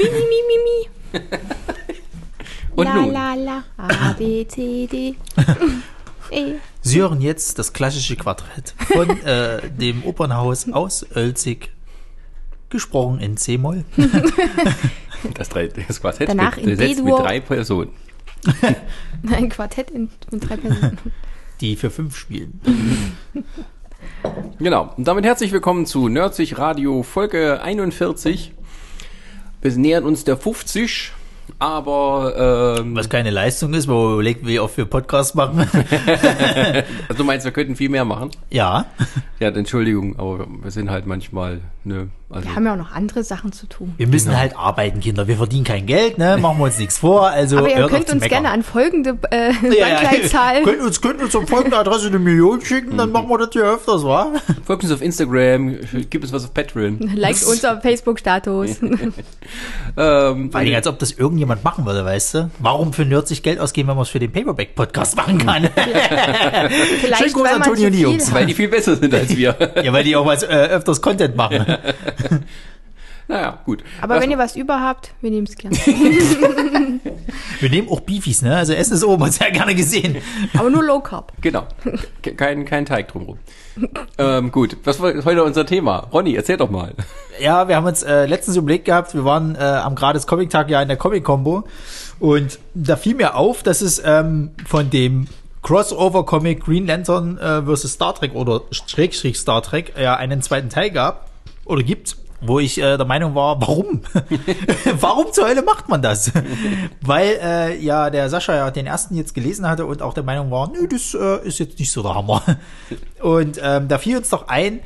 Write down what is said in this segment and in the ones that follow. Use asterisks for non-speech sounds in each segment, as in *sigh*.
Mi, mi, mi, mi, mi. *laughs* Und la, nun? la, la. A, B, C, D. *laughs* E. Sie hören jetzt das klassische Quartett von äh, dem Opernhaus aus Oelzig, gesprochen in C-Moll. *laughs* Das, drei, das Quartett Danach in besetzt mit drei Personen. Ein Quartett in, mit drei Personen. die für fünf spielen. Genau. Und damit herzlich willkommen zu Nerdsich Radio Folge 41. Wir nähern uns der 50, aber ähm, Was keine Leistung ist, wo überlegt, wie oft wir Podcasts machen. *laughs* also du meinst, wir könnten viel mehr machen? ja. Ja, Entschuldigung, aber wir sind halt manchmal, ne, also Wir haben ja auch noch andere Sachen zu tun. Wir müssen halt arbeiten, Kinder. Wir verdienen kein Geld, ne? Machen wir uns nichts vor. Also Aber ihr könnt uns gerne an folgende äh, Ja, ja. Bankleitzahl. *laughs* Könnt uns, könnt uns auf folgende Adresse eine Million schicken, dann machen wir das hier öfters, wa? *laughs* folgt uns auf Instagram, gibt es was auf Patreon. *laughs* Liked unser Facebook-Status. Ähm, Dingen, als ob das irgendjemand machen würde, weißt du? Warum für Nerds sich Geld ausgeben, wenn man es für den Paperback-Podcast machen kann? Vielleicht, Schönen Gruß weil an man Toni zu und die viel Jungs. weil die viel besser sind als wir. ja, weil die auch was äh, öfters Content machen. *laughs* naja, gut. Aber Was- wenn ihr was über habt, wir nehmen es gerne. *laughs* Wir nehmen auch Beefies, ne? Also Essen ist oben, hat sehr gerne gesehen. Aber nur Low Carb. Genau. Ke- Kein, kein Teig drumrum. ähm, gut, was war heute unser Thema? Ronny, erzähl doch mal. Ja, wir haben uns äh, letztens überlegt gehabt, wir waren äh, am Grades Comic-Tag ja in der Comic-Combo und da fiel mir auf, dass es ähm, von dem Crossover-Comic Green Lantern äh, vs. Star Trek oder Schrägstrich Star Trek ja einen zweiten Teil gab oder gibt, wo ich äh, der Meinung war, warum? *laughs* *laughs* warum zur Hölle macht man das? *laughs* Weil äh, ja der Sascha ja den ersten jetzt gelesen hatte und auch der Meinung war, nö, das äh, ist jetzt nicht so der Hammer. Und ähm, da fiel uns doch ein,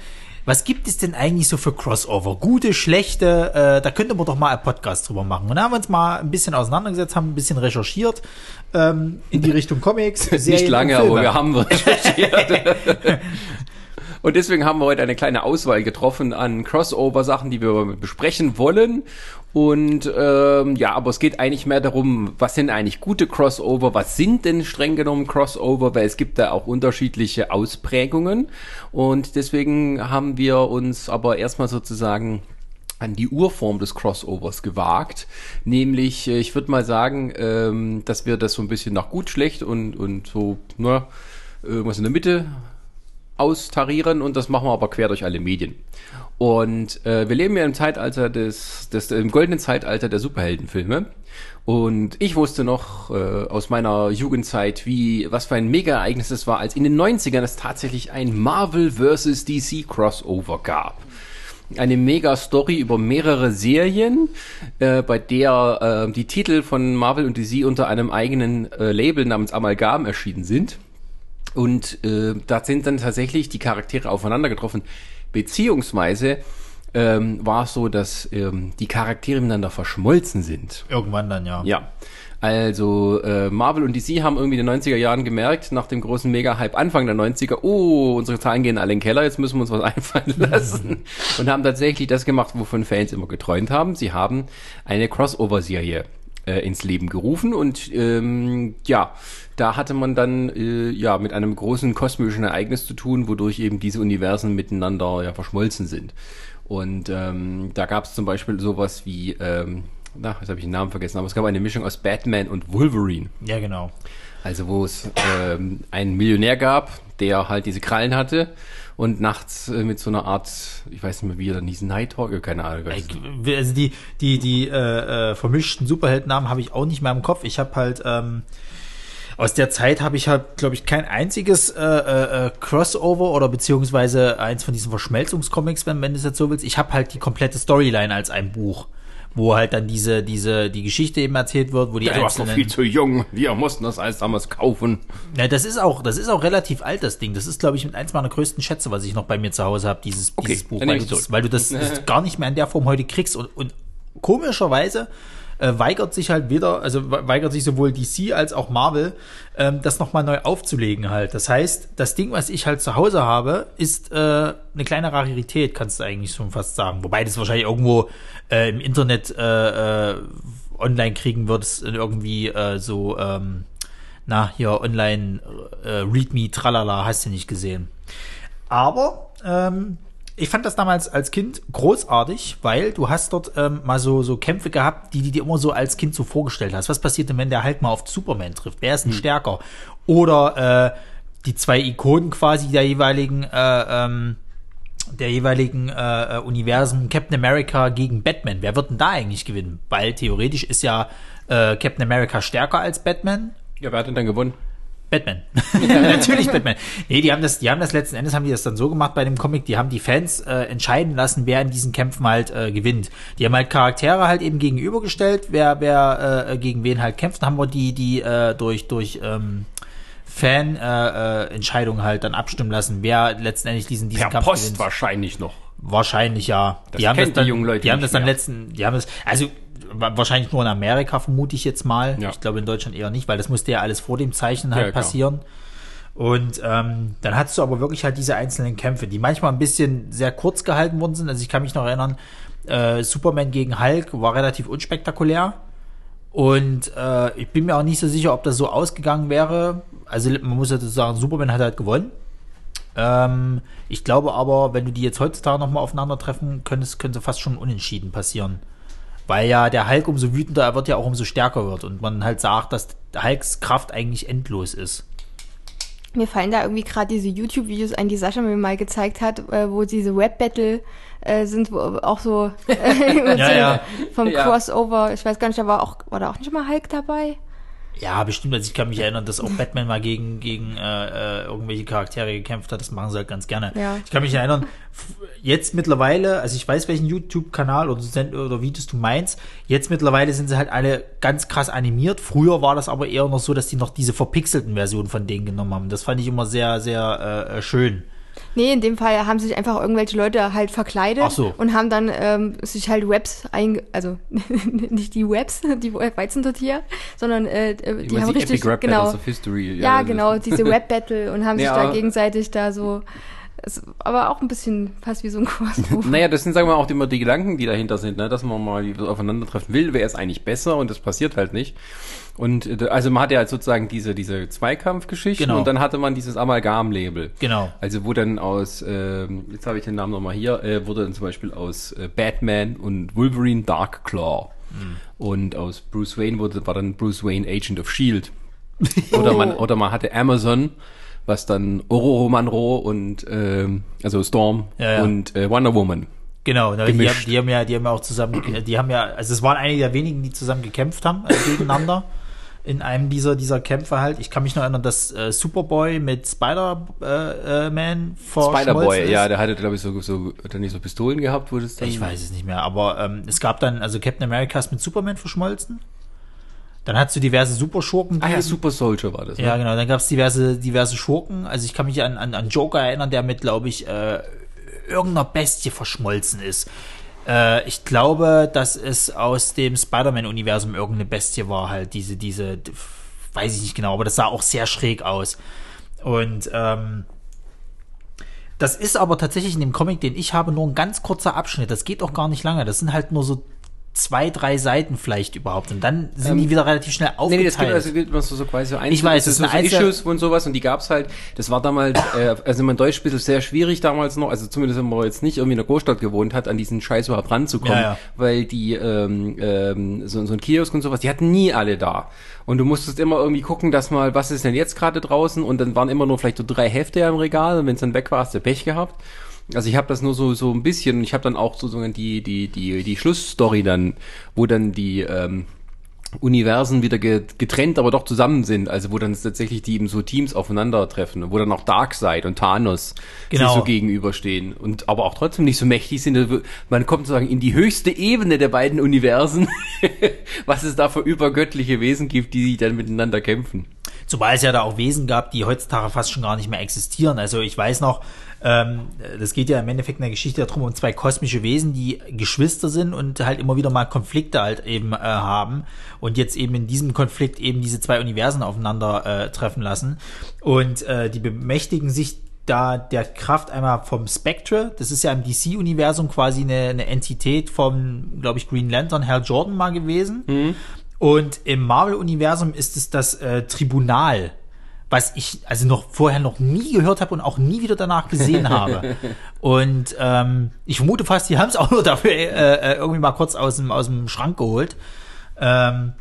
was gibt es denn eigentlich so für Crossover? Gute, schlechte, äh, da könnte man doch mal einen Podcast drüber machen. Und da haben wir uns mal ein bisschen auseinandergesetzt, haben ein bisschen recherchiert ähm, in die Richtung Comics. Serien Nicht lange, aber wir haben recherchiert. Und deswegen haben wir heute eine kleine Auswahl getroffen an Crossover-Sachen, die wir besprechen wollen. Und ähm, ja, aber es geht eigentlich mehr darum, was sind eigentlich gute Crossover, was sind denn streng genommen Crossover, weil es gibt da auch unterschiedliche Ausprägungen. Und deswegen haben wir uns aber erstmal sozusagen an die Urform des Crossovers gewagt. Nämlich, äh, ich würde mal sagen, ähm, dass wir das so ein bisschen nach gut, schlecht und, und so, ne, irgendwas in der Mitte austarieren und das machen wir aber quer durch alle Medien. Und äh, wir leben ja im Zeitalter des, des im goldenen Zeitalter der Superheldenfilme. Und ich wusste noch äh, aus meiner Jugendzeit, wie was für ein Mega-Ereignis es war, als in den 90ern es tatsächlich ein Marvel vs. DC Crossover gab eine Mega-Story über mehrere Serien, äh, bei der äh, die Titel von Marvel und DC unter einem eigenen äh, Label namens Amalgam erschienen sind. Und äh, da sind dann tatsächlich die Charaktere aufeinander getroffen. Beziehungsweise ähm, war es so, dass ähm, die Charaktere miteinander verschmolzen sind. Irgendwann dann, ja. Ja. Also äh, Marvel und DC haben irgendwie in den 90er Jahren gemerkt, nach dem großen Mega-Hype Anfang der 90er, oh, unsere Zahlen gehen alle in den Keller, jetzt müssen wir uns was *laughs* einfallen lassen. *laughs* und haben tatsächlich das gemacht, wovon Fans immer geträumt haben. Sie haben eine Crossover-Serie äh, ins Leben gerufen und ähm, ja, da hatte man dann äh, ja mit einem großen kosmischen Ereignis zu tun, wodurch eben diese Universen miteinander ja verschmolzen sind. Und ähm, da gab es zum Beispiel sowas wie, ähm, na, jetzt habe ich den Namen vergessen, aber es gab eine Mischung aus Batman und Wolverine. Ja, genau. Also wo es ähm, einen Millionär gab, der halt diese Krallen hatte und nachts äh, mit so einer Art, ich weiß nicht mehr wie er dann hieß, Nighthawk, keine Ahnung. nicht. Also die, die, die äh, äh, vermischten Superheldennamen habe ich auch nicht mehr im Kopf. Ich habe halt ähm, aus der Zeit habe ich halt, glaube ich, kein einziges äh, äh, äh, Crossover oder beziehungsweise eins von diesen Verschmelzungscomics, wenn, wenn du es jetzt so willst. Ich habe halt die komplette Storyline als ein Buch, wo halt dann diese, diese, die Geschichte eben erzählt wird, wo die Du warst noch einzelnen. viel zu jung, wir mussten das alles damals kaufen. Ja, das ist auch, das ist auch relativ alt, das Ding. Das ist, glaube ich, mit eins meiner größten Schätze, was ich noch bei mir zu Hause habe, dieses, Okay, dieses Buch, weil du, das, weil du das, *laughs* das gar nicht mehr in der Form heute kriegst und, und komischerweise äh, weigert sich halt wieder, also we- weigert sich sowohl DC als auch Marvel, ähm, das nochmal neu aufzulegen halt. Das heißt, das Ding, was ich halt zu Hause habe, ist äh, eine kleine Rarität, kannst du eigentlich schon fast sagen. Wobei das wahrscheinlich irgendwo äh, im Internet äh, äh, online kriegen würdest, irgendwie äh, so, ähm, na, hier online äh, Readme, tralala, hast du nicht gesehen. Aber ähm, Ich fand das damals als Kind großartig, weil du hast dort ähm, mal so, so Kämpfe gehabt, die du dir immer so als Kind so vorgestellt hast. Was passiert denn, wenn der Hulk mal auf Superman trifft? Wer ist denn stärker? Oder äh, die zwei Ikonen quasi der jeweiligen äh, ähm, der jeweiligen äh, äh, Universen Captain America gegen Batman. Wer wird denn da eigentlich gewinnen? Weil theoretisch ist ja äh, Captain America stärker als Batman. Ja, wer hat denn dann gewonnen? Batman. *laughs* *laughs* Natürlich Batman. Nee, die haben das, die haben das letzten Endes haben die das dann so gemacht bei dem Comic, die haben die Fans äh, entscheiden lassen, wer in diesen Kämpfen halt äh, gewinnt. Die haben halt Charaktere halt eben gegenübergestellt, wer wer äh, gegen wen halt kämpft, dann haben wir die die äh, durch durch ähm, Fan äh, äh, halt dann abstimmen lassen, wer letztendlich diesen diesen Per Kampf Post gewinnt. wahrscheinlich noch. Wahrscheinlich ja. Das die haben das dann, die jungen Leute die haben das dann mehr. letzten, die haben das, also wa- wahrscheinlich nur in Amerika vermute ich jetzt mal. Ja. Ich glaube in Deutschland eher nicht, weil das musste ja alles vor dem Zeichnen halt Ja, passieren. Und ähm, dann hattest du aber wirklich halt diese einzelnen Kämpfe, die manchmal ein bisschen sehr kurz gehalten worden sind. Also ich kann mich noch erinnern, äh, Superman gegen Hulk war relativ unspektakulär. Und äh, ich bin mir auch nicht so sicher, ob das so ausgegangen wäre. Also man muss dazu sagen, Superman hat halt gewonnen. Ähm, ich glaube aber, wenn du die jetzt heutzutage nochmal aufeinandertreffen könntest, könnte fast schon unentschieden passieren. Weil ja der Hulk umso wütender er wird, ja auch umso stärker wird. Und man halt sagt, dass Hulks Kraft eigentlich endlos ist. Mir fallen da irgendwie gerade diese YouTube-Videos ein, die Sascha mir mal gezeigt hat, äh, wo diese Web-Battle äh, sind, wo auch so äh, *laughs* Ja, ja. *laughs* vom Ja. Crossover. Ich weiß gar nicht, da war auch war da auch nicht mal Hulk dabei? Ja, bestimmt. Also ich kann mich erinnern, dass auch *laughs* Batman mal gegen, gegen äh, äh, irgendwelche Charaktere gekämpft hat. Das machen sie halt ganz gerne. Ja. Ich kann mich erinnern, jetzt mittlerweile, also ich weiß, welchen YouTube-Kanal oder, oder Videos du meinst. Jetzt mittlerweile sind sie halt alle ganz krass animiert. Früher war das aber eher noch so, dass die noch diese verpixelten Versionen von denen genommen haben. Das fand ich immer sehr, sehr äh, äh, schön. Nee, in dem Fall haben sich einfach irgendwelche Leute halt verkleidet so. und haben dann ähm, sich halt Webs ein, also *laughs* nicht die Webs, die Weizentortilla, sondern äh, die, Die, haben die richtig Epic Rap genau, Battles of History. ja, das- genau diese *laughs* Web Battle und haben sich Ja. da gegenseitig da so, es, aber auch ein bisschen fast wie so ein Crossover. *laughs* Naja, das sind, sagen wir mal, auch immer die Gedanken, die dahinter sind, ne? dass man mal aufeinandertreffen will, wer ist eigentlich besser und das passiert halt nicht. Und äh, also man hatte ja sozusagen diese, diese Zweikampfgeschichten Genau. und dann hatte man dieses Amalgam-Label. Genau. Also wo dann aus, ähm, jetzt habe ich den Namen nochmal hier, äh, wurde dann zum Beispiel aus äh, Batman und Wolverine Dark Claw. Und aus Bruce Wayne wurde, war dann Bruce Wayne Agent of Shield. Oder man, *laughs* oder man hatte Amazon, was dann Ororo Monroe und ähm, also Storm Ja, ja. und äh, Wonder Woman. Genau, die, Gemischt. haben, die haben ja, die haben ja auch zusammen, die haben ja, also es waren einige der wenigen, die zusammen gekämpft haben äh, gegeneinander *laughs* in einem dieser dieser Kämpfe halt. Ich kann mich noch erinnern, dass äh, Superboy mit Spider-Man verschmolzen Spider-Boy, ist. ja, der hatte, glaube ich, so, so, hat er nicht so Pistolen gehabt, wo das dann. Ich weiß es nicht mehr, aber ähm, es gab dann, also Captain America ist mit Superman verschmolzen. Dann hast du diverse Superschurken. Ah ja, Super Soldier war das. ne? Ja, genau. Dann gab es diverse, diverse Schurken. Also ich kann mich an, an, an Joker erinnern, der mit, glaube ich, äh, irgendeiner Bestie verschmolzen ist. Äh, ich glaube, dass es aus dem Spider-Man-Universum irgendeine Bestie war, halt diese, diese, weiß ich nicht genau, aber das sah auch sehr schräg aus. Und ähm, das ist aber tatsächlich in dem Comic, den ich habe, nur ein ganz kurzer Abschnitt. Das geht auch gar nicht lange. Das sind halt nur so zwei, drei Seiten vielleicht überhaupt. Und dann sind die wieder relativ schnell aufgeteilt. nee, das gibt also gibt man so, so quasi so einzelne, Ich weiß, das es sind so einzel- Issues und sowas und die gab's halt, das war damals, äh, also in Deutsch ein bisschen sehr schwierig damals noch, also zumindest wenn man jetzt nicht irgendwie in der Großstadt gewohnt hat, an diesen Scheiß überhaupt ranzukommen, Ja, ja. weil die, ähm, ähm, so, so ein Kiosk und sowas, die hatten nie alle da. Und du musstest immer irgendwie gucken, dass mal, was ist denn jetzt gerade draußen und dann waren immer nur vielleicht so drei Hefte im Regal und wenn es dann weg war, hast du Pech gehabt. Also ich habe das nur so so ein bisschen. Ich habe dann auch so sozusagen die die die die Schlussstory dann, wo dann die ähm, Universen wieder ge- getrennt, aber doch zusammen sind. Also wo dann tatsächlich die eben so Teams aufeinandertreffen, wo dann auch Darkseid und Thanos Genau. sich so gegenüberstehen und aber auch trotzdem nicht so mächtig sind. Also Man kommt sozusagen in die höchste Ebene der beiden Universen, *laughs* was es da für übergöttliche Wesen gibt, die dann miteinander kämpfen. Zumal es ja da auch Wesen gab, die heutzutage fast schon gar nicht mehr existieren. Also ich weiß noch, ähm, das geht ja im Endeffekt in der Geschichte darum, um zwei kosmische Wesen, die Geschwister sind und halt immer wieder mal Konflikte halt eben äh, haben und jetzt eben in diesem Konflikt eben diese zwei Universen aufeinander äh, treffen lassen. Und äh, die bemächtigen sich da der Kraft einmal vom Spectre, das ist ja im DC-Universum quasi eine, eine Entität vom, glaube ich, Green Lantern, Hal Jordan mal gewesen. Und im Marvel-Universum ist es das äh, Tribunal, was ich also noch vorher noch nie gehört habe und auch nie wieder danach gesehen habe. *laughs* Und ähm, ich vermute fast, die haben es auch nur dafür äh, äh, irgendwie mal kurz aus dem, aus dem Schrank geholt. Ähm,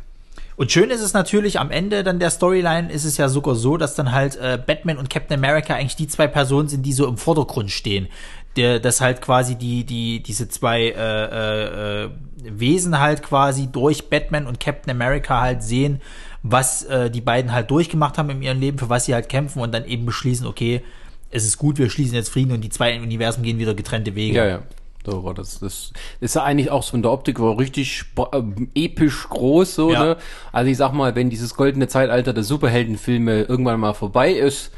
und schön ist es natürlich, am Ende dann der Storyline ist es ja sogar so, dass dann halt äh, Batman und Captain America eigentlich die zwei Personen sind, die so im Vordergrund stehen. Der, dass halt quasi die, die, diese zwei äh, äh, äh Wesen halt quasi durch Batman und Captain America halt sehen, was äh, die beiden halt durchgemacht haben in ihrem Leben, für was sie halt kämpfen und dann eben beschließen, okay, es ist gut, wir schließen jetzt Frieden und die zwei Universen gehen wieder getrennte Wege. Ja, ja. So war das, das ist ja eigentlich auch so in der Optik war richtig äh, episch groß, so, Ja. ne? Also ich sag mal, wenn dieses goldene Zeitalter der Superheldenfilme irgendwann mal vorbei ist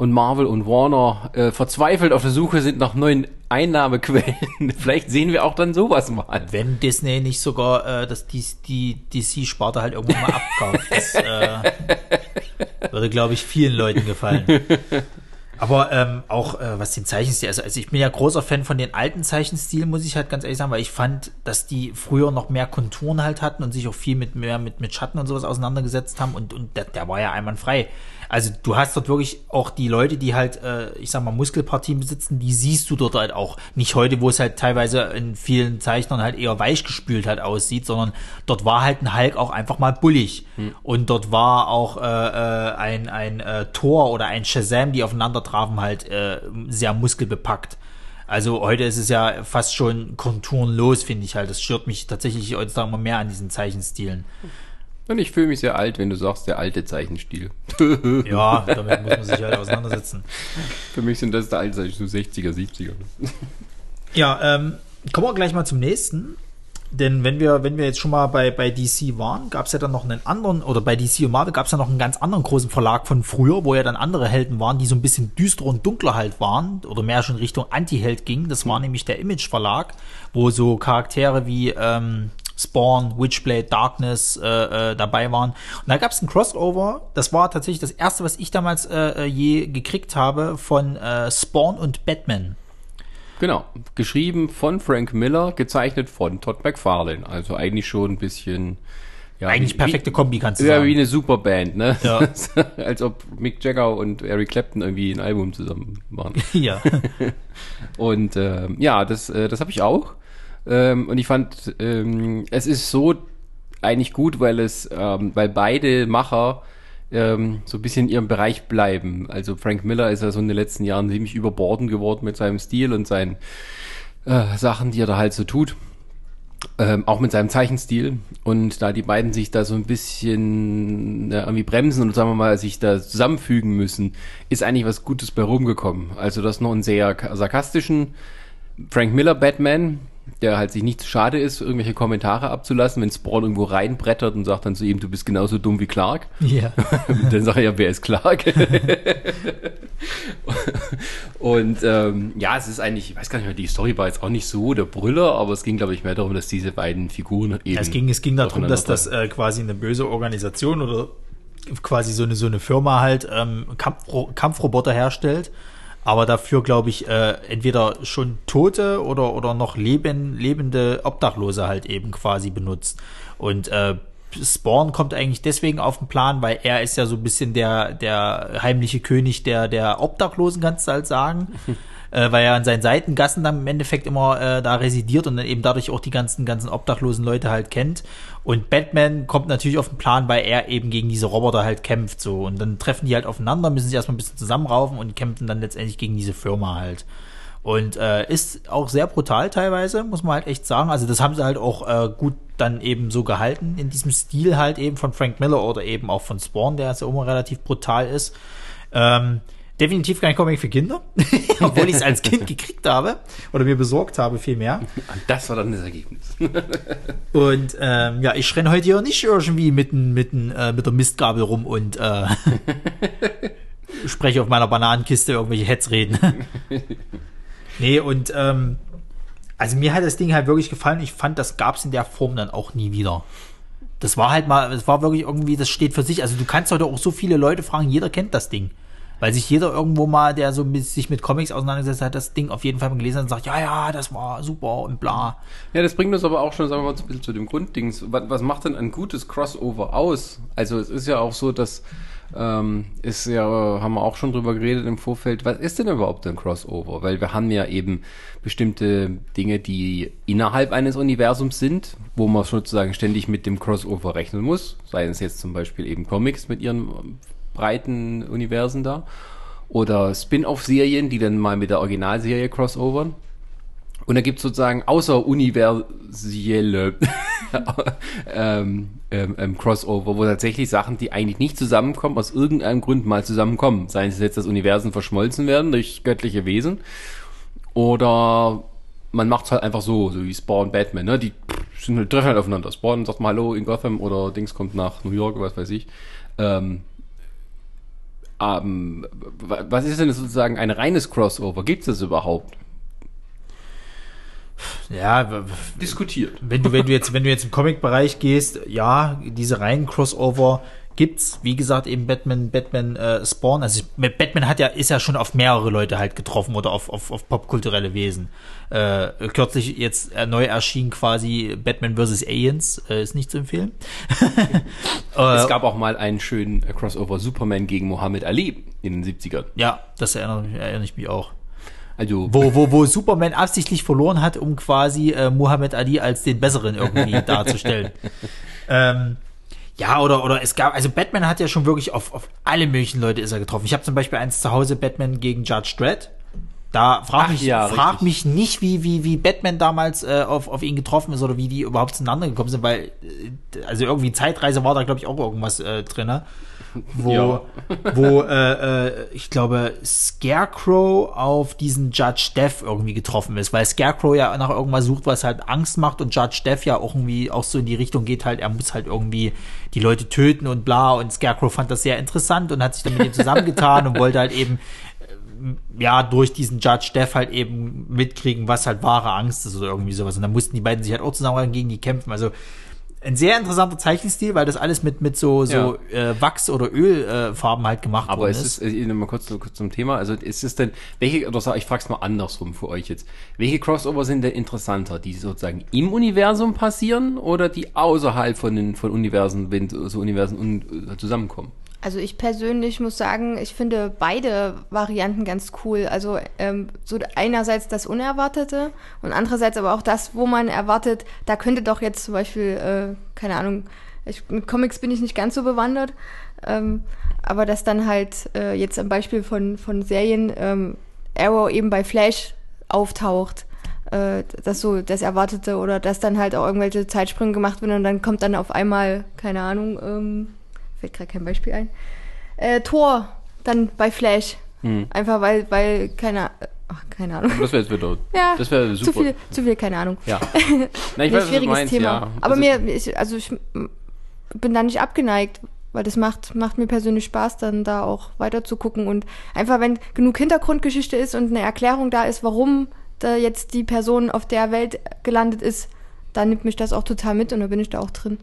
und Marvel und Warner äh, verzweifelt auf der Suche sind nach neuen Einnahmequellen, *laughs* vielleicht sehen wir auch dann sowas mal. Wenn Disney nicht sogar äh, das, die, die DC-Sparte halt irgendwann mal abkauft. *laughs* Das äh, würde, glaube ich, vielen Leuten gefallen. Aber ähm, auch äh, was den Zeichenstil, also, also ich bin ja großer Fan von den alten Zeichenstilen, muss ich halt ganz ehrlich sagen, weil ich fand, dass die früher noch mehr Konturen halt hatten und sich auch viel mit mehr mit, mit Schatten und sowas auseinandergesetzt haben und, und der, der war ja einwandfrei. Also du hast dort wirklich auch die Leute, die halt, äh, ich sag mal, Muskelpartien besitzen, die siehst du dort halt auch. Nicht heute, wo es halt teilweise in vielen Zeichnern halt eher weichgespült halt aussieht, sondern dort war halt ein Hulk auch einfach mal bullig. Und dort war auch äh, äh, ein, ein äh, Thor oder ein Shazam, die aufeinander trafen, halt äh, sehr muskelbepackt. Also heute ist es ja fast schon konturenlos, finde ich halt. Das stört mich tatsächlich heutzutage immer mehr an diesen Zeichenstilen. Und ich fühle mich sehr alt, wenn du sagst, der alte Zeichenstil. *laughs* Ja, damit muss man sich halt auseinandersetzen. *laughs* Für mich sind das der alte Zeichen, so 60er, 70er. Ja, ähm, kommen wir gleich mal zum nächsten. Denn wenn wir, wenn wir jetzt schon mal bei, bei DC waren, gab es ja dann noch einen anderen, oder bei DC und Marvel gab es ja noch einen ganz anderen großen Verlag von früher, wo ja dann andere Helden waren, die so ein bisschen düster und dunkler halt waren, oder mehr schon Richtung Anti-Held gingen. Das war nämlich der Image Verlag, wo so Charaktere wie ähm, Spawn, Witchblade, Darkness äh, äh, dabei waren. Und da gab es ein Crossover, das war tatsächlich das erste, was ich damals äh, äh, je gekriegt habe von äh, Spawn und Batman. Genau. Geschrieben von Frank Miller, gezeichnet von Todd McFarlane. Also eigentlich schon ein bisschen. Ja, Eigentlich wie- perfekte Kombi, kannst du Ja, sagen. wie eine Superband, ne? Ja. *laughs* Als ob Mick Jagger und Eric Clapton irgendwie ein Album zusammen machen. *laughs* ja. *laughs* Und ähm, ja, das, äh, das habe ich auch. Ähm, und ich fand, ähm, es ist so eigentlich gut, weil es, ähm, weil beide Macher ähm, so ein bisschen in ihrem Bereich bleiben. Also Frank Miller ist ja so in den letzten Jahren ziemlich überbordend geworden mit seinem Stil und seinen äh, Sachen, die er da halt so tut. Ähm, auch mit seinem Zeichenstil. Und da die beiden sich da so ein bisschen ja, irgendwie bremsen und sagen wir mal, sich da zusammenfügen müssen, ist eigentlich was Gutes bei rumgekommen. Also das noch einen sehr ka- sarkastischen Frank Miller Batman, der halt sich nicht zu schade ist, irgendwelche Kommentare abzulassen, wenn Spawn irgendwo reinbrettert und sagt dann zu ihm, du bist genauso dumm wie Clark. ja. *laughs* dann sag ich ja, wer ist Clark? *laughs* und ähm, ja, es ist eigentlich, ich weiß gar nicht mehr, die Story war jetzt auch nicht so der Brüller, aber es ging, glaube ich, mehr darum, dass diese beiden Figuren eben. Es ging, es ging darum, dass das äh, quasi eine böse Organisation oder quasi so eine, so eine Firma halt ähm, Kampfro Kampfroboter herstellt, aber dafür, glaube ich, äh, entweder schon tote oder, oder noch leben, lebende Obdachlose halt eben quasi benutzt. Und äh, Spawn kommt eigentlich deswegen auf den Plan, weil er ist ja so ein bisschen der, der heimliche König der, der Obdachlosen, kannst du halt sagen. *laughs* äh, weil er an seinen Seitengassen dann im Endeffekt immer äh, da residiert und dann eben dadurch auch die ganzen, ganzen obdachlosen Leute halt kennt. Und Batman kommt natürlich auf den Plan, weil er eben gegen diese Roboter halt kämpft so. Und dann treffen die halt aufeinander, müssen sich erstmal ein bisschen zusammenraufen und kämpfen dann letztendlich gegen diese Firma halt. Und äh, ist auch sehr brutal teilweise, muss man halt echt sagen. Also das haben sie halt auch äh, gut dann eben so gehalten in diesem Stil halt eben von Frank Miller oder eben auch von Spawn, der ja immer relativ brutal ist. Ähm, definitiv kein Comic für Kinder, *laughs* obwohl ich es als Kind gekriegt habe oder mir besorgt habe vielmehr. Und das war dann das Ergebnis. *laughs* Und ähm, ja, ich renne heute hier nicht irgendwie mit, mit, äh, mit der Mistgabel rum und äh, *laughs* spreche auf meiner Bananenkiste irgendwelche Hetzreden. nee, und ähm, also mir hat das Ding halt wirklich gefallen. Ich fand, das gab es in der Form dann auch nie wieder. Das war halt mal, es war wirklich irgendwie, das steht für sich. Also du kannst heute auch so viele Leute fragen, jeder kennt das Ding. Weil sich jeder irgendwo mal, der so mit, sich mit Comics auseinandergesetzt hat, das Ding auf jeden Fall mal gelesen hat und sagt, ja, ja, das war super und bla. Ja, das bringt uns aber auch schon, sagen wir mal, ein bisschen zu dem Grunddings. Was, was macht denn ein gutes Crossover aus? Also es ist ja auch so, dass ähm, ist ja, haben wir auch schon drüber geredet im Vorfeld, was ist denn überhaupt ein Crossover? Weil wir haben ja eben bestimmte Dinge, die innerhalb eines Universums sind, wo man sozusagen ständig mit dem Crossover rechnen muss. Sei es jetzt zum Beispiel eben Comics mit ihren breiten Universen da. Oder Spin-off-Serien, die dann mal mit der Originalserie crossovern. Und da gibt es sozusagen außeruniverselle *laughs* ähm, ähm, ähm, Crossover, wo tatsächlich Sachen, die eigentlich nicht zusammenkommen, aus irgendeinem Grund mal zusammenkommen. Seien es jetzt, dass Universen verschmolzen werden durch göttliche Wesen oder man macht es halt einfach so, so wie Spawn Batman, ne? Die sind halt, treffen halt aufeinander. Spawn sagt mal Hallo in Gotham oder Dings kommt nach New York, was weiß ich. Ähm, ähm, was ist denn sozusagen ein reines Crossover? Gibt es das überhaupt? Ja, Diskutiert. wenn du, wenn du jetzt, wenn du jetzt im Comic-Bereich gehst, ja, diese reinen Crossover gibt's, wie gesagt, eben Batman, Batman äh, Spawn. Also ich, Batman hat ja, ist ja schon auf mehrere Leute halt getroffen oder auf, auf, auf popkulturelle Wesen. Äh, kürzlich jetzt äh, neu erschien quasi Batman vs. Aliens, äh, ist nicht zu empfehlen. *laughs* es gab auch mal einen schönen äh, Crossover Superman gegen Muhammad Ali in den 70ern. Ja, das erinnert, erinnere ich mich auch. Also, Wo, wo, wo Superman absichtlich verloren hat, um quasi äh, Muhammad Ali als den Besseren irgendwie *laughs* darzustellen. ähm, ja, oder, oder es gab, also Batman hat ja schon wirklich auf, auf alle möglichen Leute ist er getroffen. Ich habe zum Beispiel eins zu Hause, Batman gegen Judge Dredd. Da frag mich, ja, frag richtig. mich nicht, wie, wie, wie Batman damals äh, auf, auf ihn getroffen ist oder wie die überhaupt zueinander gekommen sind, weil, äh, also irgendwie Zeitreise war da, glaube ich, auch irgendwas äh, drin. *laughs* Wo, Ja. wo äh, äh, ich glaube, Scarecrow auf diesen Judge Death irgendwie getroffen ist, weil Scarecrow ja nach irgendwas sucht, was halt Angst macht und Judge Death ja auch irgendwie auch so in die Richtung geht, halt, er muss halt irgendwie die Leute töten und bla und Scarecrow fand das sehr interessant und hat sich dann mit ihm zusammengetan und wollte halt eben ja, durch diesen Judge Death halt eben mitkriegen, was halt wahre Angst ist oder irgendwie sowas. Und dann mussten die beiden sich halt auch zusammen gegen die kämpfen. Also ein sehr interessanter Zeichenstil, weil das alles mit, mit so, so äh, Wachs- oder Ölfarben äh, Farben halt gemacht Aber worden es ist, äh, mal kurz, kurz zum Thema, also ist es denn, welche, oder sag, ich frage es mal andersrum für euch jetzt, welche Crossover sind denn interessanter, die sozusagen im Universum passieren oder die außerhalb von den von Universen, wenn so Universen un, äh, zusammenkommen? Also ich persönlich muss sagen, ich finde beide Varianten ganz cool. Also ähm, so einerseits das Unerwartete und andererseits aber auch das, wo man erwartet, da könnte doch jetzt zum Beispiel, äh, keine Ahnung, ich, mit Comics bin ich nicht ganz so bewandert, ähm, aber dass dann halt äh, jetzt am Beispiel von, von Serien ähm, Arrow eben bei Flash auftaucht äh, das so das Erwartete oder dass dann halt auch irgendwelche Zeitsprünge gemacht werden und dann kommt dann auf einmal, keine Ahnung, ähm, fällt gerade kein Beispiel ein, äh, Tor dann bei Flash. Hm. Einfach weil, weil, keine, ach, keine Ahnung. Das wäre jetzt wieder, *laughs* Ja, das wäre super. zu viel, zu viel, keine Ahnung. Ja. *laughs* Na, ich weiß, schwieriges meinst, Thema. ja. Aber also, mir, ich, also ich bin da nicht abgeneigt, weil das macht, macht mir persönlich Spaß, dann da auch weiter zu gucken und einfach, wenn genug Hintergrundgeschichte ist und eine Erklärung da ist, warum da jetzt die Person auf der Welt gelandet ist, dann nimmt mich das auch total mit und da bin ich da auch drin.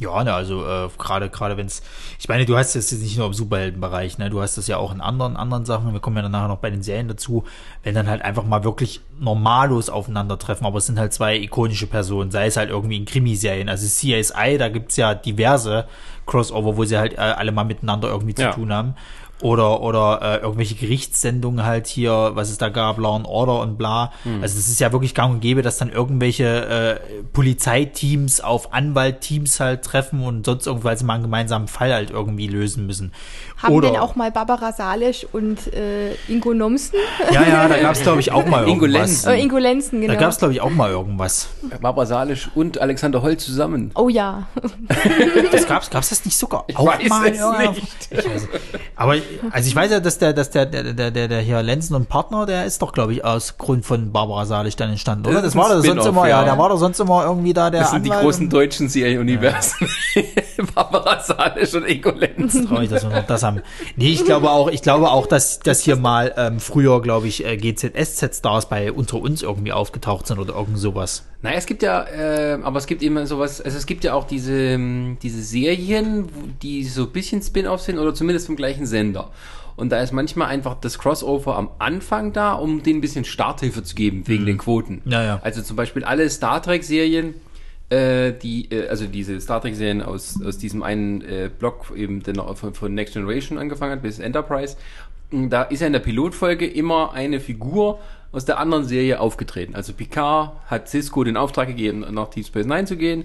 Ja, ne, also äh, gerade gerade wenn es, ich meine, du hast das jetzt nicht nur im Superheldenbereich, ne, du hast das ja auch in anderen anderen Sachen. Wir kommen ja dann nachher noch bei den Serien dazu, wenn dann halt einfach mal wirklich normallos aufeinandertreffen, aber es sind halt zwei ikonische Personen, sei es halt irgendwie in Krimiserien, also CSI, da gibt's ja diverse Crossover, wo sie halt äh, alle mal miteinander irgendwie zu Ja. tun haben. Oder, oder äh, irgendwelche Gerichtssendungen halt hier, was es da gab, Law and Order und bla. Also es ist ja wirklich gang und gäbe, dass dann irgendwelche äh, Polizeiteams auf Anwaltteams halt treffen und sonst sie mal einen gemeinsamen Fall halt irgendwie lösen müssen. Haben oder, denn auch mal Barbara Salisch und äh, Ingo Nomsen? Ja, ja, da gab's glaube ich auch mal *laughs* Ingo irgendwas. Lenzen. Äh, Ingo Lenzen, genau. Da gab's glaube ich auch mal irgendwas. Barbara Salisch und Alexander Holl zusammen. oh ja. *laughs* Das gab's, gab's das nicht sogar Ich auch weiß mal? es nicht. Ich weiß, aber also ich weiß ja, dass der, dass der, der, der, der, der hier Lenzen und Partner, der ist doch glaube ich aus Grund von Barbara Salisch dann entstanden, oder? Das war doch sonst immer, ja, ja. der war doch sonst immer irgendwie da der Das sind die Anwalt großen und- deutschen Serienuniversen. *laughs* Barbara Salisch und Ingo Lenz. traurig, dass wir noch das haben. Nee, ich glaube auch, ich glaube auch, dass, dass hier mal ähm, früher, glaube ich, äh, GZSZ-Stars bei Unter uns irgendwie aufgetaucht sind oder irgend sowas. Naja, es gibt ja, äh, aber es gibt immer sowas, also es gibt ja auch diese, ähm, diese Serien, die so ein bisschen Spin-off sind oder zumindest vom gleichen Sender. Und da ist manchmal einfach das Crossover am Anfang da, um denen ein bisschen Starthilfe zu geben, wegen den Quoten. Ja, ja. Also zum Beispiel alle Star Trek-Serien, äh, die, äh, also diese Star Trek-Serien aus, aus diesem einen äh, Block, eben noch von, von Next Generation angefangen hat, bis Enterprise. Da ist ja in der Pilotfolge immer eine Figur aus der anderen Serie aufgetreten. Also Picard hat Cisco den Auftrag gegeben, nach Deep Space Nine zu gehen.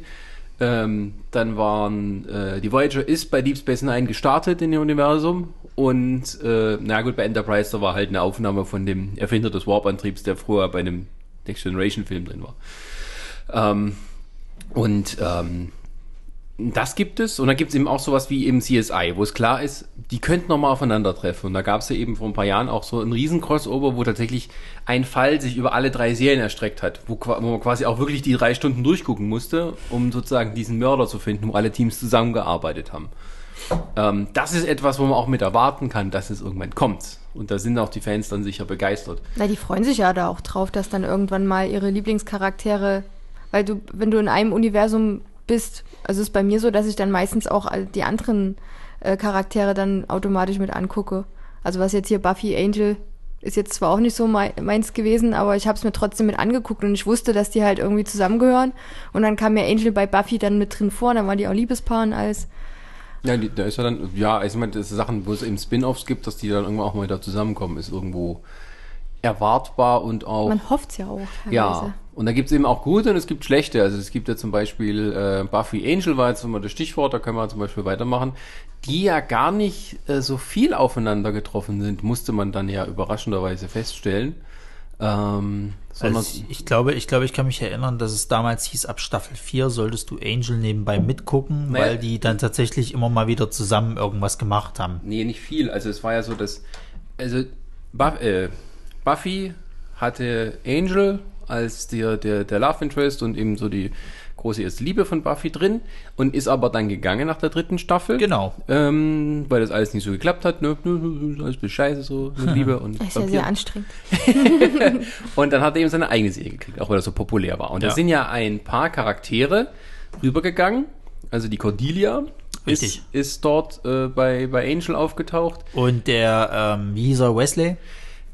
Ähm, dann waren äh, die Voyager ist bei Deep Space Nine gestartet in dem Universum und äh, na gut, bei Enterprise da war halt eine Aufnahme von dem Erfinder des Warp-Antriebs, der früher bei einem Next Generation Film drin war. Ähm, und ähm, das gibt es. Und dann gibt es eben auch sowas wie eben CSI, wo es klar ist, die könnten nochmal aufeinandertreffen. Und da gab es ja eben vor ein paar Jahren auch so einen riesen Crossover, wo tatsächlich ein Fall sich über alle drei Serien erstreckt hat, wo, wo man quasi auch wirklich die drei Stunden durchgucken musste, um sozusagen diesen Mörder zu finden, wo alle Teams zusammengearbeitet haben. Ähm, das ist etwas, wo man auch mit erwarten kann, dass es irgendwann kommt. Und da sind auch die Fans dann sicher begeistert. Na, die freuen sich ja da auch drauf, dass dann irgendwann mal ihre Lieblingscharaktere, weil du, wenn du in einem Universum bist, also ist bei mir so, dass ich dann meistens auch die anderen äh, Charaktere dann automatisch mit angucke. Also was jetzt hier Buffy Angel ist jetzt zwar auch nicht so meins gewesen, aber ich habe es mir trotzdem mit angeguckt und ich wusste, dass die halt irgendwie zusammengehören. Und dann kam mir Angel bei Buffy dann mit drin vor, dann waren die auch Liebespaar und alles. Ja, die, da ist ja dann, ja, also ich meine, das sind Sachen, wo es eben Spin-offs gibt, dass die dann irgendwann auch mal wieder zusammenkommen, ist irgendwo erwartbar und auch. Man hofft's ja auch. Teilweise. Ja. Und da gibt's eben auch gute und es gibt schlechte. Also es gibt ja zum Beispiel äh, Buffy Angel war jetzt immer das Stichwort, da können wir zum Beispiel weitermachen, die ja gar nicht äh, so viel aufeinander getroffen sind, musste man dann ja überraschenderweise feststellen. Ähm, also ich, ich, glaube, ich glaube, ich kann mich erinnern, dass es damals hieß, ab Staffel 4 solltest du Angel nebenbei mitgucken, naja, weil die dann tatsächlich immer mal wieder zusammen irgendwas gemacht haben. Nee, nicht viel. Also es war ja so, dass also äh, Buffy hatte Angel als der, der, der Love Interest und eben so die große erste Liebe von Buffy drin und ist aber dann gegangen nach der dritten Staffel. Genau. Ähm, weil das alles nicht so geklappt hat. Ne, alles bis scheiße so mit *laughs* Liebe und Das ist ja sehr anstrengend. *laughs* und dann hat er eben seine eigene Serie gekriegt, auch weil er so populär war. Und ja. da sind ja ein paar Charaktere rübergegangen. Also die Cordelia, Richtig. Ist, ist dort äh, bei, bei Angel aufgetaucht. Und der, ähm, wie hieß er, Wesley?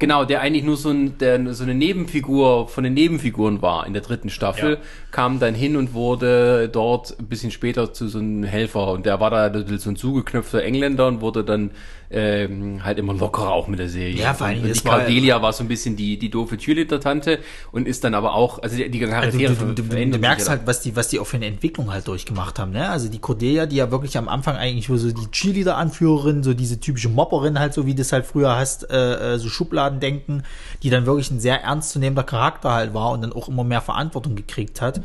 Genau, der eigentlich nur so, ein, der, so eine Nebenfigur von den Nebenfiguren war in der dritten Staffel, ja. kam dann hin und wurde dort ein bisschen später zu so einem Helfer und der war da so ein zugeknöpfter Engländer und wurde dann ähm, halt immer lockerer auch mit der Serie. Ja, vor allem die Cordelia war, so ein bisschen die, die doofe Cheerleader-Tante und ist dann aber auch, also die, die Charaktere also du, du, du, du merkst halt, was die, was die auch für eine Entwicklung halt durchgemacht haben, ne? Also die Cordelia, die ja wirklich am Anfang eigentlich so die Cheerleader-Anführerin, so diese typische Mopperin halt, so wie du das halt früher hast, äh, äh, so Schubladendenken, die dann wirklich ein sehr ernstzunehmender Charakter halt war und dann auch immer mehr Verantwortung gekriegt hat.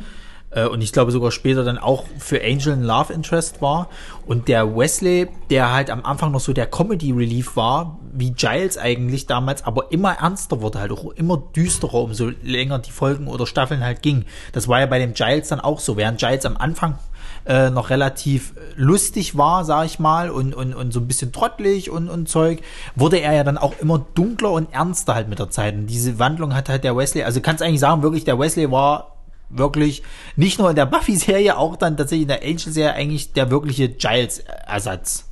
Äh, und ich glaube sogar später dann auch für Angel ein Love Interest war. Und der Wesley, der halt am Anfang noch so der Comedy Relief war, wie Giles eigentlich damals, aber immer ernster wurde, halt auch immer düsterer, umso länger die Folgen oder Staffeln halt gingen. Das war ja bei dem Giles dann auch so, während Giles am Anfang äh, noch relativ lustig war, sag ich mal, und, und, und so ein bisschen trottelig und, und Zeug, wurde er ja dann auch immer dunkler und ernster halt mit der Zeit. Und diese Wandlung hat halt der Wesley, also kannst eigentlich sagen, wirklich, der Wesley war wirklich nicht nur in der Buffy-Serie, auch dann tatsächlich in der Angel-Serie eigentlich der wirkliche Giles-Ersatz.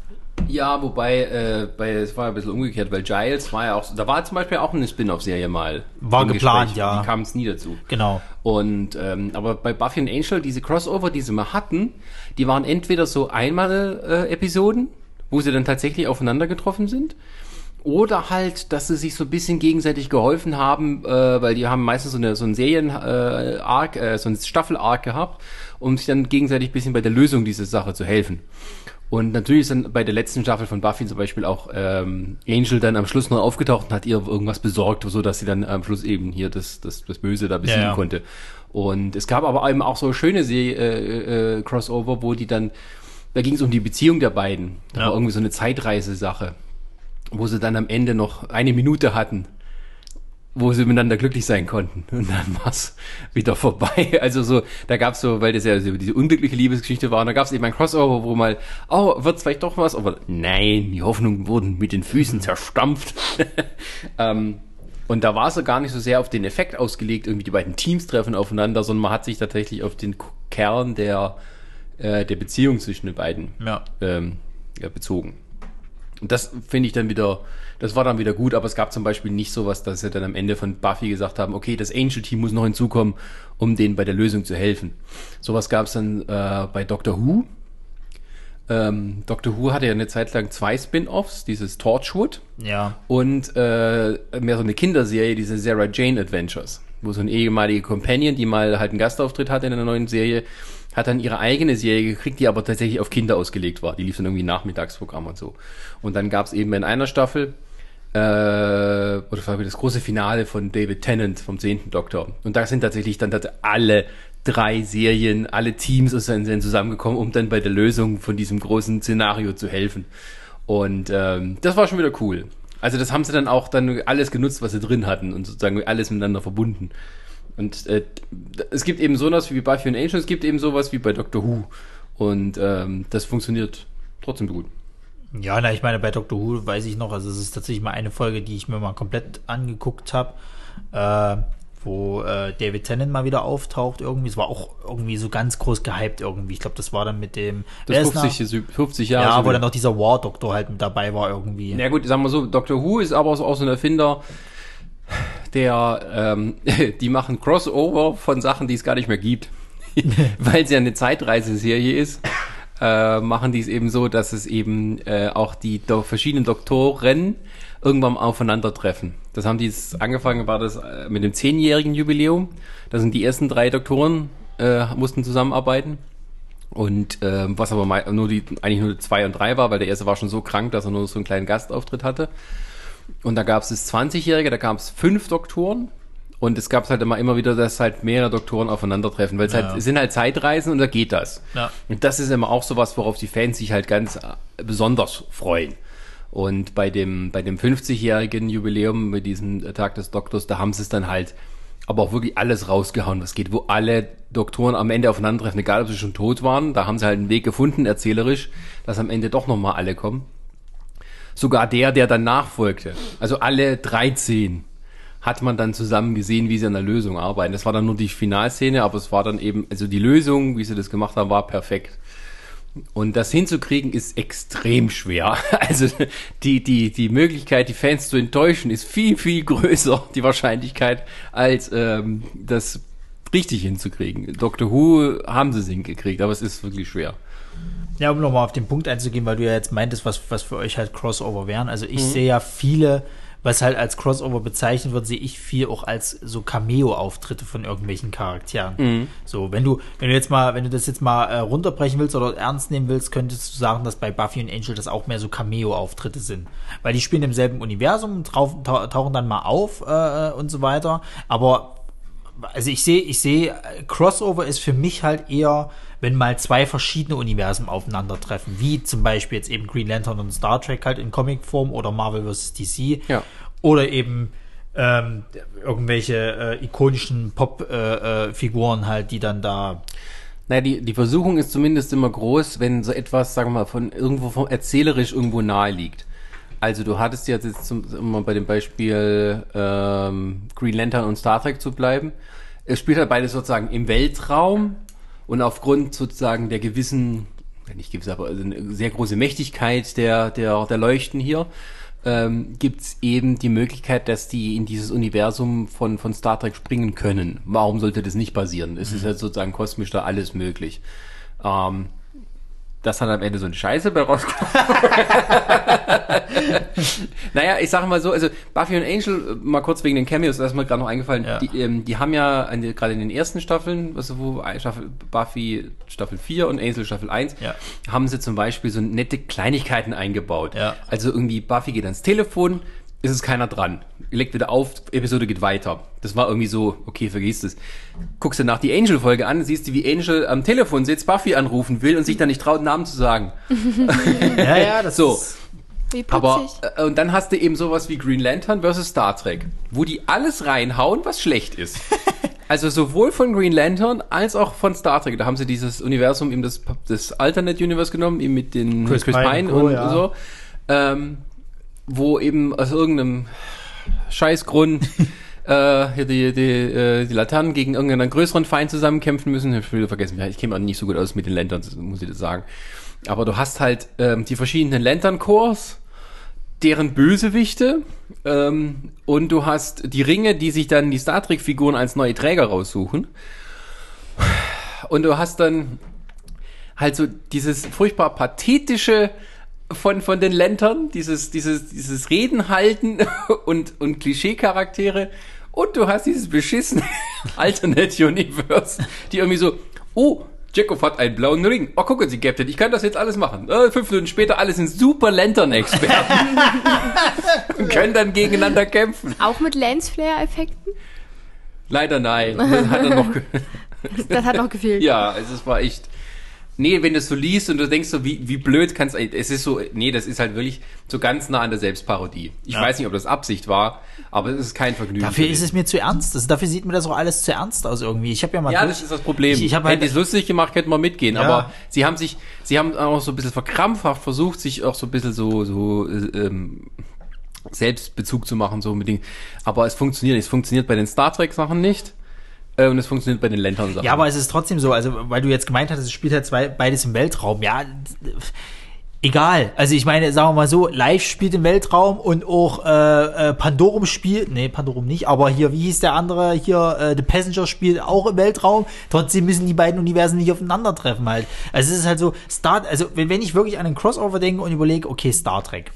Ja, wobei, äh, bei, es war ein bisschen umgekehrt, weil Giles war ja auch, da war zum Beispiel auch eine Spin-off-Serie mal. War geplant, Gespräch, ja. Die kam es nie dazu. Genau. Und, ähm, aber bei Buffy und Angel, diese Crossover, die sie mal hatten, die waren entweder so einmal äh, Episoden, wo sie dann tatsächlich aufeinander getroffen sind, oder halt, dass sie sich so ein bisschen gegenseitig geholfen haben, äh, weil die haben meistens so, eine, so einen Serien-Arc, äh, äh, so einen Staffel-Arc gehabt, um sich dann gegenseitig ein bisschen bei der Lösung dieser Sache zu helfen. Und natürlich ist dann bei der letzten Staffel von Buffy zum Beispiel auch ähm, Angel dann am Schluss noch aufgetaucht und hat ihr irgendwas besorgt, so dass sie dann am Schluss eben hier das, das, das Böse da besiegen ja, ja. konnte. Und es gab aber eben auch so schöne See äh, äh, Crossover, wo die dann, da ging es um die Beziehung der beiden. Da ja. war irgendwie so eine Zeitreise-Sache wo sie dann am Ende noch eine Minute hatten, wo sie miteinander glücklich sein konnten. *laughs* Und dann war's wieder vorbei. *laughs* Also so, da gab's so, weil das ja so diese unglückliche Liebesgeschichte war, und da gab's eben ein Crossover, wo mal, oh, wird's vielleicht doch was, aber nein, die Hoffnungen wurden mit den Füßen zerstampft. *laughs* ähm, und da war es gar nicht so sehr auf den Effekt ausgelegt, irgendwie die beiden Teams treffen aufeinander, sondern man hat sich tatsächlich auf den Kern der, äh, der Beziehung zwischen den beiden ja. Ähm, ja, bezogen. Und das finde ich dann wieder, das war dann wieder gut, aber es gab zum Beispiel nicht sowas, dass sie dann am Ende von Buffy gesagt haben, okay, das Angel-Team muss noch hinzukommen, um denen bei der Lösung zu helfen. Sowas gab es dann äh, bei Doctor Who. Ähm, Doctor Who hatte ja eine Zeit lang zwei Spin-Offs, dieses Torchwood Ja. und äh, mehr so eine Kinderserie, diese Sarah Jane Adventures, wo so eine ehemalige Companion, die mal halt einen Gastauftritt hatte in einer neuen Serie, hat dann ihre eigene Serie gekriegt, die aber tatsächlich auf Kinder ausgelegt war. Die lief dann irgendwie Nachmittagsprogramm und so. Und dann gab es eben in einer Staffel äh, oder war das große Finale von David Tennant vom zehnten Doktor. Und da sind tatsächlich dann alle drei Serien, alle Teams zusammengekommen, um dann bei der Lösung von diesem großen Szenario zu helfen. Und ähm, das war schon wieder cool. Also das haben sie dann auch dann alles genutzt, was sie drin hatten und sozusagen alles miteinander verbunden. Und äh, es gibt eben sowas wie Buffy und Angel, es gibt eben sowas wie bei Doctor Who. Und ähm, das funktioniert trotzdem gut. Ja, na, ich meine, bei Doctor Who weiß ich noch, also es ist tatsächlich mal eine Folge, die ich mir mal komplett angeguckt habe, äh, wo äh, David Tennant mal wieder auftaucht irgendwie. Es war auch irgendwie so ganz groß gehypt irgendwie. Ich glaube, das war dann mit dem Das ist 50, 50 Jahre. Ja, so wo dann noch dieser War-Doktor halt mit dabei war irgendwie. Na gut, sagen wir so, Doctor Who ist aber auch so ein Erfinder, der, ähm, *laughs* die machen Crossover von Sachen, die es gar nicht mehr gibt. *laughs* Weil es ja eine Zeitreiseserie ist, äh, machen die es eben so, dass es eben äh, auch die do verschiedenen Doktoren irgendwann aufeinandertreffen. Das haben die jetzt angefangen, war das äh, mit dem zehnjährigen Jubiläum. Da sind die ersten drei Doktoren äh, mussten zusammenarbeiten. Und ähm, was aber nur die, eigentlich nur zwei und drei war, weil der erste war schon so krank, dass er nur so einen kleinen Gastauftritt hatte. Und da gab es das 20-Jährige, da gab es fünf Doktoren. Und es gab halt immer, immer wieder, dass halt mehrere Doktoren aufeinandertreffen, weil es Ja. halt, es sind halt Zeitreisen und da geht das. Ja. Und das ist immer auch sowas, worauf die Fans sich halt ganz äh, besonders freuen. Und bei dem, bei dem 50-jährigen Jubiläum, mit diesem Tag des Doktors, da haben sie es dann halt aber auch wirklich alles rausgehauen, was geht, wo alle Doktoren am Ende aufeinandertreffen, egal ob sie schon tot waren, da haben sie halt einen Weg gefunden, erzählerisch, dass am Ende doch nochmal alle kommen. Sogar der, der dann nachfolgte, also alle 13 hat man dann zusammen gesehen, wie sie an der Lösung arbeiten. Das war dann nur die Finalszene, aber es war dann eben, also die Lösung, wie sie das gemacht haben, war perfekt. Und das hinzukriegen ist extrem schwer. *laughs* Also die, die, die Möglichkeit, die Fans zu enttäuschen, ist viel, viel größer, die Wahrscheinlichkeit, als ähm, das richtig hinzukriegen. Doctor Who haben sie es hingekriegt, aber es ist wirklich schwer. Ja, um nochmal auf den Punkt einzugehen, weil du ja jetzt meintest, was, was für euch halt Crossover wären. Also ich sehe ja viele, was halt als Crossover bezeichnet wird, sehe ich viel auch als so Cameo-Auftritte von irgendwelchen Charakteren. So, wenn du, wenn du jetzt mal, wenn du das jetzt mal äh, runterbrechen willst oder ernst nehmen willst, könntest du sagen, dass bei Buffy und Angel das auch mehr so Cameo-Auftritte sind. Weil die spielen im selben Universum, trau tau tauchen dann mal auf äh, und so weiter. Aber also ich sehe, ich sehe, äh, Crossover ist für mich halt eher, wenn mal zwei verschiedene Universen aufeinandertreffen, wie zum Beispiel jetzt eben Green Lantern und Star Trek halt in Comicform oder Marvel vs. DC. Ja. Oder eben ähm, irgendwelche äh, ikonischen Pop-Figuren äh, Figuren halt, die dann da. Naja, die, die Versuchung ist zumindest immer groß, wenn so etwas, sagen wir mal, von irgendwo vom erzählerisch irgendwo nahe liegt. Also du hattest jetzt, jetzt zum, um bei dem Beispiel ähm, Green Lantern und Star Trek zu bleiben. Es spielt halt beides sozusagen im Weltraum und aufgrund sozusagen der gewissen, ja, nicht gewiss, aber also eine sehr große Mächtigkeit der, der, der Leuchten hier, ähm, gibt es eben die Möglichkeit, dass die in dieses Universum von, von Star Trek springen können. Warum sollte das nicht passieren? Es ist halt sozusagen kosmisch da alles möglich. Ähm, dass dann am Ende so eine Scheiße bei rauskommt. *laughs* naja, ich sage mal so, also Buffy und Angel, mal kurz wegen den Cameos, da ist mir gerade noch eingefallen, Ja. die, ähm, die haben ja gerade in den ersten Staffeln, also wo Staffel, Buffy Staffel 4 und Angel Staffel 1, Ja. haben sie zum Beispiel so nette Kleinigkeiten eingebaut. Ja. Also irgendwie Buffy geht ans Telefon, ist es keiner dran. Legt wieder auf, Episode geht weiter. Das war irgendwie so, okay, vergiss es. Guckst du nach die Angel-Folge an, siehst du, wie Angel am Telefon sitzt, Buffy anrufen will und sich dann nicht traut, einen Namen zu sagen. *laughs* Ja, ja, das So. ist. Aber, äh, und dann hast du eben sowas wie Green Lantern versus Star Trek, wo die alles reinhauen, was schlecht ist. *laughs* also sowohl von Green Lantern als auch von Star Trek. Da haben sie dieses Universum, eben das, das Alternate Universe genommen, eben mit den Chris Chris, Pine Pine, und Co, und, ja. so. Ähm, wo eben aus irgendeinem Scheißgrund *laughs* äh, hier die, die, äh, die Laternen gegen irgendeinen größeren Feind zusammenkämpfen müssen. Ich hab schon wieder vergessen, ich kenne auch nicht so gut aus mit den Lanterns, muss ich das sagen. Aber du hast halt ähm, die verschiedenen Lantern-Cores deren Bösewichte ähm, und du hast die Ringe, die sich dann die Star Trek-Figuren als neue Träger raussuchen. Und du hast dann halt so dieses furchtbar pathetische von, von den Lantern, dieses, dieses, dieses Reden halten *laughs* und, und Klischee-Charaktere. Und du hast dieses beschissene *laughs* Alternate Universe, die irgendwie so, oh, Jacob hat einen blauen Ring. Oh, gucken Sie, Captain, ich kann das jetzt alles machen. Äh, fünf Minuten später, alle sind super Lantern-Experten. *laughs* und können dann gegeneinander kämpfen. Auch mit Lensflare-Effekten? Leider nein. Das hat er noch, Das hat noch gefehlt. ja, also es war echt. Nee, wenn du es so liest und du denkst so, wie, wie blöd kannst es ist so, nee, das ist halt wirklich so ganz nah an der Selbstparodie. Ich Ja. weiß nicht, ob das Absicht war, aber es ist kein Vergnügen. Dafür ist es mir zu ernst. Also dafür sieht mir das auch alles zu ernst aus irgendwie. Ich habe ja mal Ja, durch- das ist das Problem. Ich, ich habe Hätte halt, es lustig gemacht, könnte man mitgehen. Ja. Aber sie haben sich, sie haben auch so ein bisschen verkrampfhaft versucht, sich auch so ein bisschen so, so äh, ähm, Selbstbezug zu machen, so unbedingt. Aber es funktioniert nicht. Es funktioniert bei den Star Trek Sachen nicht. Äh, und es funktioniert bei den Lantern Sachen. ja, aber es ist trotzdem so, also weil du jetzt gemeint hast, es spielt halt zwei, beides im Weltraum. Ja, egal. Also ich meine, sagen wir mal so, Live spielt im Weltraum und auch äh, äh, Pandorum spielt, nee, Pandorum nicht, aber hier, wie hieß der andere, hier, äh, The Passenger spielt auch im Weltraum. Trotzdem müssen die beiden Universen nicht aufeinandertreffen halt. Also es ist halt so, Star, also wenn, wenn ich wirklich an einen Crossover denke und überlege, okay, Star Trek.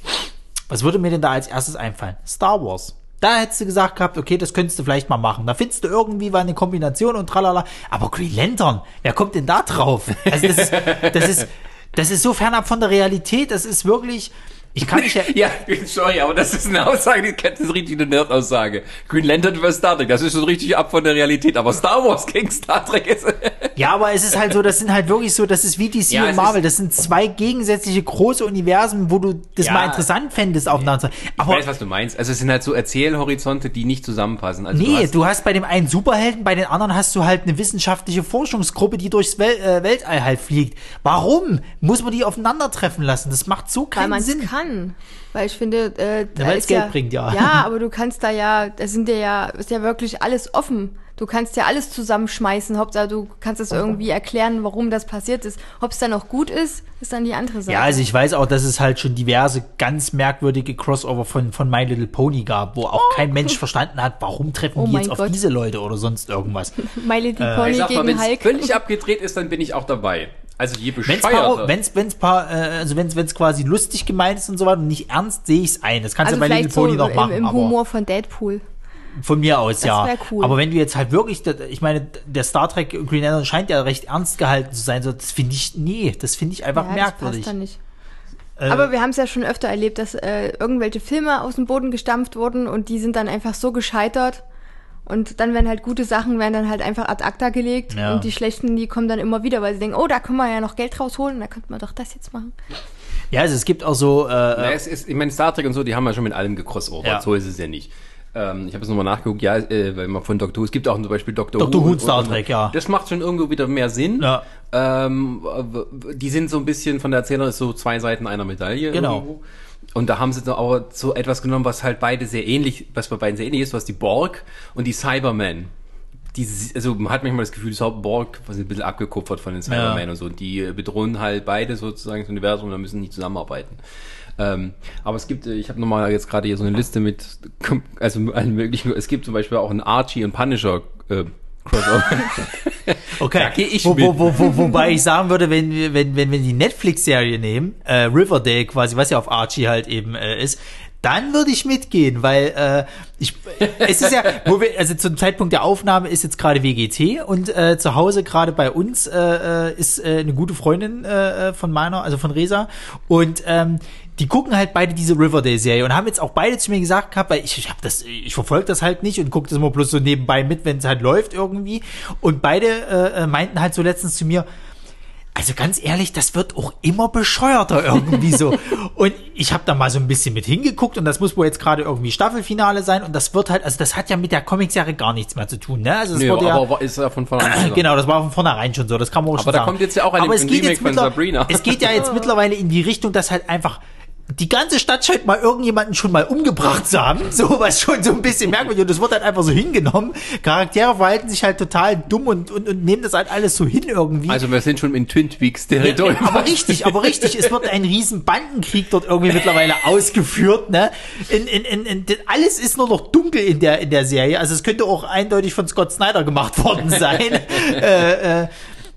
Was würde mir denn da als erstes einfallen? Star Wars. Da hättest du gesagt gehabt, okay, das könntest du vielleicht mal machen. Da findest du irgendwie mal eine Kombination und tralala. Aber Green Lantern, wer kommt denn da drauf? Also das ist, das ist, das ist so fernab von der Realität. Das ist wirklich, ich kann mich ja, *laughs* Ja, sorry, aber das ist eine Aussage, die das ist richtig eine Nerd-Aussage. Green Lantern über Star Trek, das ist so richtig ab von der Realität. Aber Star Wars gegen Star Trek ist. *laughs* ja, aber es ist halt so, das sind halt wirklich so, das ist wie DC Ja, und Marvel. Das sind zwei gegensätzliche große Universen, wo du das Ja. mal interessant fändest aufeinander. Ich Aber weiß, was du meinst. Also es sind halt so Erzählhorizonte, die nicht zusammenpassen. Also Nee, hast- du hast bei dem einen Superhelden, bei den anderen hast du halt eine wissenschaftliche Forschungsgruppe, die durchs Wel äh, Weltall halt fliegt. Warum muss man die aufeinandertreffen lassen? Das macht so keinen Sinn. kann. Weil ich finde, äh, da weil's ist Geld ja, bringt, ja. Ja, aber du kannst da ja, da sind dir ja, ist ja wirklich alles offen. Du kannst ja alles zusammenschmeißen. Hauptsache, du kannst es irgendwie erklären, warum das passiert ist. Ob es dann auch gut ist, ist dann die andere Sache. Ja, also ich weiß auch, dass es halt schon diverse ganz merkwürdige Crossover von, von My Little Pony gab, wo auch kein Mensch verstanden hat, warum treffen Oh die jetzt auf Gott. diese Leute oder sonst irgendwas. *laughs* My Little Äh, Pony ich sag mal, wenn gegen es Hulk. völlig abgedreht ist, dann bin ich auch dabei. Also je Wenn's bescheuerter. paar, wenn's, wenn's paar, äh, also wenn's, wenn's quasi lustig gemeint ist und so weiter und nicht ernst, sehe ich's ein. Das kannst also du bei Little vielleicht so Pony noch im, machen. im aber Humor von Deadpool. Von mir aus, ja. wär cool. Aber wenn du jetzt halt wirklich, das- ich meine, der Star Trek Green Lantern scheint ja recht ernst gehalten zu sein, so, das finde ich, nee, das finde ich einfach ja, merkwürdig. Das passt dann nicht. Äh, Aber wir haben es ja schon öfter erlebt, dass äh, irgendwelche Filme aus dem Boden gestampft wurden und die sind dann einfach so gescheitert. Und dann werden halt gute Sachen, werden dann halt einfach ad acta gelegt. Ja. Und die schlechten, die kommen dann immer wieder, weil sie denken, oh, da können wir ja noch Geld rausholen, da könnte man doch das jetzt machen. ja, also es gibt auch so, äh, Na, es ist, ich meine, Star Trek und so, die haben ja schon mit allem gecrossovert. Ja. So ist es ja nicht. Ähm, ich habe es nochmal nachgeguckt, ja, äh, weil man von Doctor Who, es gibt auch zum Beispiel Doctor, Dr. Who und und- Star und- Trek, ja. Das macht schon irgendwo wieder mehr Sinn. Ja. Ähm, die sind so ein bisschen von der Erzähler ist so zwei Seiten einer Medaille. Genau. Irgendwo. Und da haben sie dann auch so etwas genommen, was halt beide sehr ähnlich, was bei beiden sehr ähnlich ist, was die Borg und die Cybermen. Die, also man hat manchmal das Gefühl, das Borg was ein bisschen abgekupfert von den Cybermen Ja. und so. Und die bedrohen halt beide sozusagen das Universum und da müssen die zusammenarbeiten. Ähm, aber es gibt, ich habe nochmal jetzt gerade hier so eine Liste mit, also allen möglichen, es gibt zum Beispiel auch einen Archie und Punisher äh, Crossover. *laughs* okay. ich wo, wo, wo, wobei ich sagen würde, wenn, wir- wenn, wenn, wenn die Netflix-Serie nehmen, äh, Riverdale quasi, was ja auf Archie halt eben äh, ist, dann würde ich mitgehen, weil äh, ich, *laughs* es ist ja, wo wir, also zum Zeitpunkt der Aufnahme ist jetzt gerade WGT und äh, zu Hause gerade bei uns äh, äh, ist äh, eine gute Freundin äh, äh, von meiner, also von Resa und ähm, die gucken halt beide diese Riverdale-Serie und haben jetzt auch beide zu mir gesagt gehabt, weil ich, ich habe das, ich verfolge das halt nicht und gucke das immer bloß so nebenbei mit, wenn es halt läuft irgendwie. Und beide äh, äh, meinten halt so letztens zu mir, also ganz ehrlich, das wird auch immer bescheuerter irgendwie so. *laughs* Und ich habe da mal so ein bisschen mit hingeguckt und das muss wohl jetzt gerade irgendwie Staffelfinale sein und das wird halt, also das hat ja mit der Comicserie gar nichts mehr zu tun, ne? Also das Nö, wurde ja, aber war- ist ja von vornherein. Genau, das war von vornherein schon so, das kann man auch schon da sagen. kommt jetzt ja auch ein- Aber Remake von Sabrina. Es geht ja jetzt *laughs* mittlerweile in die Richtung, dass halt einfach die ganze Stadt scheint mal irgendjemanden schon mal umgebracht zu haben. *laughs* So was schon so ein bisschen merkwürdig. Und das wird halt einfach so hingenommen. Charaktere verhalten sich halt total dumm und, und, und nehmen das halt alles so hin irgendwie. Also wir sind schon in Twin Peaks Territorium. Ja, aber richtig, aber richtig. Es wird ein riesen Bandenkrieg dort irgendwie mittlerweile ausgeführt. Ne? In, in, in, in, alles ist nur noch dunkel in der, in der Serie. Also es könnte auch eindeutig von Scott Snyder gemacht worden sein. *laughs* äh, äh,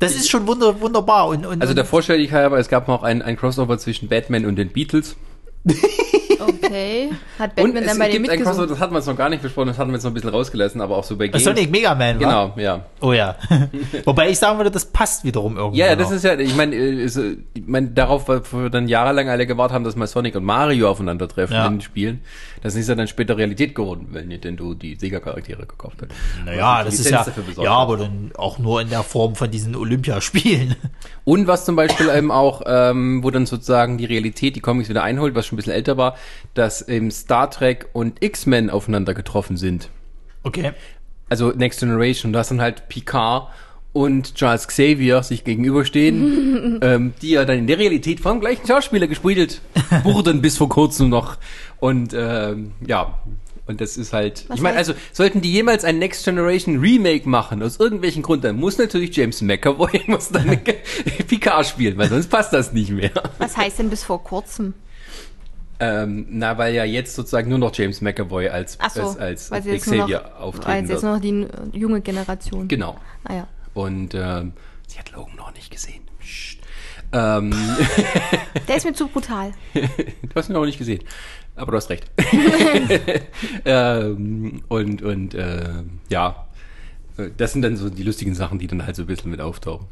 das ist schon wunder, wunderbar. Und, und, also der Vorstelligkeit aber, es gab noch ein, ein Crossover zwischen Batman und den Beatles. *laughs* Okay. Hat Batman und dann bei es dir ein Crossover, mitgesungen? das hatten wir jetzt noch gar nicht besprochen, das hatten wir jetzt noch ein bisschen rausgelassen, aber auch so bei Games. Sonic Mega Man, wa? Genau, ja. Oh ja. *laughs* Wobei ich sagen würde, das passt wiederum irgendwie. Ja, ja, das noch. ist ja, ich meine, äh, ist, ich meine, darauf, weil wir dann jahrelang alle gewartet haben, dass mal Sonic und Mario aufeinandertreffen Ja. in den Spielen. Das ist ja dann später Realität geworden, weil Nintendo die Sega-Charaktere gekauft hat. Naja, das ist Lizenz ja, dafür besorgt ja, hat. aber dann auch nur in der Form von diesen Olympiaspielen. Und was zum Beispiel eben auch, ähm, wo dann sozusagen die Realität die Comics wieder einholt, was schon ein bisschen älter war, dass eben Star Trek und X-Men aufeinander getroffen sind. Okay. Also Next Generation. Du hast dann halt Picard und Charles Xavier sich gegenüberstehen, *laughs* ähm, die ja dann in der Realität vom gleichen Schauspieler gespielt *laughs* wurden bis vor kurzem noch. Und ähm, ja, und das ist halt. Was ich meine, also sollten die jemals ein Next Generation Remake machen, aus irgendwelchen Gründen, dann muss natürlich James McAvoy *laughs* muss dann Picard spielen, weil sonst passt das nicht mehr. Was heißt denn bis vor kurzem? Ähm, na, weil ja jetzt sozusagen nur noch James McAvoy als, so, als, als weil sie jetzt nur noch, Xavier weil auftreten sie jetzt noch die junge Generation. Genau. Naja. Und ähm, sie hat Logan noch nicht gesehen. Psst. Ähm, *laughs* Der ist mir zu brutal. *laughs* du hast ihn noch nicht gesehen. Aber du hast recht. *laughs* ähm, und und äh, ja, das sind dann so die lustigen Sachen, die dann halt so ein bisschen mit auftauchen.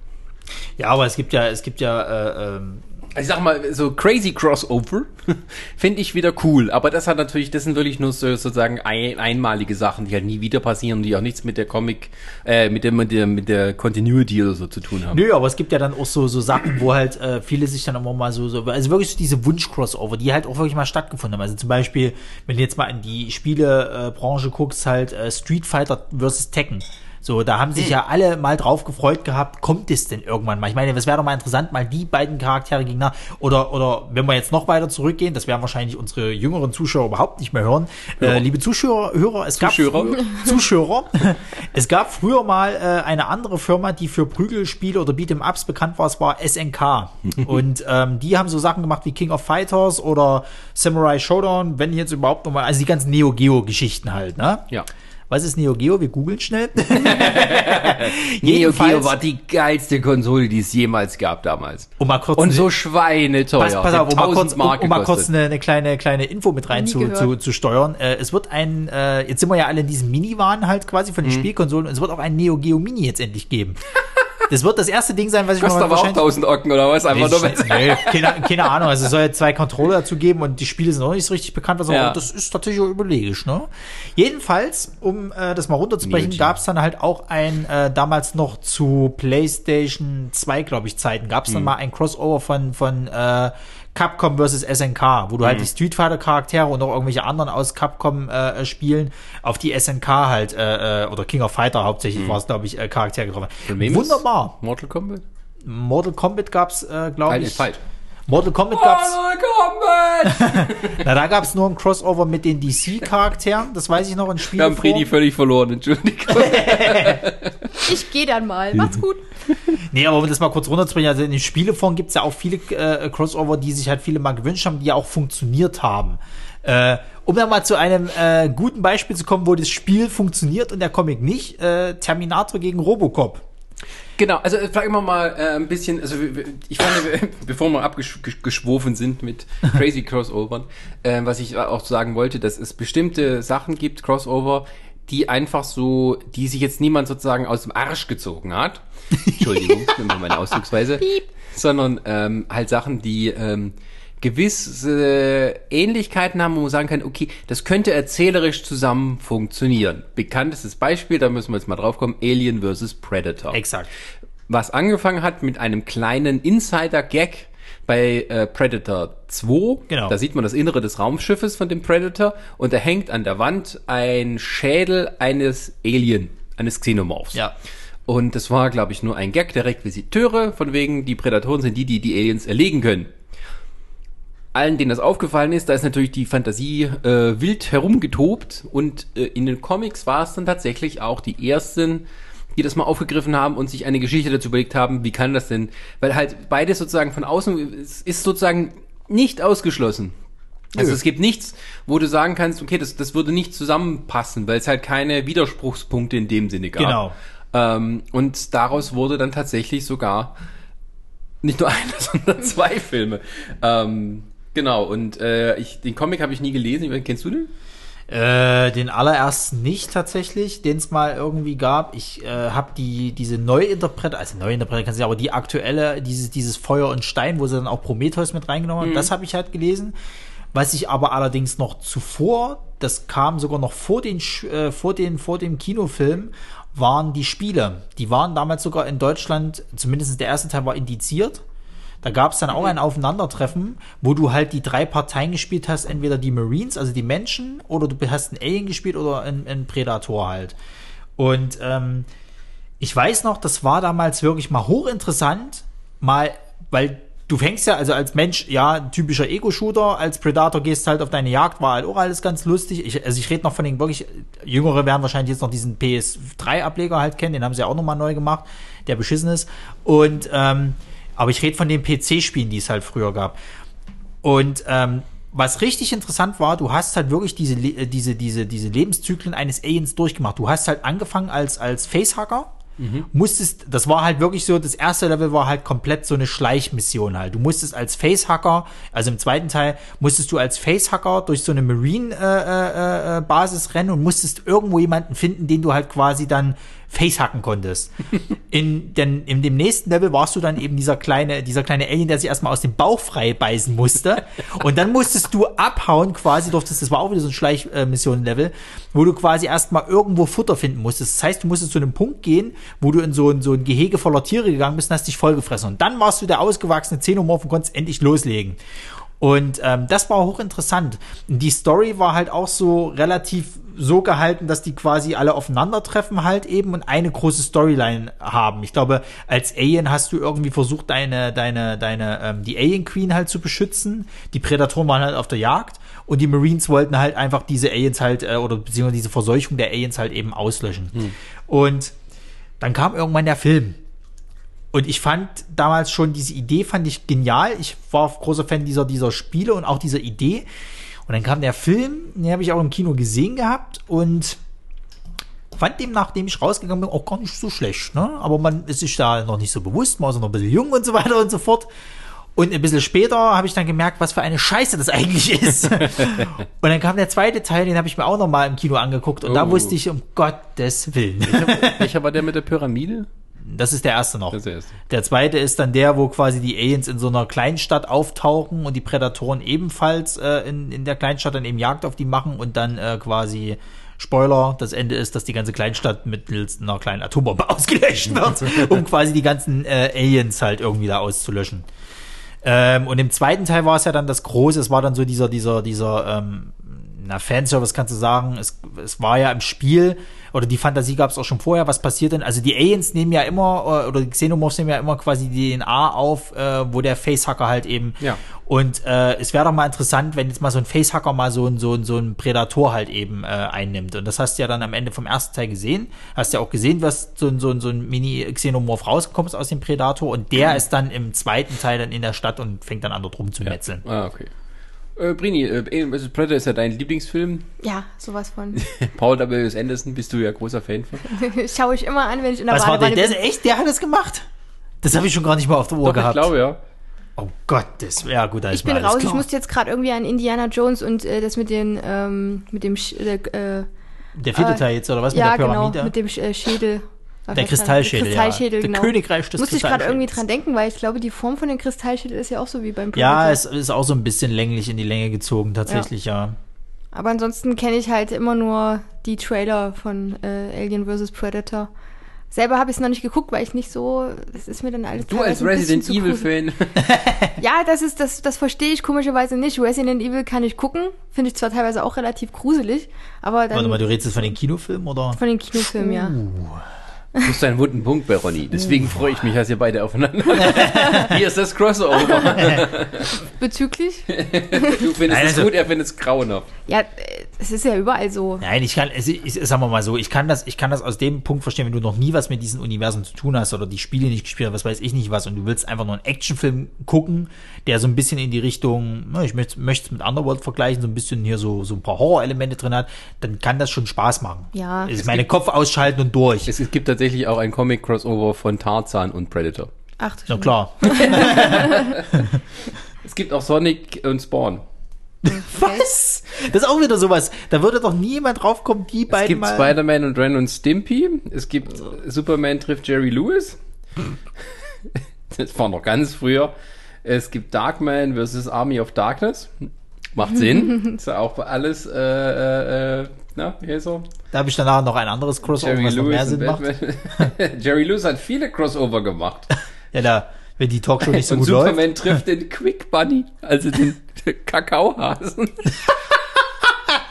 Ja, aber es gibt ja, es gibt ja, äh, ähm, ich sag mal, so crazy Crossover *laughs* finde ich wieder cool. Aber das hat natürlich, das sind wirklich nur so, sozusagen ein, einmalige Sachen, die halt nie wieder passieren, die auch nichts mit der Comic, äh, mit der, mit der, mit der Continuity oder so zu tun haben. Nö, aber es gibt ja dann auch so, so Sachen, wo halt äh, viele sich dann immer mal so, so also wirklich so diese Wunsch-Crossover, die halt auch wirklich mal stattgefunden haben. Also zum Beispiel, wenn du jetzt mal in die Spielebranche guckst, halt äh, Street Fighter versus Tekken. So, da haben sich ja alle mal drauf gefreut gehabt, kommt es denn irgendwann mal? Ich meine, es wäre doch mal interessant, mal die beiden Charaktere gegeneinander, oder, oder wenn wir jetzt noch weiter zurückgehen, das werden wahrscheinlich unsere jüngeren Zuschauer überhaupt nicht mehr hören. Äh, liebe Zuschauer, Hörer, es gab Zuschauer. Zuschauer. *laughs* Es gab früher mal äh, eine andere Firma, die für Prügelspiele oder Beat'em-Ups bekannt war, es war SNK. *laughs* Und ähm, die haben so Sachen gemacht wie King of Fighters oder Samurai Showdown, wenn jetzt überhaupt nochmal, also die ganzen Neo Geo-Geschichten halt, ne? Ja. Was ist Neo Geo? Wir googeln schnell. *laughs* *laughs* Neo Geo war die geilste Konsole, die es jemals gab damals. Um mal kurz Und so schweineteuer. Pass, pass auf, um mal 1000 kurz, um, um mal kurz eine, eine kleine, kleine Info mit rein zu, zu, zu steuern. Äh, es wird ein, äh, jetzt sind wir ja alle in diesem Mini-Wahn halt quasi Mhm. von den Spielkonsolen und es wird auch ein Neo Geo Mini jetzt endlich geben. *laughs* Das wird das erste Ding sein, was ich Kostet mal aber auch wahrscheinlich- 1000 Ocken oder was? Einfach nur, nee, keine, keine Ahnung. Also es soll jetzt zwei Controller dazu geben und die Spiele sind noch nicht so richtig bekannt. Was Ja. das ist tatsächlich auch überlegisch. Ne? Jedenfalls, um äh, das mal runterzubrechen, gab es dann halt auch ein, äh, damals noch zu PlayStation 2, glaube ich, Zeiten, gab es dann mal ein Crossover von, von äh, Capcom versus SNK, wo du halt die Street Fighter Charaktere und auch irgendwelche anderen aus Capcom äh, Spielen auf die SNK halt, äh, äh, oder King of Fighter hauptsächlich war es, glaube ich, äh, Charaktere getroffen. Wunderbar. Mortal Kombat? Mortal Kombat gab's, äh, glaube ich. falsch. Mortal Kombat gab's. Mortal Kombat! *laughs* Na, da gab's nur ein Crossover mit den DC-Charakteren. Das weiß ich noch in Wir haben Fredi Spieleform. völlig verloren, Entschuldigung. *laughs* Ich gehe dann mal. Macht's gut. Nee, aber um das mal kurz runterzubringen, also in den Spieleform gibt's ja auch viele äh, Crossover, die sich halt viele mal gewünscht haben, die ja auch funktioniert haben. Äh, um dann mal zu einem äh, guten Beispiel zu kommen, wo das Spiel funktioniert und der Comic nicht, äh, Terminator gegen Robocop. Genau, also äh, vielleicht immer mal äh, ein bisschen, also wir- wir- ich fand, wir- *laughs* bevor wir abgeschwofen sind mit *laughs* crazy Crossovern, äh, was ich auch sagen wollte, dass es bestimmte Sachen gibt, Crossover, die einfach so, die sich jetzt niemand sozusagen aus dem Arsch gezogen hat. *laughs* Entschuldigung, immer meine Ausdrucksweise. Sondern ähm, halt Sachen, die ähm, gewisse Ähnlichkeiten haben, wo man sagen kann, okay, das könnte erzählerisch zusammen funktionieren. Bekanntestes Beispiel, da müssen wir jetzt mal drauf kommen, Alien vs. Predator Exakt. was angefangen hat mit einem kleinen Insider-Gag bei äh, Predator 2. Genau. Da sieht man das Innere des Raumschiffes von dem Predator und da hängt an der Wand ein Schädel eines Alien, eines Xenomorphs. Ja. Und das war, glaube ich, nur ein Gag der Requisiteure, von wegen, die Prädatoren sind die, die die Aliens erlegen können. Allen, denen das aufgefallen ist, da ist natürlich die Fantasie äh, wild herumgetobt und äh, in den Comics war es dann tatsächlich auch die ersten, die das mal aufgegriffen haben und sich eine Geschichte dazu überlegt haben, wie kann das denn? Weil halt beides sozusagen von außen es ist sozusagen nicht ausgeschlossen. Also Nö. es gibt nichts, wo du sagen kannst, okay, das, das würde nicht zusammenpassen, weil es halt keine Widerspruchspunkte in dem Sinne gab. Genau. Ähm, und daraus wurde dann tatsächlich sogar nicht nur *laughs* einer, sondern zwei Filme. Ähm, genau, und äh, ich, den Comic habe ich nie gelesen. Ich Kennst du den? Äh, den allerersten nicht tatsächlich, den es mal irgendwie gab. Ich äh, habe die diese Neuinterpretation, also Neuinterpretation kannst du aber die aktuelle, dieses dieses Feuer und Stein, wo sie dann auch Prometheus mit reingenommen haben, das habe ich halt gelesen. Was ich aber allerdings noch zuvor, das kam sogar noch vor den äh, vor den vor dem Kinofilm, waren die Spiele. Die waren damals sogar in Deutschland, zumindest der erste Teil war indiziert. Da gab es dann auch ein Aufeinandertreffen, wo du halt die drei Parteien gespielt hast, entweder die Marines, also die Menschen, oder du hast einen Alien gespielt oder einen, einen Predator halt. Und ähm, ich weiß noch, das war damals wirklich mal hochinteressant, mal, weil du fängst ja, also als Mensch, ja, typischer Ego-Shooter, als Predator gehst halt auf deine Jagd, war halt auch alles ganz lustig. Ich, also ich rede noch von den wirklich, Jüngere werden wahrscheinlich jetzt noch diesen PS3-Ableger halt kennen, den haben sie ja auch nochmal neu gemacht, der beschissen ist. Und, ähm, aber ich rede von den PC-Spielen, die es halt früher gab. Und ähm, was richtig interessant war, du hast halt wirklich diese, äh, diese, diese, diese Lebenszyklen eines Aliens durchgemacht. Du hast halt angefangen als, als Facehacker, musstest, das war halt wirklich so, das erste Level war halt komplett so eine Schleichmission halt. Du musstest als Facehacker, also im zweiten Teil, musstest du als Facehacker durch so eine Marine-Basis rennen und musstest irgendwo jemanden finden, den du halt quasi dann facehacken konntest. In, denn in dem nächsten Level warst du dann eben dieser kleine, dieser kleine Alien, der sich erstmal aus dem Bauch frei beißen musste. Und dann musstest du abhauen quasi, durftest, das war auch wieder so ein Schleichmission-Level, wo du quasi erstmal irgendwo Futter finden musstest. Das heißt, du musstest zu einem Punkt gehen, wo du in so ein, so ein Gehege voller Tiere gegangen bist und hast dich vollgefressen. Und dann warst du der ausgewachsene Xenomorph und konntest endlich loslegen. Und ähm, das war hochinteressant. Die Story war halt auch so relativ so gehalten, dass die quasi alle aufeinandertreffen halt eben und eine große Storyline haben. Ich glaube, als Alien hast du irgendwie versucht, deine, deine, deine, ähm, die Alien Queen halt zu beschützen. Die Prädatoren waren halt auf der Jagd und die Marines wollten halt einfach diese Aliens halt, äh, oder beziehungsweise diese Verseuchung der Aliens halt eben auslöschen. Und dann kam irgendwann der Film. Und ich fand damals schon diese Idee, fand ich genial. Ich war großer Fan dieser, dieser Spiele und auch dieser Idee. Und dann kam der Film, den habe ich auch im Kino gesehen gehabt und fand dem, nachdem ich rausgegangen bin, auch gar nicht so schlecht. Ne? Aber man ist sich da noch nicht so bewusst, man ist noch ein bisschen jung und so weiter und so fort. Und ein bisschen später habe ich dann gemerkt, was für eine Scheiße das *laughs* eigentlich ist. und dann kam der zweite Teil, den habe ich mir auch noch mal im Kino angeguckt. Und da Oh. wusste ich, um Gottes Willen. Ich aber der mit der Pyramide? Das ist der erste noch. Der erste. Der zweite ist dann der, wo quasi die Aliens in so einer Kleinstadt auftauchen und die Prädatoren ebenfalls äh, in, in der Kleinstadt dann eben Jagd auf die machen und dann äh, quasi Spoiler, das Ende ist, dass die ganze Kleinstadt mittels einer kleinen Atombombe *laughs* ausgelöscht wird, um quasi die ganzen äh, Aliens halt irgendwie da auszulöschen. Ähm, und im zweiten Teil war es ja dann das Große, es war dann so dieser, dieser, dieser, ähm, na, Fanservice kannst du sagen, es, es war ja im Spiel, oder die Fantasie gab es auch schon vorher, was passiert denn? Also die Aliens nehmen ja immer, äh, oder die Xenomorphs nehmen ja immer quasi die DNA auf, äh, wo der Facehacker halt eben. Ja. Und äh, es wäre doch mal interessant, wenn jetzt mal so ein Facehacker mal so ein, so ein, so ein Predator halt eben äh, einnimmt. Und das hast du ja dann am Ende vom ersten Teil gesehen. Hast ja auch gesehen, was so ein, so ein, so ein Mini-Xenomorph rausgekommen ist aus dem Predator. Und der ist dann im zweiten Teil dann in der Stadt und fängt dann an, dort rumzumetzeln. Ah, okay. Äh, Brini, äh, vs. Predator ist ja dein Lieblingsfilm. Ja, sowas von. *laughs* Paul W. Anderson bist du ja großer Fan von. *laughs* Schaue ich immer an, wenn ich in der Was war? Badewanne Der bin. ist echt, der hat das gemacht? Das habe ich schon gar nicht mehr auf der Uhr Doch, gehabt. ich glaube, ja. Oh Gott, das ja gut, da ist Ich bin raus. Ich klar. musste jetzt gerade irgendwie an Indiana Jones und äh, das mit den ähm, mit dem Sch äh, Der vierte äh, Teil jetzt oder was ja mit der genau Pyramide? mit dem Sch- äh, Schädel. War der. Kristallschädel, Kristallschädel ja. genau. Der Königreich des Musste ich gerade irgendwie dran denken, weil ich glaube, die Form von dem Kristallschädel ist ja auch so wie beim Ja, Predator. es ist auch so ein bisschen länglich in die Länge gezogen, tatsächlich, ja. Aber ansonsten kenne ich halt immer nur die Trailer von äh, Alien vs. Predator. Selber habe ich es noch nicht geguckt, weil ich nicht so, das ist mir dann alles Du als Resident zu Evil gruselig. Fan. *laughs* Ja, das ist das, das verstehe ich komischerweise nicht. Resident Evil kann ich gucken, finde ich zwar teilweise auch relativ gruselig, aber dann Warte mal, du redest jetzt von den Kinofilmen oder? von den Kinofilmen, ja. Du hast einen wunden Punkt bei Ronny. Deswegen freue ich mich, dass ihr beide aufeinander. Hier ist das Crossover. Bezüglich? Du findest Nein, es also- gut, er findet es grauenhaft. Ja, äh, es ist ja überall so. Nein, ich kann, also ich, sagen wir mal so, ich kann das, ich kann das aus dem Punkt verstehen, wenn du noch nie was mit diesen Universen zu tun hast oder die Spiele nicht gespielt hast, was weiß ich nicht was, und du willst einfach nur einen Actionfilm gucken, der so ein bisschen in die Richtung, ich möchte es mit Underworld vergleichen, so ein bisschen hier so, so ein paar Horror-Elemente drin hat, dann kann das schon Spaß machen. Ja. Ich Es meine, Kopf ausschalten und durch. Es, es gibt tatsächlich auch ein Comic-Crossover von Tarzan und Predator. Ach, du Na klar. *laughs* Es gibt auch Sonic und Spawn. *laughs* Was? Das ist auch wieder sowas. Da würde doch niemand draufkommen, die Es beiden gibt mal. Spider-Man und Ren und Stimpy. Es gibt Superman trifft Jerry Lewis. *laughs* Das war noch ganz früher. Es gibt Darkman versus Army of Darkness. Macht Sinn. *laughs* ist ja auch alles, äh, äh, na, wie heißt er? Da habe ich danach noch ein anderes Crossover, Jerry was noch mehr Lewis Sinn macht. Jerry Lewis hat viele Crossover gemacht. Ja, da, wenn die Talkshow nicht so und gut Superman läuft. trifft den Quick Bunny, also den Kakaohasen. *laughs*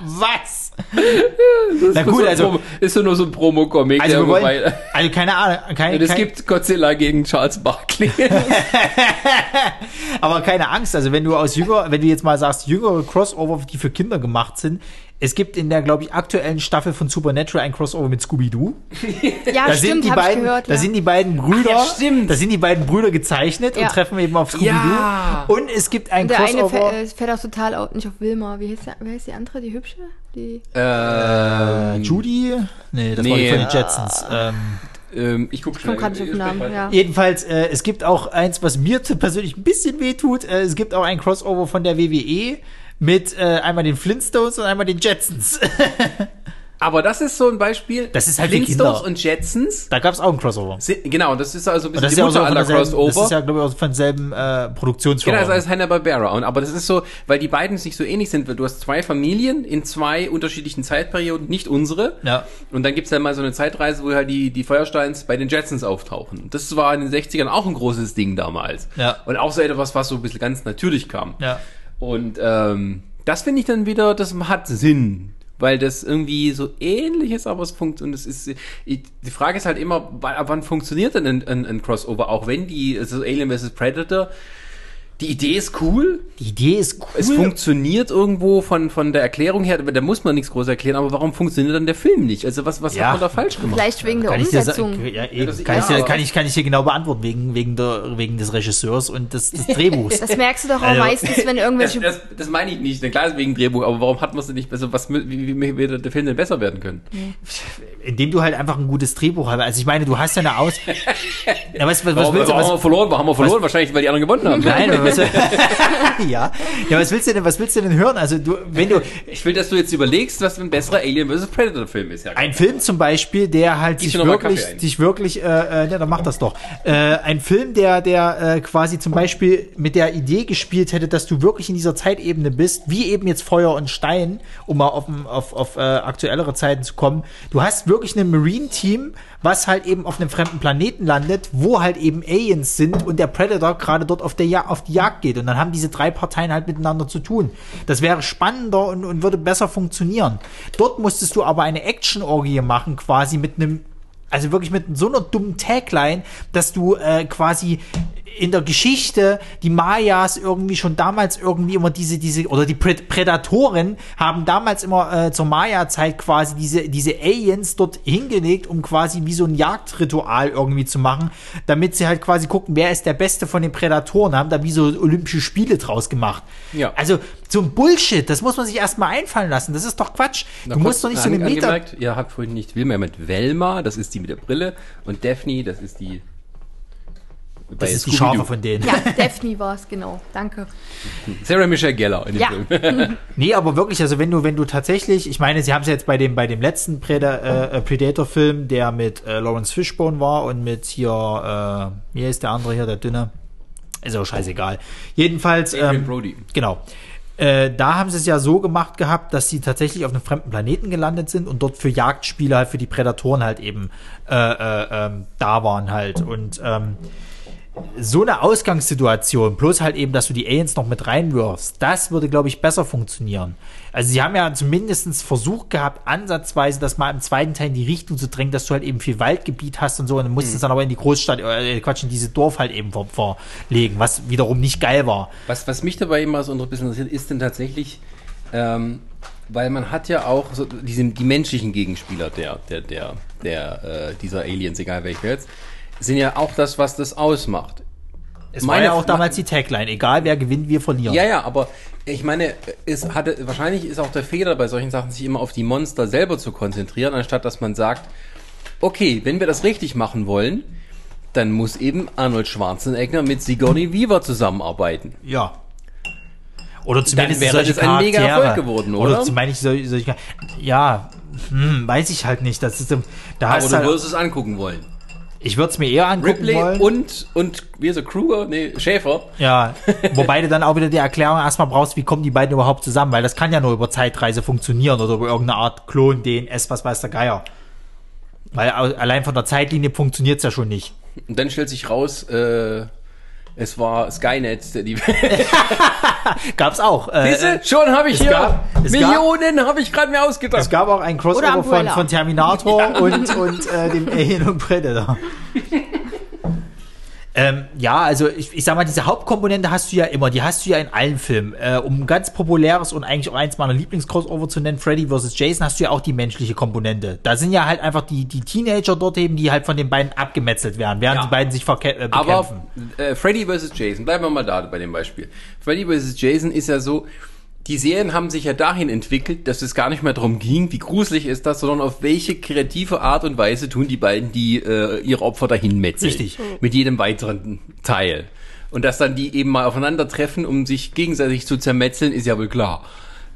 Was? Das Na gut, so also- Promo- ist so nur so ein Promo-Comic. Also, wollen, also keine Ahnung, kein, Und es gibt Godzilla gegen Charles Barkley. *laughs* aber keine Angst. Also wenn du aus jünger, wenn du jetzt mal sagst, jüngere Crossover, die für Kinder gemacht sind, es gibt in der, glaube ich, aktuellen Staffel von Supernatural ein Crossover mit Scooby-Doo. *laughs* Ja, Da sind stimmt, die hab ich beiden, gehört. da ja. sind die beiden Brüder, ja, stimmt. da sind die beiden Brüder gezeichnet Ja. und treffen eben auf Scooby-Doo. Ja. Und es gibt ein Und der eine Crossover. fährt, äh, fährt auch total au- nicht auf Wilma. Wie heißt, der, wie heißt die andere, die hübsche? Die äh, Judy? Nee, das war die Nee. von den Jetsons. Ähm, ähm, ich guck ich komme gerade nicht auf den Namen. Ja. Jedenfalls, äh, es gibt auch eins, was mir persönlich ein bisschen wehtut. Äh, es gibt auch ein Crossover von der WWE mit äh, einmal den Flintstones und einmal den Jetsons. *laughs* Aber das ist so ein Beispiel. Das ist halt Flintstones und Jetsons. da gab es auch ein Crossover. Sind, genau, das ist also ein Und bisschen das ist die Mutter aller derselben, das Crossover. ist ja, glaube ich, auch von derselben äh, Produktionsfirma. Genau, das ist Hanna-Barbera. Und, aber das ist so, weil die beiden sich so ähnlich sind. weil Du hast zwei Familien in zwei unterschiedlichen Zeitperioden, nicht unsere. Ja. Und dann gibt's dann mal so eine Zeitreise, wo halt die, die Feuersteins bei den Jetsons auftauchen. Und Das war in den 60ern auch ein großes Ding damals. Ja. Und auch so etwas, was so ein bisschen ganz natürlich kam. Ja. Und ähm, das finde ich dann wieder, das hat Sinn. Weil das irgendwie so ähnlich ist, aber es funktioniert. Und es ist, ich, die Frage ist halt immer, wann, ab wann funktioniert denn ein, ein, ein Crossover? Auch wenn die, also Alien vs. Predator, die Idee ist cool, Die Idee ist cool. es funktioniert irgendwo von, von der Erklärung her, aber da muss man nichts groß erklären, aber warum funktioniert dann der Film nicht? Also was, was Ja. hat man da falsch gemacht? Vielleicht wegen der kann ich dir Umsetzung. ja, eben, das- kann, ja, ich dir, kann, ich, kann ich dir genau beantworten, wegen, wegen, der, wegen des Regisseurs und des, des *laughs* Drehbuchs. Das merkst du doch auch Also- meistens, wenn *laughs* Das, irgendwelche. das, das meine ich nicht. Klar ist wegen Drehbuch, aber warum hat man es denn nicht besser? Was, wie, wie, wie wird der Film denn besser werden können? indem du halt einfach ein gutes Drehbuch hast. Also ich meine, du hast ja eine Aus... *laughs* ja, was, was, was Warum, willst du? warum haben wir Was, verloren? Warum haben wir verloren? Wahrscheinlich, weil die anderen gewonnen haben. nein, was, *laughs* ja. ja, was willst du denn, was willst du denn hören? Also du, wenn du Ich will, dass du jetzt überlegst, was ein besserer Alien vs. Predator Film ist. Ja. ein Film zum Beispiel, der halt sich wirklich, sich wirklich, äh, äh, ja, dann mach das doch. Äh, ein Film, der, der äh, quasi zum Beispiel mit der Idee gespielt hätte, dass du wirklich in dieser Zeitebene bist, wie eben jetzt Feuer und Stein, um mal auf, auf, auf äh, aktuellere Zeiten zu kommen. Du hast wirklich ein Marine-Team, was halt eben auf einem fremden Planeten landet, wo halt eben Aliens sind und der Predator gerade dort auf, der ja auf die Jagd geht. Und dann haben diese drei Parteien halt miteinander zu tun. Das wäre spannender und, und würde besser funktionieren. Dort musstest du aber eine Action-Orgie machen, quasi mit einem also wirklich mit so einer dummen Tagline, dass du äh, quasi in der Geschichte die Mayas irgendwie schon damals irgendwie immer diese diese oder die Prädatoren haben damals immer äh, zur Maya-Zeit quasi diese diese Aliens dort hingelegt, um quasi wie so ein Jagdritual irgendwie zu machen, damit sie halt quasi gucken, wer ist der Beste von den Prädatoren, haben da wie so Olympische Spiele draus gemacht. Ja. Also so ein Bullshit, das muss man sich erstmal einfallen lassen. Das ist doch Quatsch. Na, du musst doch nicht so eine Meter Ihr habt vorhin nicht Wilma mit Velma, das ist die mit der Brille, und Daphne, das ist die. Das ist die. Scharfe von denen. Ja, *laughs* Daphne war es, genau. Danke. Sarah Michelle Gellar in dem Ja. Film. *laughs* Nee, aber wirklich, also wenn du, wenn du tatsächlich, ich meine, sie haben es ja jetzt bei dem, bei dem letzten Preda, äh, Predator-Film, der mit äh, Lawrence Fishburne war und mit hier, äh, wie ist der andere hier, der dünne? Ist auch scheißegal. Jedenfalls, Adrian ähm, Brody. genau. Äh, da haben sie es ja so gemacht gehabt, dass sie tatsächlich auf einem fremden Planeten gelandet sind und dort für Jagdspiele halt für die Prädatoren halt eben äh, äh, ähm, da waren halt. Und ähm, so eine Ausgangssituation, bloß halt eben, dass du die Aliens noch mit reinwirfst, das würde, glaube ich, besser funktionieren. Also sie haben ja zumindest Versuch gehabt, ansatzweise das mal im zweiten Teil in die Richtung zu drängen, dass du halt eben viel Waldgebiet hast und so und dann musst du es dann aber in die Großstadt, äh, Quatsch, in diese Dorf halt eben ver verlegen, was wiederum nicht geil war. Was, was mich dabei immer so ein bisschen interessiert, ist denn tatsächlich, ähm, weil man hat ja auch so diese, die menschlichen Gegenspieler der, der, der, der, äh, dieser Aliens, egal welche jetzt, sind ja auch das, was das ausmacht. Es war ja auch damals die Tagline, egal wer gewinnt, wir verlieren. Ja, ja, aber ich meine, es hatte, wahrscheinlich ist auch der Fehler bei solchen Sachen, sich immer auf die Monster selber zu konzentrieren, anstatt dass man sagt, okay, wenn wir das richtig machen wollen, dann muss eben Arnold Schwarzenegger mit Sigourney Weaver zusammenarbeiten. Ja. Oder zumindest Dann wäre solche das ein mega. Erfolg geworden, oder? zumindest solche, solche Ja, hm, weiß ich halt nicht. Das ist, da Aber hast du halt, würdest es angucken wollen. Ich würde es mir eher angucken Ripley wollen. und, und, wie er, Kruger? Nee, Schäfer. Ja, *laughs* wobei du dann auch wieder die Erklärung erstmal brauchst, wie kommen die beiden überhaupt zusammen, weil das kann ja nur über Zeitreise funktionieren oder über irgendeine Art Klon, DNS, was weiß der Geier. Weil allein von der Zeitlinie funktioniert's ja schon nicht. Und dann stellt sich raus, äh, es war Skynet, der die. *laughs* Gab's auch. Äh, Siehste, schon habe ich es hier Millionen habe ich gerade mir ausgedacht. es gab auch ein Crossover von, von Terminator *laughs* und, und äh, dem Alien und Predator. *laughs* Ähm, ja, also ich, ich sag mal, diese Hauptkomponente hast du ja immer, die hast du ja in allen Filmen. Äh, um ein ganz populäres und eigentlich auch eins meiner Lieblingscrossover zu nennen, Freddy vs. Jason, hast du ja auch die menschliche Komponente. Da sind ja halt einfach die, die Teenager dort eben, die halt von den beiden abgemetzelt werden, während Ja. die beiden sich verke äh, bekämpfen. Aber äh, Freddy vs. Jason, bleiben wir mal da bei dem Beispiel. Freddy vs. Jason ist ja so, die Serien haben sich ja dahin entwickelt, dass es gar nicht mehr darum ging, wie gruselig ist das, sondern auf welche kreative Art und Weise tun die beiden die äh, ihre Opfer dahin metzeln. Richtig. Mit jedem weiteren Teil. Und dass dann die eben mal aufeinandertreffen, um sich gegenseitig zu zermetzeln, ist ja wohl klar.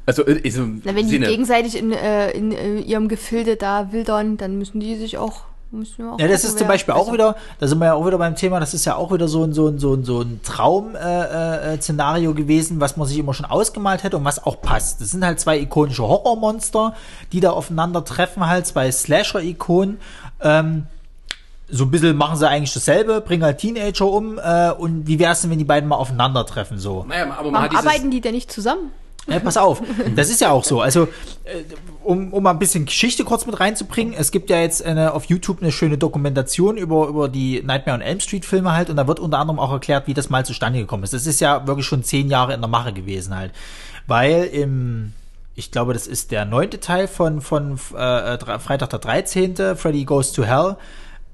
Also äh, ist im Na, wenn die Sinne. gegenseitig in, äh, in äh, ihrem Gefilde da wildern, dann müssen die sich auch. Müssen wir auch Ja, das gucken, ist zum Beispiel auch wieder, da sind wir ja auch wieder beim Thema, das ist ja auch wieder so ein, so ein, so ein, so ein Traum-Szenario äh, äh, Szenario gewesen, was man sich immer schon ausgemalt hätte und was auch passt. Das sind halt zwei ikonische Horrormonster, die da aufeinandertreffen, halt zwei Slasher-Ikonen. Ähm, so ein bisschen machen sie eigentlich dasselbe, bringen halt Teenager um äh, und wie wär's denn, wenn die beiden mal aufeinandertreffen, so. Naja, aber man Warum hat dieses, arbeiten die denn nicht zusammen? Ja, pass auf, *laughs* das ist ja auch so. Also, äh, um, um mal ein bisschen Geschichte kurz mit reinzubringen, es gibt ja jetzt eine, auf YouTube eine schöne Dokumentation über, über die Nightmare on Elm Street Filme halt und da wird unter anderem auch erklärt, wie das mal zustande gekommen ist. Das ist ja wirklich schon zehn Jahre in der Mache gewesen halt. Weil im, ich glaube, das ist der neunte Teil von, von äh, Freitag der 13., Freddy Goes to Hell,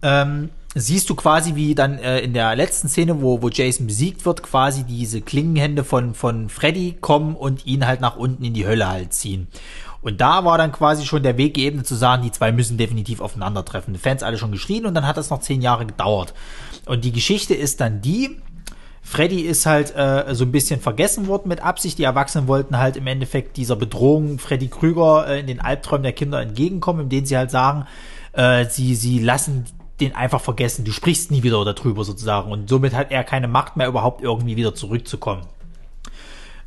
ähm, siehst du quasi, wie dann äh, in der letzten Szene, wo, wo Jason besiegt wird, quasi diese Klingenhände von, von Freddy kommen und ihn halt nach unten in die Hölle halt ziehen. Und da war dann quasi schon der Weg geebnet zu sagen, die zwei müssen definitiv aufeinandertreffen. Die Fans alle schon geschrien und dann hat das noch zehn Jahre gedauert. Und die Geschichte ist dann die, Freddy ist halt äh, so ein bisschen vergessen worden mit Absicht. Die Erwachsenen wollten halt im Endeffekt dieser Bedrohung Freddy Krüger äh, in den Albträumen der Kinder entgegenkommen, indem sie halt sagen, äh, sie, sie lassen den einfach vergessen. Du sprichst nie wieder darüber sozusagen. Und somit hat er keine Macht mehr, überhaupt irgendwie wieder zurückzukommen.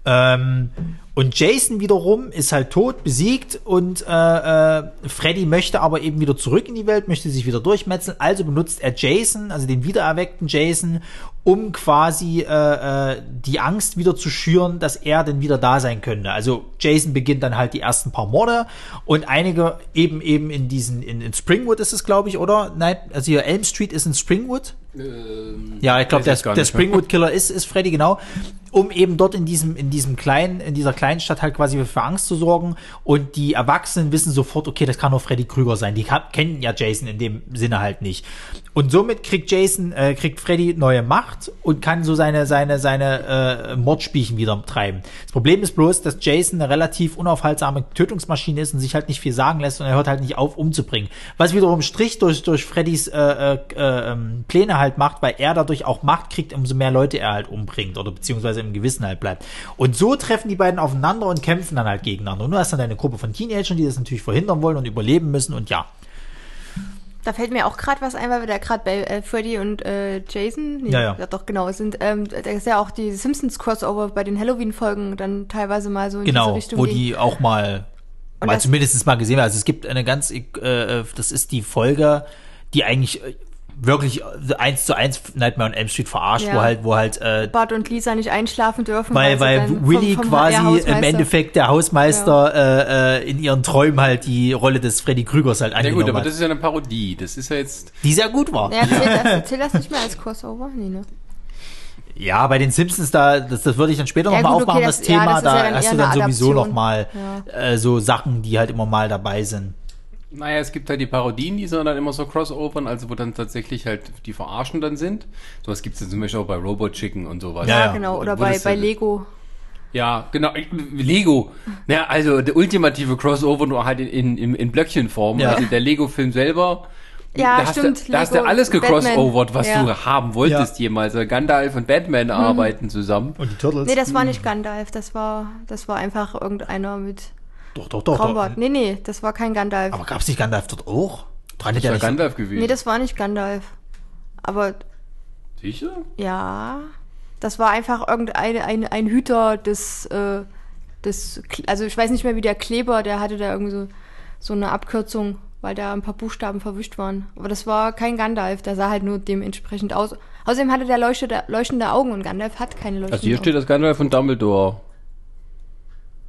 Ähm, und Jason wiederum ist halt tot, besiegt und äh, äh, Freddy möchte aber eben wieder zurück in die Welt, möchte sich wieder durchmetzeln. Also benutzt er Jason, also den wiedererweckten Jason, um quasi äh, äh, die Angst wieder zu schüren, dass er denn wieder da sein könnte. Also Jason beginnt dann halt die ersten paar Morde und einige eben eben in diesen in, in Springwood ist es glaube ich oder nein also hier Elm Street ist in Springwood ja, ich glaube, der, der. Springwood Killer ist, ist Freddy, genau. Um eben dort in diesem, in diesem kleinen, in dieser kleinen Stadt halt quasi für Angst zu sorgen. Und die Erwachsenen wissen sofort, okay, das kann nur Freddy Krüger sein. Die kennen ja Jason in dem Sinne halt nicht. Und somit kriegt Jason, äh, kriegt Freddy neue Macht und kann so seine, seine, seine äh, Mordspielchen wieder treiben. Das Problem ist bloß, dass Jason eine relativ unaufhaltsame Tötungsmaschine ist und sich halt nicht viel sagen lässt und er hört halt nicht auf, umzubringen. Was wiederum Strich durch, durch Freddys äh, äh, äh, ähm, Pläne halt macht, weil er dadurch auch Macht kriegt, umso mehr Leute er halt umbringt oder beziehungsweise im Gewissen halt bleibt. Und so treffen die beiden aufeinander und kämpfen dann halt gegeneinander. Und du hast dann eine Gruppe von Teenagern, die das natürlich verhindern wollen und überleben müssen und ja. Da fällt mir auch gerade was ein, weil wir da gerade bei äh, Freddy und äh, Jason, nee, Ja, ja. doch genau sind. Ähm, da ist ja auch die Simpsons Crossover bei den Halloween-Folgen dann teilweise mal so in Genau, diese Richtung wo ging. die auch mal, Und mal zumindest mal gesehen werden. Also es gibt eine ganz, äh, das ist die Folge, die eigentlich äh, wirklich eins zu eins Nightmare on Elm Street verarscht, Ja. wo halt, wo halt, äh, Bart und Lisa nicht einschlafen dürfen. weil, sie weil dann vom- Willy vom quasi im Endeffekt der Hausmeister äh, äh, in ihren Träumen halt die Rolle des Freddy Krügers halt Ja angenommen gut, aber hat. das ist ja eine Parodie. Das ist ja jetzt. die sehr gut war. Ja, zählt das, zählt das nicht mehr als Crossover? Nee, ne? Ja, bei den Simpsons, da, das, das würde ich dann später Ja, nochmal gut, okay, aufmachen, das- das, ja, Thema. das ja da dann hast du dann sowieso nochmal äh, so Sachen, die halt immer mal dabei sind. Naja, es gibt halt die Parodien, die sind dann immer so crossovern, also wo dann tatsächlich halt die Verarschen dann sind. Sowas gibt es zum Beispiel auch bei Robot Chicken und sowas. Ja, Ja, ja. genau. Oder bei, bei ja- Lego. Ja, genau. Lego. Ja, also der ultimative Crossover nur halt in, in, in Blöckchenform. Ja. Also der Lego-Film selber. Ja, da hast stimmt, Du, da hast du alles gecrossovert, was Batman. du haben wolltest Ja. jemals. Also Gandalf und Batman arbeiten zusammen. Und die Turtles? Nee, das war nicht Gandalf. Das war, das war einfach irgendeiner mit doch, doch, doch. doch. Traumbart. Nee, nee, das war kein Gandalf. Aber gab's nicht Gandalf dort auch? Dran Das ja war nicht. Gandalf gewesen. Nee, das war nicht Gandalf. Aber Sicher? ja, das war einfach irgendein ein, ein Hüter des, äh, des, also ich weiß nicht mehr wie der Kleber, der hatte da irgendwie so, so eine Abkürzung, weil da ein paar Buchstaben verwischt waren. Aber das war kein Gandalf, der sah halt nur dementsprechend aus. Außerdem hatte der leuchtende, leuchtende Augen und Gandalf hat keine leuchtenden Also hier Augen. steht das Gandalf und Dumbledore.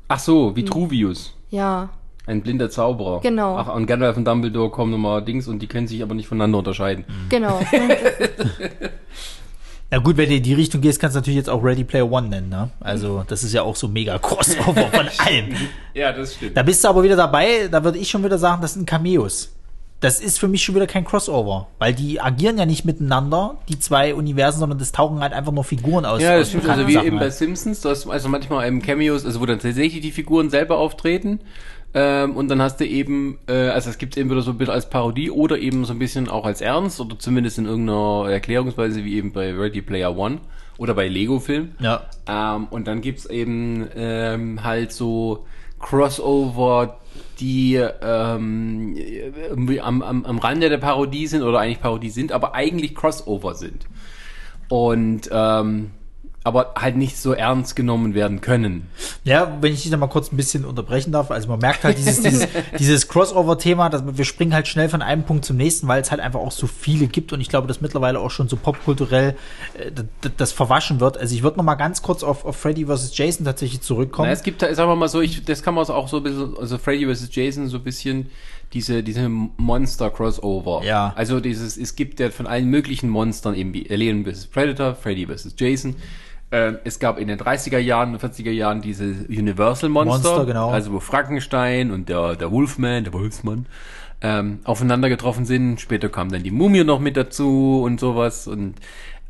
Ach so, Vitruvius. Ja, Ein blinder Zauberer. Genau. Ach, und Gandalf und Dumbledore kommen nochmal Dings und die können sich aber nicht voneinander unterscheiden. genau. *laughs* Na gut, wenn du in die Richtung gehst, kannst du natürlich jetzt auch Ready Player One nennen, ne? Also, das ist ja auch so mega Crossover von *laughs* allem. Ja, das stimmt. Da bist du aber wieder dabei, da würde ich schon wieder sagen, das sind Cameos. Das ist für mich schon wieder kein Crossover, weil die agieren ja nicht miteinander, die zwei Universen, sondern das tauchen halt einfach nur Figuren aus. Ja, das stimmt. Also wie Sachen eben bei halt. Simpsons, du hast also manchmal eben Cameos, also wo dann tatsächlich die Figuren selber auftreten. Ähm, und dann hast du eben, äh, also es gibt eben wieder so ein bisschen als Parodie oder eben so ein bisschen auch als Ernst oder zumindest in irgendeiner Erklärungsweise wie eben bei Ready Player One oder bei Lego-Film. Ja. Ähm, und dann gibt's eben ähm, halt so Crossover, die ähm, am, am, am Rande der Parodie sind oder eigentlich Parodie sind, aber eigentlich Crossover sind. Und ähm, aber halt nicht so ernst genommen werden können. Ja, wenn ich dich da mal kurz ein bisschen unterbrechen darf, also man merkt halt dieses, dieses, *laughs* dieses Crossover-Thema, dass wir springen halt schnell von einem Punkt zum nächsten, weil es halt einfach auch so viele gibt und ich glaube, dass mittlerweile auch schon so popkulturell äh, d- d- das verwaschen wird. Also ich würde noch mal ganz kurz auf, auf Freddy vs. Jason tatsächlich zurückkommen. Na, es gibt, sagen wir mal so, ich, das kann man auch so ein bisschen, also Freddy vs. Jason so ein bisschen diese, diese Monster-Crossover. Ja. Also dieses, es gibt ja von allen möglichen Monstern eben wie Alien vs. Predator, Freddy vs. Jason. Ähm, es gab in den 30er Jahren, 40er Jahren diese Universal Monster. Monster, genau. Also wo Frankenstein und der, der Wolfman, der Wolfsmann, ähm, aufeinander getroffen sind. Später kam dann die Mumie noch mit dazu und sowas und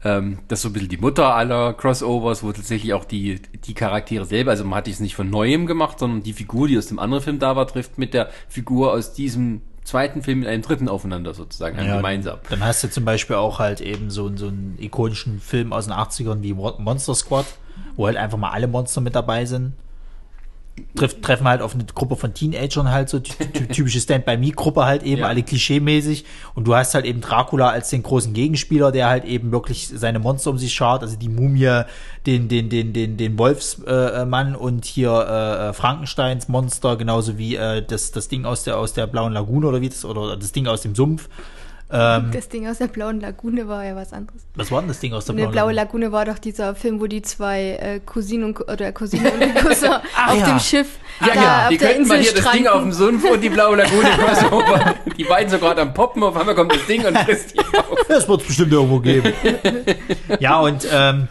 ähm, das ist so ein bisschen die Mutter aller Crossovers, wo tatsächlich auch die, die Charaktere selber, also man hat es nicht von Neuem gemacht, sondern die Figur, die aus dem anderen Film da war, trifft mit der Figur aus diesem zweiten Film mit einem dritten aufeinander sozusagen, Ja, gemeinsam. Dann hast du zum Beispiel auch halt eben so, so einen ikonischen Film aus den 80ern wie Mo- Monster Squad, wo halt einfach mal alle Monster mit dabei sind. Treff, treffen halt auf eine Gruppe von Teenagern halt, so ty- ty- typische Stand-by-Me-Gruppe halt eben, Ja. alle klischee-mäßig. Und du hast halt eben Dracula als den großen Gegenspieler, der halt eben wirklich seine Monster um sich schaut, also die Mumie, den, den, den, den, den Wolfsmann äh, und hier äh, äh, Frankensteins Monster, genauso wie äh, das, das Ding aus der, aus der blauen Lagune oder wie das, oder das Ding aus dem Sumpf. Ähm, Das Ding aus der blauen Lagune war ja was anderes. was war denn das Ding aus der Eine blauen blaue Lagune? Lagune war doch dieser Film, wo die zwei äh, Cousinen und, oder Cousine und Cousin *laughs* Ah, auf ja. dem Schiff Ja, da ja, auf die der könnten mal Insel hier das Ding stranden. auf dem Sumpf und die blaue Lagune *laughs* *laughs* die beiden so gerade am Poppen, auf einmal kommt das Ding und frisst die auf. Das wird es bestimmt irgendwo geben. ja, und ähm,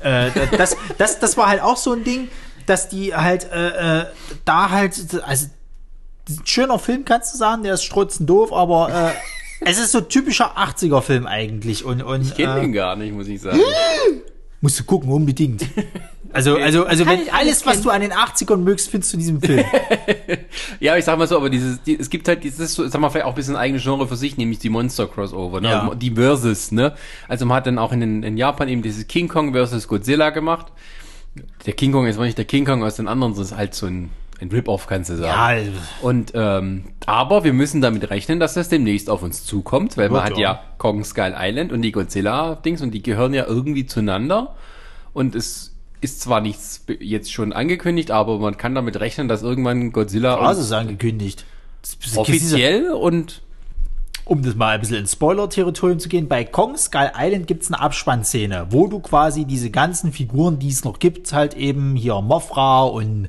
äh, das, das, das war halt auch so ein Ding, dass die halt äh, äh, da halt, also ein schöner Film kannst du sagen, der ist strutzen doof, aber äh, es ist so typischer 80er-Film eigentlich. Und, und Ich kenne äh, den gar nicht, muss ich sagen. *gasps* musst du gucken, unbedingt. *laughs* Also, also, also Kann wenn alles alles, was du an den 80ern mögst, findest du in diesem Film. *laughs* Ja, ich sag mal so, aber dieses, die, es gibt halt dieses, so, sag mal, vielleicht auch ein bisschen ein eigenes Genre für sich, nämlich die Monster-Crossover, ne? Ja. Also die Versus, ne? Also man hat dann auch in, in Japan eben dieses King Kong versus Godzilla gemacht. Der King Kong ist aber nicht der King Kong aus den anderen, das ist halt so ein, ein Rip-Off, kannst du sagen. ja, Und ähm, aber wir müssen damit rechnen, dass das demnächst auf uns zukommt, weil man Wird hat ja. ja Kong Skull Island und die Godzilla-Dings und die gehören ja irgendwie zueinander. Und es ist zwar nichts jetzt schon angekündigt, aber man kann damit rechnen, dass irgendwann Godzilla also ist angekündigt. Offiziell und um das mal ein bisschen ins Spoiler-Territorium zu gehen, bei Kong Skull Island gibt's eine Abspannszene, wo du quasi diese ganzen Figuren, die es noch gibt, halt eben hier Mothra und äh,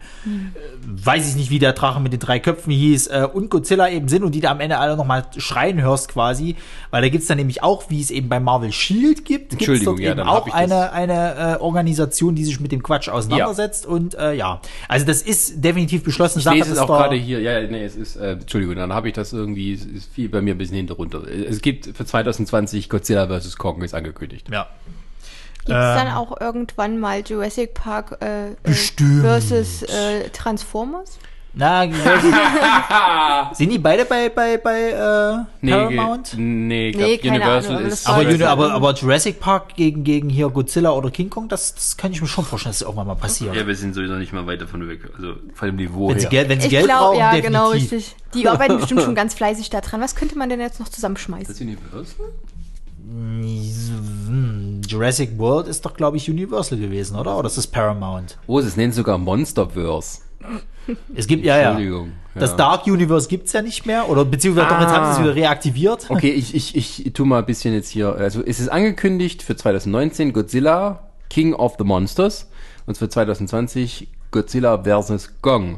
weiß ich nicht, wie der Drache mit den drei Köpfen hieß, äh, und Godzilla eben sind und die da am Ende alle nochmal schreien hörst quasi, weil da gibt's dann nämlich auch, wie es eben bei Marvel Shield gibt, gibt's Entschuldigung, dort ja, eben auch ich eine, eine äh, Organisation, die sich mit dem Quatsch auseinandersetzt und äh, ja, also das ist definitiv beschlossene Ich Sache. lese es auch gerade hier, ja, nee, es ist, äh, Entschuldigung, dann habe ich das irgendwie, es ist viel bei mir ein bisschen hinter runter. Es gibt für 2020 Godzilla vs. Kong ist angekündigt. Ja. Gibt es dann auch irgendwann mal Jurassic Park äh, äh, versus äh, Transformers? Na, *laughs* sind die beide bei, bei, bei äh, Nee, Paramount? nee, ich Nee, glaub, keine Universal Ahnung, ist. Aber, Juni- aber, aber Jurassic Park gegen, gegen hier Godzilla oder King Kong, das, das kann ich mir schon vorstellen, dass das irgendwann mal passiert. ja, wir sind sowieso nicht mal weit davon weg. Also von dem Niveau wenn, sie. Geld, wenn sie Ich Geld glaube, brauchen, ja, definitiv. genau, richtig. Die *laughs* arbeiten bestimmt schon ganz fleißig da dran. Was könnte man denn jetzt noch zusammenschmeißen? Das Universal? Hm, Jurassic World ist doch, glaube ich, Universal gewesen, oder? Oder ist das Paramount? Oh, sie nennen sogar Monsterverse. *laughs* Es gibt, ja, ja. Entschuldigung. Das. Dark Universe gibt's ja nicht mehr, oder beziehungsweise doch, jetzt haben sie es Ah. wieder reaktiviert. Okay, ich, ich, ich tu mal ein bisschen jetzt hier. Also es ist angekündigt für 2019 Godzilla King of the Monsters und für 2020 Godzilla vs. Gong.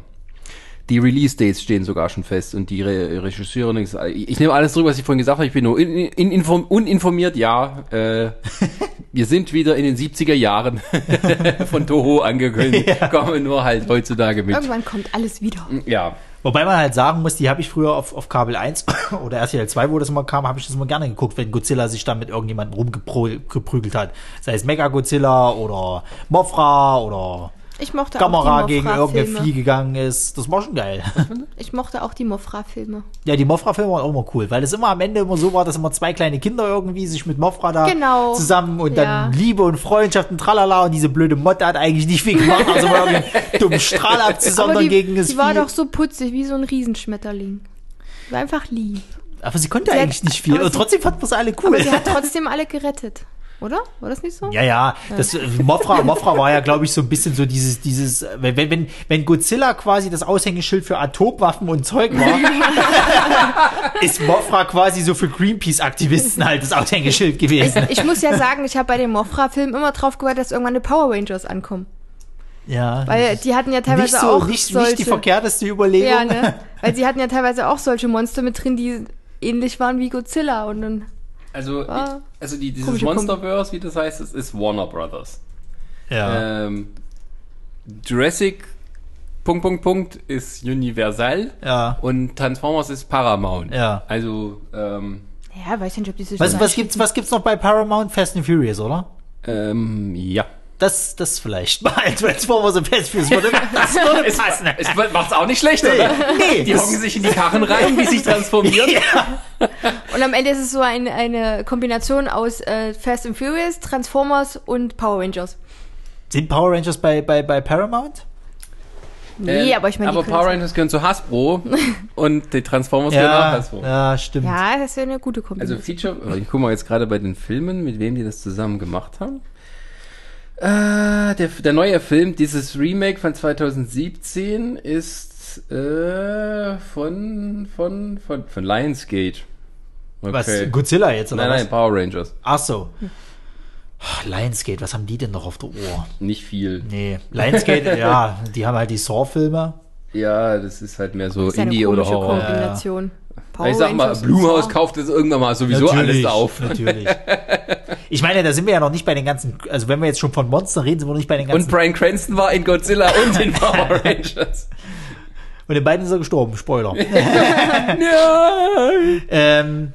Die Release-Dates stehen sogar schon fest und die Re Regisseurin ist, ich nehme alles zurück, was ich vorhin gesagt habe, ich bin nur in, in, inform, uninformiert, ja. Äh, *laughs* wir sind wieder in den 70er Jahren *laughs* von Toho angekündigt, kommen nur halt heutzutage mit. Irgendwann kommt alles wieder. Ja, Wobei man halt sagen muss, die habe ich früher auf, auf Kabel 1 *coughs* oder RTL 2, wo das immer kam, habe ich das immer gerne geguckt, wenn Godzilla sich dann mit irgendjemandem rumgeprügelt hat. Sei es Mega Godzilla oder Mothra oder Ich mochte Gamera auch die gegen irgendeine Vieh Mothra-Filme. gegangen ist. Das war schon geil. *laughs* Ich mochte auch die Mothra-Filme. Ja, die Mothra-Filme waren auch immer cool, weil es immer am Ende immer so war, dass immer zwei kleine Kinder irgendwie sich mit Mothra da Genau. zusammen und Ja. dann Liebe und Freundschaft und tralala und diese blöde Motte hat eigentlich nicht viel gemacht, also mal einen dummen Strahl Aber abzusondern die, gegen das die war Vieh. doch so putzig, wie so ein Riesenschmetterling. Die War einfach lieb. aber sie konnte Sie hat- eigentlich nicht viel aber und sie- trotzdem fanden wir sie alle cool. Aber sie hat *laughs* trotzdem alle gerettet. Oder? War das nicht so? Ja, ja, das äh, Mothra, Mothra war ja, glaube ich, so ein bisschen so dieses, dieses, äh, wenn, wenn- wenn, Godzilla quasi das Aushängeschild für Atomwaffen und Zeug war, *laughs* ist Mothra quasi so für Greenpeace-Aktivisten halt das Aushängeschild gewesen. Ich muss ja sagen, ich habe bei den Mothra-Filmen immer drauf gewartet, dass irgendwann die Power Rangers ankommen. Ja. Weil die hatten ja teilweise so, auch nicht, solche... nicht die verkehrteste Überlegung. ja, ne? Weil sie hatten ja teilweise auch solche Monster mit drin, die ähnlich waren wie Godzilla. Und dann, also, Ah. also die, dieses. Monsterverse, wie das heißt, das ist Warner Brothers. Ja. Ähm, Jurassic Punkt, Punkt, Punkt ist Universal Ja. und Transformers ist Paramount. Ja. Also, ähm, ja, weiß ich nicht, ob die sich Was, so was gibt's, was gibt's noch bei Paramount? Fast and Furious, oder? ähm, ja. Das, das vielleicht mal Transformers und Fast and Furious. würde- Das *laughs* würde passen. Es macht's auch nicht schlecht, oder? Nee, Die hocken sich in die Karren rein, wie sich *laughs* transformieren. Und am Ende ist es so ein, eine Kombination aus äh, Fast and Furious, Transformers und Power Rangers. Sind Power Rangers bei, bei, bei Paramount? Nee, Ähm, aber ich meine, aber Power es- Rangers gehören zu Hasbro *laughs* und die Transformers gehören auch Ja, Hasbro. ja, stimmt. Ja, das wäre eine gute Also Kombination. Feature, ich gucke mal jetzt gerade bei den Filmen, mit wem die das zusammen gemacht haben. Äh, der, der neue Film, dieses Remake von 2017 ist äh, von, von, von, von Lionsgate. Okay. Was, Godzilla jetzt, oder Nein, was? nein, Power Rangers. Ach so. Ah, Lionsgate, was haben die denn noch auf der Uhr? Nicht viel. Nee, Lionsgate, *laughs* ja, die haben halt die Saw-Filme. Ja, das ist halt mehr so ja Indie oder Horror. Kombination. Power ich sag mal, Rangers und Blumhaus kauft jetzt irgendwann mal sowieso alles auf. Natürlich. *laughs* Ich meine, da sind wir ja noch nicht bei den ganzen, also wenn wir jetzt schon von Monster reden, sind wir noch nicht bei den Und ganzen. Brian Cranston war in Godzilla und in *laughs* Power Rangers. Und in beiden ist er gestorben, Spoiler. *laughs* ja. ähm,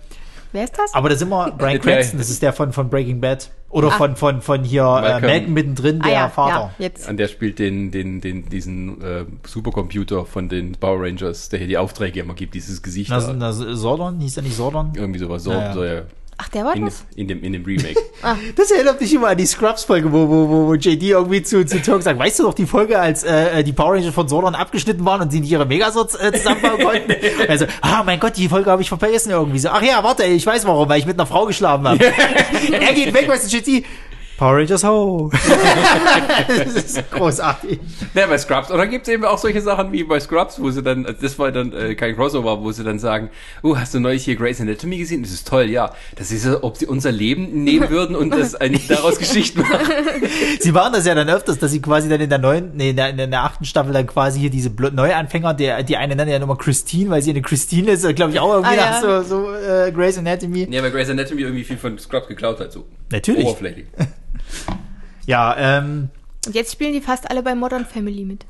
Wer ist das? aber da sind wir, *laughs* Brian Okay. Cranston, das ist der von, von Breaking Bad. Oder Ah. von, von, von hier, äh, Malcolm. Malcolm mittendrin, der ah ja, Vater. ja, jetzt. An der spielt den, den, den, diesen äh, Supercomputer von den Power Rangers, der hier die Aufträge immer gibt, dieses Gesicht. Na, da. na, Sordon, hieß er nicht Sordon? Irgendwie sowas. So, Ja, ja. Ach, der war In, das? in, dem, in dem Remake. *laughs* Das erinnert mich immer an die Scrubs-Folge, wo, wo, wo, wo JD irgendwie zu, zu Turk sagt, weißt du noch die Folge, als äh, die Power Rangers von Sordon abgeschnitten waren und sie nicht ihre Megasorts äh, zusammenbauen *laughs* konnten? Also, ah, mein Gott, die Folge habe ich vergessen irgendwie so. Ach ja, warte, ich weiß warum, weil ich mit einer Frau geschlafen habe. *laughs* er geht weg, weißt du, JD, Power Rangers Ho. *laughs* das ist großartig. Ja, bei Scrubs. Und dann gibt's eben auch solche Sachen wie bei Scrubs, wo sie dann, das war dann äh, kein Crossover, wo sie dann sagen, oh, hast du neulich hier Grey's Anatomy gesehen? Das ist toll, ja. Das ist so, ob sie unser Leben nehmen würden und das eigentlich daraus Geschichten machen. *laughs* Sie waren das ja dann öfters, dass sie quasi dann in der neuen, nee, in der, in der achten Staffel dann quasi hier diese Neuanfänger, der, die eine nennen ja nochmal Christine, weil sie eine Christine ist, glaube ich auch irgendwie Ah, ja. so, so äh, Grey's Anatomy. Ja, weil Grey's Anatomy irgendwie viel von Scrubs geklaut hat, so. Natürlich. Oberflächlich. *laughs* Ja, ähm, Und jetzt spielen die fast alle bei Modern Family mit.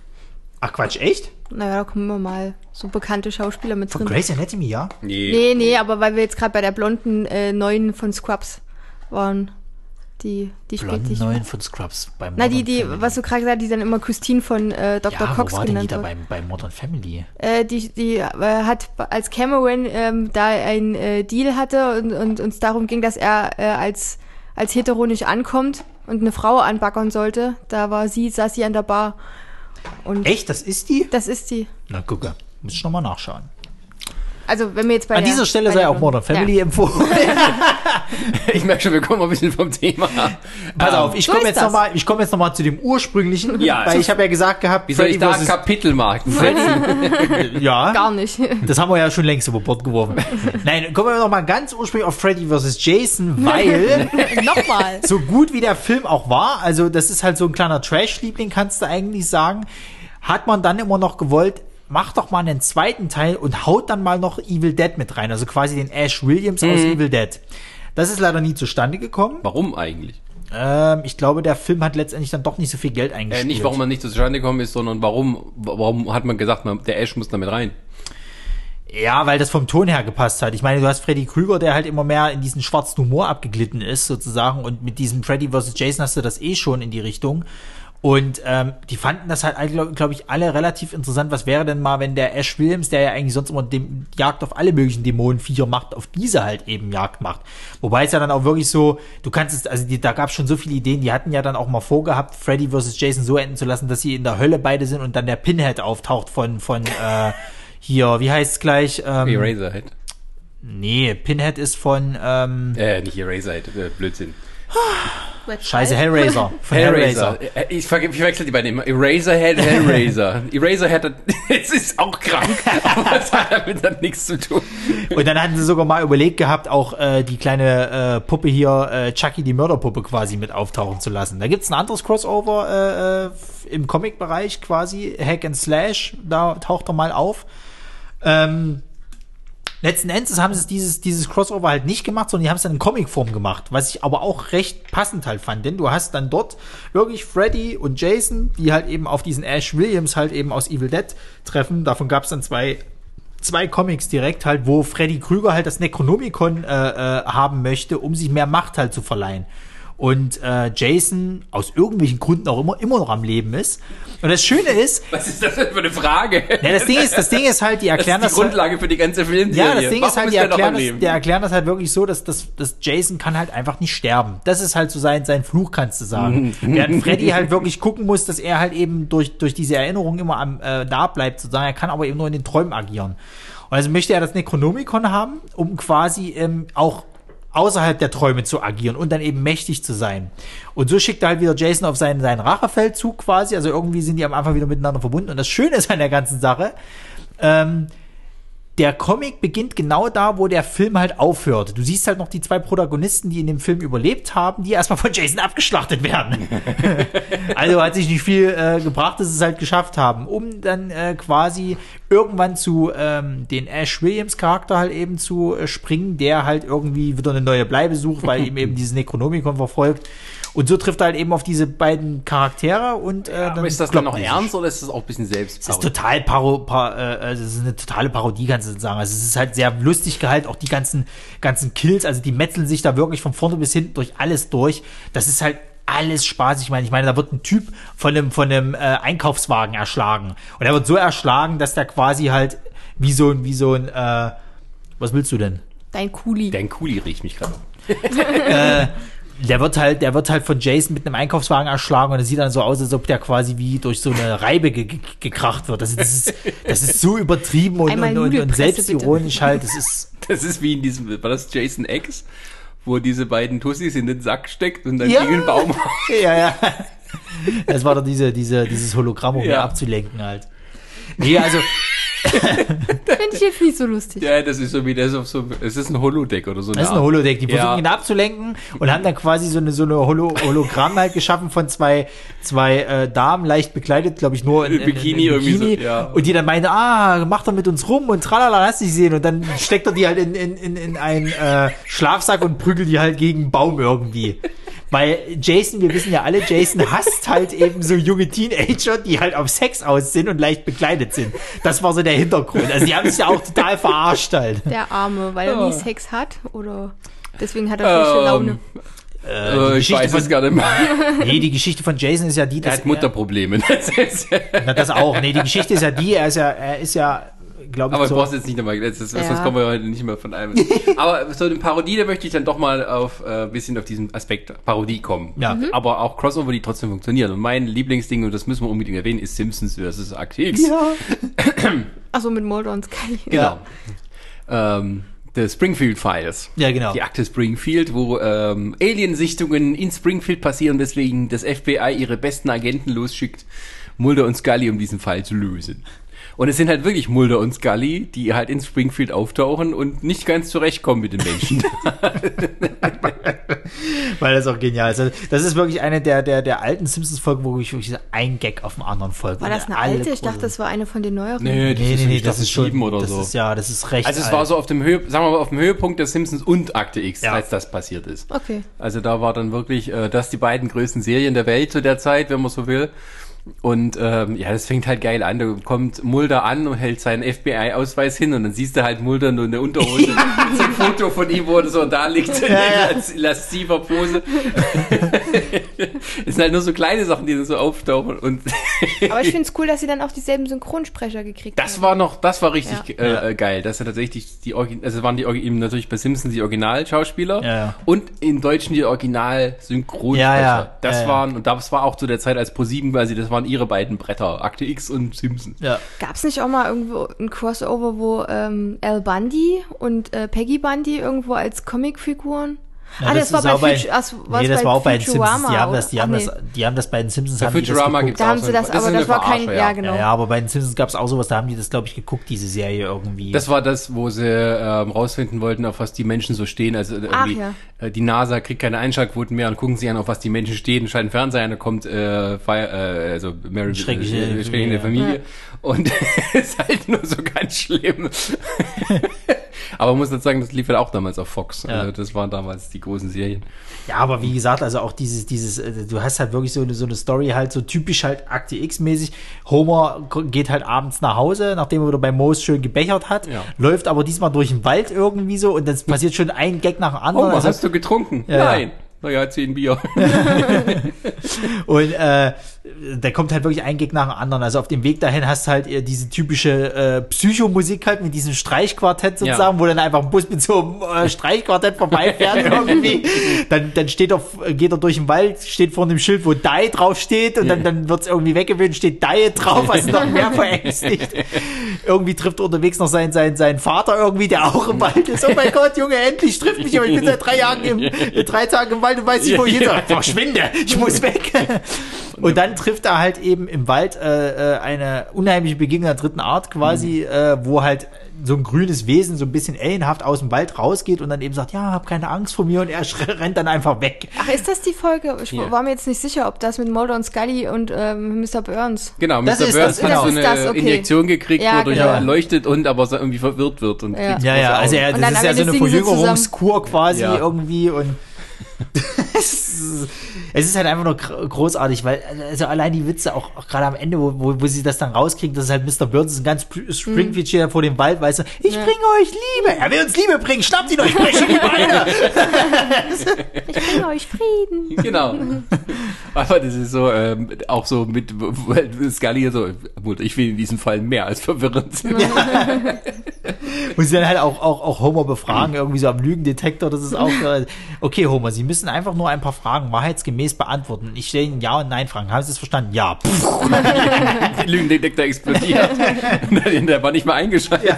ach Quatsch, echt? Naja, da kommen wir mal so bekannte Schauspieler mit Von drin. Grey's Anatomy, ja? Nee. Nee, nee, aber weil wir jetzt gerade bei der blonden äh, neuen von Scrubs waren. Die, die spielt Blonden sich. Neuen von Scrubs beim Na, die, Modern die, Family. was du gerade gesagt hast, die dann immer Christine von äh, Dr. ja, Cox wo war denn die genannt da beim, bei Modern Family? Äh, die die äh, hat als Cameron ähm, da ein äh, Deal hatte und, und uns darum ging, dass er äh, als als hetero nicht ankommt und eine Frau anbackern sollte. Da war sie, saß sie an der Bar. Und Echt, das ist die? das ist die. Na, gucke. Muss ich nochmal nachschauen. Also wenn wir jetzt bei An der, dieser Stelle sei auch Modern Family Ja. empfohlen. *laughs* Ich merke schon, wir kommen ein bisschen vom Thema. Pass Ähm, auf, ich so komme jetzt nochmal, ich komme jetzt noch mal zu dem ursprünglichen, Ja, weil ich habe ja gesagt gehabt, Wie soll ich da Kapitelmarken setzen? *laughs* ja, Gar nicht. das haben wir ja schon längst über Bord geworfen. Nein, kommen wir noch mal ganz ursprünglich auf Freddy vs. Jason, weil *laughs* Nochmal. so gut wie der Film auch war, also das ist halt so ein kleiner Trash-Liebling, kannst du eigentlich sagen, hat man dann immer noch gewollt, mach doch mal einen zweiten Teil und haut dann mal noch Evil Dead mit rein, also quasi den Ash Williams aus Evil Dead. Das ist leider nie zustande gekommen. Warum eigentlich? Ähm, ich glaube, der Film hat letztendlich dann doch nicht so viel Geld Äh, eingespielt. nicht, warum man nicht zustande gekommen ist, sondern warum, warum hat man gesagt, der Ash muss damit rein? Ja, weil das vom Ton her gepasst hat. Ich meine, du hast Freddy Krüger, der halt immer mehr in diesen schwarzen Humor abgeglitten ist, sozusagen. Und mit diesem Freddy vs. Jason hast du das eh schon in die Richtung. Und ähm, die fanden das halt, glaube glaub ich, alle relativ interessant. Was wäre denn mal, wenn der Ash Williams, der ja eigentlich sonst immer dem Jagd auf alle möglichen Dämonenviecher macht, auf diese halt eben Jagd macht. Wobei es ja dann auch wirklich so, du kannst es, also die, da gab es schon so viele Ideen, die hatten ja dann auch mal vorgehabt, Freddy vs. Jason so enden zu lassen, dass sie in der Hölle beide sind und dann der Pinhead auftaucht von, von äh, hier, wie heißt es gleich? Ähm, Eraserhead. Nee, Pinhead ist von ähm, Äh, nicht Eraserhead, äh, Blödsinn. Scheiße, Hellraiser. *laughs* Von Hellraiser. Äh, Ich, ver ich verwechsel die beiden immer. Eraserhead, *laughs* Hellraiser. Eraserhead, hat- *laughs* es ist auch krank, aber es hat damit dann nichts zu tun. Und dann hatten sie sogar mal überlegt gehabt, auch äh, die kleine äh, Puppe hier, äh, Chucky die Mörderpuppe quasi mit auftauchen zu lassen. Da gibt's ein anderes Crossover äh, äh, im Comic-Bereich quasi, Hack and Slash, da taucht er mal auf. Ähm, letzten Endes haben sie dieses, dieses Crossover halt nicht gemacht, sondern die haben es dann in Comicform gemacht, was ich aber auch recht passend halt fand, denn du hast dann dort wirklich Freddy und Jason, die halt eben auf diesen Ash Williams halt eben aus Evil Dead treffen. Davon gab es dann zwei zwei Comics direkt halt, wo Freddy Krüger halt das Necronomicon äh, äh, haben möchte, um sich mehr Macht halt zu verleihen. Und äh, Jason aus irgendwelchen Gründen auch immer immer noch am Leben ist. Und das Schöne ist, Was ist das denn für eine Frage? ja, das Ding ist, das Ding ist halt, die das erklären ist das, die halt, Grundlage für die ganze Filmserie. ja, das Ding ist Warum halt, die erklären, das, die erklären das halt wirklich so, dass, dass, dass Jason kann halt einfach nicht sterben. Das ist halt so sein, sein Fluch, kannst du sagen. Während *laughs* Freddy halt wirklich gucken muss, dass er halt eben durch, durch diese Erinnerung immer am, äh, da bleibt, sozusagen. Er kann aber eben nur in den Träumen agieren. Und also möchte er das Necronomicon haben, um quasi ähm, auch außerhalb der Träume zu agieren und dann eben mächtig zu sein. Und so schickt er halt wieder Jason auf seinen, seinen Rachefeldzug quasi. Also irgendwie sind die am Anfang wieder miteinander verbunden. Und das Schöne ist an der ganzen Sache, ähm, der Comic beginnt genau da, wo der Film halt aufhört. Du siehst halt noch die zwei Protagonisten, die in dem Film überlebt haben, die erstmal von Jason abgeschlachtet werden. *laughs* also hat sich nicht viel äh, gebracht, dass sie es halt geschafft haben, um dann äh, quasi irgendwann zu ähm, den Ash Williams Charakter halt eben zu äh, springen, der halt irgendwie wieder eine neue Bleibe sucht, weil ihm eben dieses Necronomicon verfolgt. Und so trifft er halt eben auf diese beiden Charaktere und äh, Aber ist das dann noch ernst oder ist das auch ein bisschen selbst? Es ist total paro, par, äh, also es ist eine totale Parodie, kannst du sagen. Also es ist halt sehr lustig gehalten, auch die ganzen, ganzen Kills, also die metzeln sich da wirklich von vorne bis hinten durch alles durch. Das ist halt alles Spaß. Ich meine, ich meine, da wird ein Typ von einem, von einem äh, Einkaufswagen erschlagen. Und er wird so erschlagen, dass der quasi halt wie so ein, wie so ein, äh, was willst du denn? Dein Kuli. Dein Kuli riecht mich gerade. *laughs* *laughs* Der wird halt, der wird halt von Jason mit einem Einkaufswagen erschlagen und es sieht dann so aus, als ob der quasi wie durch so eine Reibe ge ge gekracht wird. Das, das, ist, das ist so übertrieben und, und, und, und selbstironisch halt. Das ist, *laughs* Das ist wie in diesem, war das Jason X? wo diese beiden Tussis in den Sack steckt und dann Ja. gegen den Baum. *laughs* ja, ja. Das war doch diese, diese, dieses Hologramm, um ja. abzulenken halt. Nee, also, Finde ich jetzt nicht so lustig. ja, das ist so wie das auf so, es ist ein Holodeck oder so. das ist ein. Holodeck. Die versuchen Ja. ihn abzulenken und haben dann quasi so eine, so eine Holo Hologramm halt geschaffen von zwei, zwei äh, Damen, leicht bekleidet, glaube ich, nur in, in, Bikini in, in irgendwie so, Bikini. ja. Und die dann meinen, ah, mach doch mit uns rum und tralala, lass dich sehen. Und dann steckt er die halt in, in, in, in einen äh, Schlafsack und prügelt die halt gegen einen Baum irgendwie. Weil Jason, wir wissen ja alle, Jason hasst halt eben so junge Teenager, die halt auf Sex aus sind und leicht bekleidet sind. Das war so der Hintergrund. Also die haben sich ja auch total verarscht halt. Der Arme, weil er nie Sex hat oder deswegen hat er schlechte Laune. Ähm, Äh, äh, die ich Geschichte weiß es von, gar nicht mehr. nee, die Geschichte von Jason ist ja die, Er dass hat Mutterprobleme. Das ist, Na, das auch. Nee, die Geschichte ist ja die, er ist ja, er ist ja, glaube ich, aber ich so. brauch's jetzt nicht nochmal, das ist, Ja. sonst kommen wir heute nicht mehr von allem. *laughs* aber so eine Parodie, da möchte ich dann doch mal auf äh, bisschen auf diesen Aspekt Parodie kommen. Ja. Mhm. Aber auch Crossover, die trotzdem funktionieren. Und mein Lieblingsding, und das müssen wir unbedingt erwähnen, ist Simpsons vs. Akte X. Ja. *clears throat* Achso, mit Mulder und Scully. Genau. Ähm, The Springfield Files. Ja, genau. Die Akte Springfield, wo ähm, Aliensichtungen in Springfield passieren, deswegen das FBI ihre besten Agenten losschickt, Mulder und Scully, um diesen Fall zu lösen. Und es sind halt wirklich Mulder und Scully, die halt in Springfield auftauchen und nicht ganz zurechtkommen mit den Menschen. *laughs* Weil das auch genial ist. Also, das ist wirklich eine der, der, der alten Simpsons-Folgen, wo ich wirklich ein Gag auf dem anderen folge. War das eine alte? Ich dachte, das war eine von den neueren. nee, Nee, nee, nee, irgendwie das ist schon, oder das so. ist, ja, das ist recht also es alt. war so auf dem Höhe, sagen wir mal, auf dem Höhepunkt der Simpsons und Akte X, Ja. als das passiert ist. Okay. Also da war dann wirklich äh, das die beiden größten Serien der Welt zu der Zeit, wenn man so will. Und ähm, ja, das fängt halt geil an. Da kommt Mulder an und hält seinen FBI-Ausweis hin und dann siehst du halt Mulder nur in der Unterhose. *laughs* so ein Foto von ihm, wo er so da liegt in Ja, ja. lasziver Pose. *laughs* es sind halt nur so kleine Sachen, die dann so auftauchen. Und Aber ich finde es cool, dass sie dann auch dieselben Synchronsprecher gekriegt das haben. war noch, das war richtig Ja. äh, geil. Das sind tatsächlich die Origin also waren die Orgi- eben natürlich bei Simpsons die Originalschauspieler Ja, ja. und in Deutschen die Original-Synchronsprecher. Ja, ja. Das Ja, ja. waren, und das war auch zu der Zeit als Pro7 quasi, das waren ihre beiden Bretter, Akte X und Simpsons. ja. Gab es nicht auch mal irgendwo ein Crossover, wo ähm, Al Bundy und äh, Peggy Bundy irgendwo als Comicfiguren? Ja, ah, das, war bei, auch bei, Futu- ach, war's nee, das bei war auch bei den Simpsons. Die haben das, die oder? haben Ach, das, nee. die haben das bei den Simpsons. Bei haben die das Futurama geguckt. gibt's Da auch haben so sie das, das aber das war kein, Verarsche, ja, ja. genau. Ja, aber bei den Simpsons gab es auch sowas, da haben die das, glaube ich, geguckt, diese Serie irgendwie. Das war das, wo sie ähm, rausfinden wollten, auf was die Menschen so stehen. Also äh, Ach, irgendwie, ja. äh, die NASA kriegt keine Einschaltquoten mehr und gucken sich an, auf was die Menschen stehen, schalten Fernseher ein, da kommt äh, Fire, äh, also Mary Schreckliche äh, Familie. schreckliche Familie. Und *laughs* ist halt nur so ganz schlimm. *laughs* Aber man muss dazu sagen, das lief ja auch damals auf Fox. Ja. Also das waren damals die großen Serien. Ja, aber wie gesagt, also auch dieses, dieses, äh, du hast halt wirklich so eine, so eine Story halt so typisch halt Akte X-mäßig. Homer geht halt abends nach Hause, nachdem er wieder bei Moos schön gebechert hat, Ja. läuft aber diesmal durch den Wald irgendwie so und dann passiert schon ein Gag nach dem anderen. Oh, Also- hast du getrunken? Ja. Nein. Naja, zehn Bier. *laughs* Und äh, da kommt halt wirklich ein Gag nach dem anderen. Also auf dem Weg dahin hast du halt diese typische äh, Psychomusik halt mit diesem Streichquartett sozusagen, wo dann einfach ein Bus mit so einem äh, Streichquartett vorbeifährt *laughs* irgendwie. Dann, dann steht er, geht er durch den Wald, steht vor einem Schild, wo Die drauf steht und dann, dann wird's irgendwie weggewöhnt, steht Die drauf, also noch mehr *laughs* verängstigt. irgendwie trifft er unterwegs noch seinen, seinen, seinen Vater irgendwie, der auch im Wald ist. Oh mein Gott, Junge, endlich trifft mich, aber ich bin seit drei Jahren im, *laughs* drei Tagen im Wald und weiß nicht, wo ich hin soll. Verschwinde, ich muss weg. Und dann trifft er halt eben im Wald äh, äh, eine unheimliche Begegnung der dritten Art quasi, äh, wo halt so ein grünes Wesen so ein bisschen alienhaft aus dem Wald rausgeht und dann eben sagt, ja, hab keine Angst vor mir und er *laughs* rennt dann einfach weg. Ach, ist das die Folge? Ich Ja. war mir jetzt nicht sicher, ob das mit Mulder und Scully und ähm, Mr. Burns. Genau, Mr. Burns das- hat genau. so eine Das okay. Injektion gekriegt, Ja, wodurch genau. er leuchtet und aber so irgendwie verwirrt wird und Ja. Ja, ja, also er, Und das dann ist ja so eine Verjüngerungskur quasi Ja. irgendwie und *laughs* ist- es ist halt einfach nur gr- großartig, weil also allein die Witze auch, auch gerade am Ende, wo, wo, wo sie das dann rauskriegen, dass es halt Mr. Burns ist ein ganz Pr- Springfield steht da vor dem Wald, weißt du, ich Ja. bringe euch Liebe, er will uns Liebe bringen, schnappt ihn euch, brecht die Beine. Ich bringe euch Frieden. Genau. *laughs* Aber das ist so, ähm, auch so mit, weil Scully so, gut, ich will in diesem Fall mehr als verwirrend. Und *laughs* sie dann halt auch, auch, auch Homer befragen, irgendwie so am Lügendetektor, das ist auch, äh, okay Homer, Sie müssen einfach nur ein paar Fragen wahrheitsgemäß beantworten. Ich stelle Ihnen Ja und Nein Fragen. Haben Sie es verstanden? Ja. Lügendetektor explodiert. *laughs* Der war nicht mal eingeschaltet.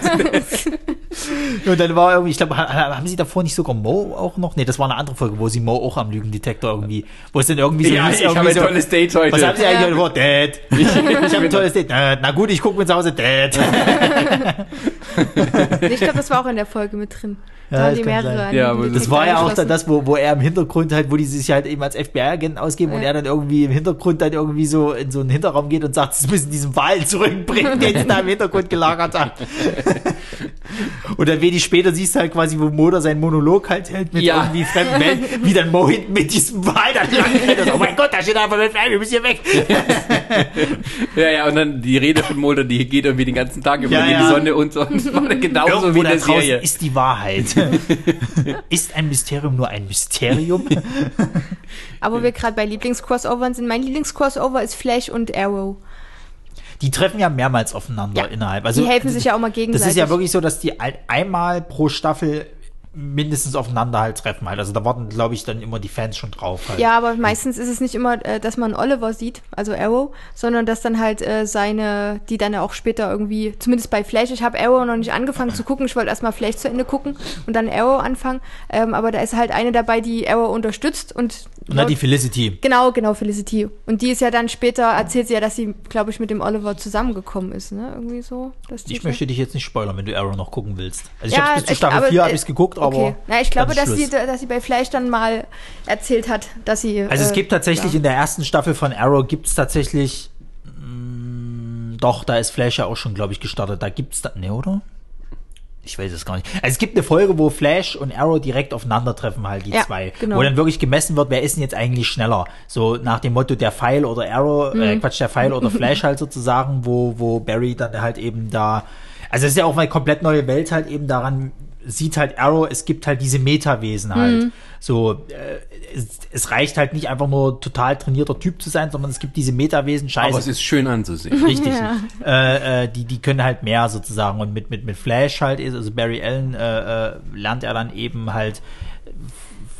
Und dann war irgendwie, ich glaube, haben sie davor nicht sogar Mo auch noch? Nee, das war eine andere Folge, wo sie Mo auch am Lügendetektor irgendwie, wo es dann irgendwie so Ja, hieß, ich habe ein so, tolles Date heute. Was haben sie eigentlich Ja. heute vor? Dad. *laughs* Ich, ich habe ein tolles Date. Äh, Na gut, ich gucke mir zu Hause Dad. *laughs* Ich glaube, das war auch in der Folge mit drin. Ja, Da haben das mehrere Ja, Das war ja auch dann das, wo, wo er im Hintergrund halt, wo die sich halt eben als FBI-Agenten ausgeben und Ja. er dann irgendwie im Hintergrund dann irgendwie so in so einen Hinterraum geht und sagt, sie müssen diesen Wal zurückbringen, den sie da im Hintergrund gelagert hat. *laughs* und dann wenig später siehst du halt quasi, wo Moda seinen Monolog halt hält mit Ja. irgendwie fremden Welt, wie dann Mo hinten mit diesem Wal dann lang und so, oh mein Gott, da steht einfach mit wir müssen hier weg. *laughs* Ja, ja, und dann die Rede von Mulder, die geht irgendwie den ganzen Tag über Ja, die ja. Sonne und so. Und das war dann genauso Irgendwo wie in der Serie. ist die Wahrheit. *laughs* ist ein Mysterium nur ein Mysterium? *laughs* Aber wir gerade bei Lieblingscrossovern sind, mein Lieblingscrossover ist Flash und Arrow. Die treffen ja mehrmals aufeinander Ja. innerhalb. Also die helfen sich ja auch mal Das gegenseitig. ist ja wirklich so, dass die ein, einmal pro Staffel mindestens aufeinander halt treffen halt. Also da warten, glaube ich, dann immer die Fans schon drauf halt. Ja, aber meistens ist es nicht immer, äh, dass man Oliver sieht, also Arrow, sondern dass dann halt äh, seine, die dann auch später irgendwie, zumindest bei Flash, ich habe Arrow noch nicht angefangen zu gucken, ich wollte erstmal Flash zu Ende gucken und dann Arrow anfangen, ähm, aber da ist halt eine dabei, die Arrow unterstützt und Und dann die Felicity. Genau, genau, Felicity. Und die ist ja dann später, erzählt sie ja, dass sie, glaube ich, mit dem Oliver zusammengekommen ist, ne? Irgendwie so. Ich möchte dich jetzt nicht spoilern, wenn du Arrow noch gucken willst. Also ich Ja, habe bis zur ich- Staffel aber, 4 habe äh, ich geguckt, aber Okay. Na, ich glaube, dass sie, dass sie bei Flash dann mal erzählt hat, dass sie. Also es äh, gibt tatsächlich ja. in der ersten Staffel von Arrow gibt es tatsächlich mh, doch, da ist Flash ja auch schon, glaube ich, gestartet. Da gibt's da, ne, oder? Ich weiß es gar nicht. Also es gibt eine Folge, wo Flash und Arrow direkt aufeinandertreffen, halt die Ja, zwei. genau. Wo dann wirklich gemessen wird, wer ist denn jetzt eigentlich schneller? So nach dem Motto der Pfeil oder Arrow, Mhm. äh, Quatsch, der Pfeil oder *laughs* Flash halt sozusagen, wo, wo Barry dann halt eben da, also es ist ja auch eine komplett neue Welt halt eben daran, sieht halt Arrow, es gibt halt diese Metawesen halt. Mhm. So, äh, es, es reicht halt nicht einfach nur total trainierter Typ zu sein, sondern es gibt diese Metawesen, scheiße. Aber es ist schön anzusehen. *laughs* Richtig. Äh, äh, die, die können halt mehr sozusagen. Und mit, mit, mit Flash halt, ist, also Barry Allen äh, äh, lernt er dann eben halt,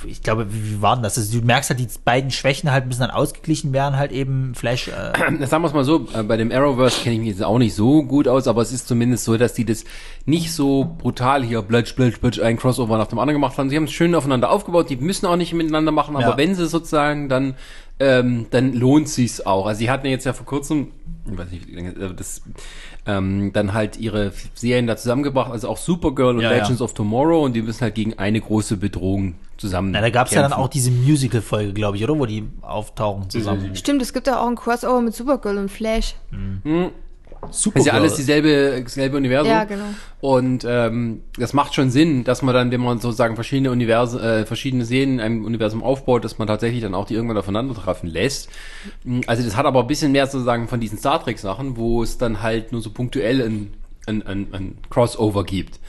ich glaube, wie, war denn das? Also du merkst halt, die beiden Schwächen halt müssen dann ausgeglichen werden, halt eben Flash. Äh, *clears throat* Sagen wir es mal so, äh, bei dem Arrowverse kenne ich mich jetzt auch nicht so gut aus, aber es ist zumindest so, dass die das nicht so brutal hier blötsch, blötsch, blötsch, ein Crossover nach dem anderen gemacht haben. Sie haben es schön aufeinander aufgebaut, die müssen auch nicht miteinander machen, aber Ja. wenn sie sozusagen, dann, ähm, dann lohnt sich's auch. Also sie hatten jetzt ja vor kurzem, ich weiß nicht, wie lange, äh, das, ähm, dann halt ihre Serien da zusammengebracht, also auch Supergirl und Ja, ja. Legends of Tomorrow und die müssen halt gegen eine große Bedrohung zusammen. na, da gab es ja dann auch diese Musical-Folge, glaube ich, oder? Wo die auftauchen zusammen. Stimmt, es gibt ja auch ein Crossover mit Supergirl und Flash. Super. ist ja alles dieselbe, dasselbe Universum. Ja, genau. Und ähm, das macht schon Sinn, dass man dann, wenn man sozusagen verschiedene Universen, äh, verschiedene Serien in einem Universum aufbaut, dass man tatsächlich dann auch die irgendwann aufeinandertreffen lässt. Also das hat aber ein bisschen mehr sozusagen von diesen Star Trek Sachen, wo es dann halt nur so punktuell ein, ein, ein, ein Crossover gibt.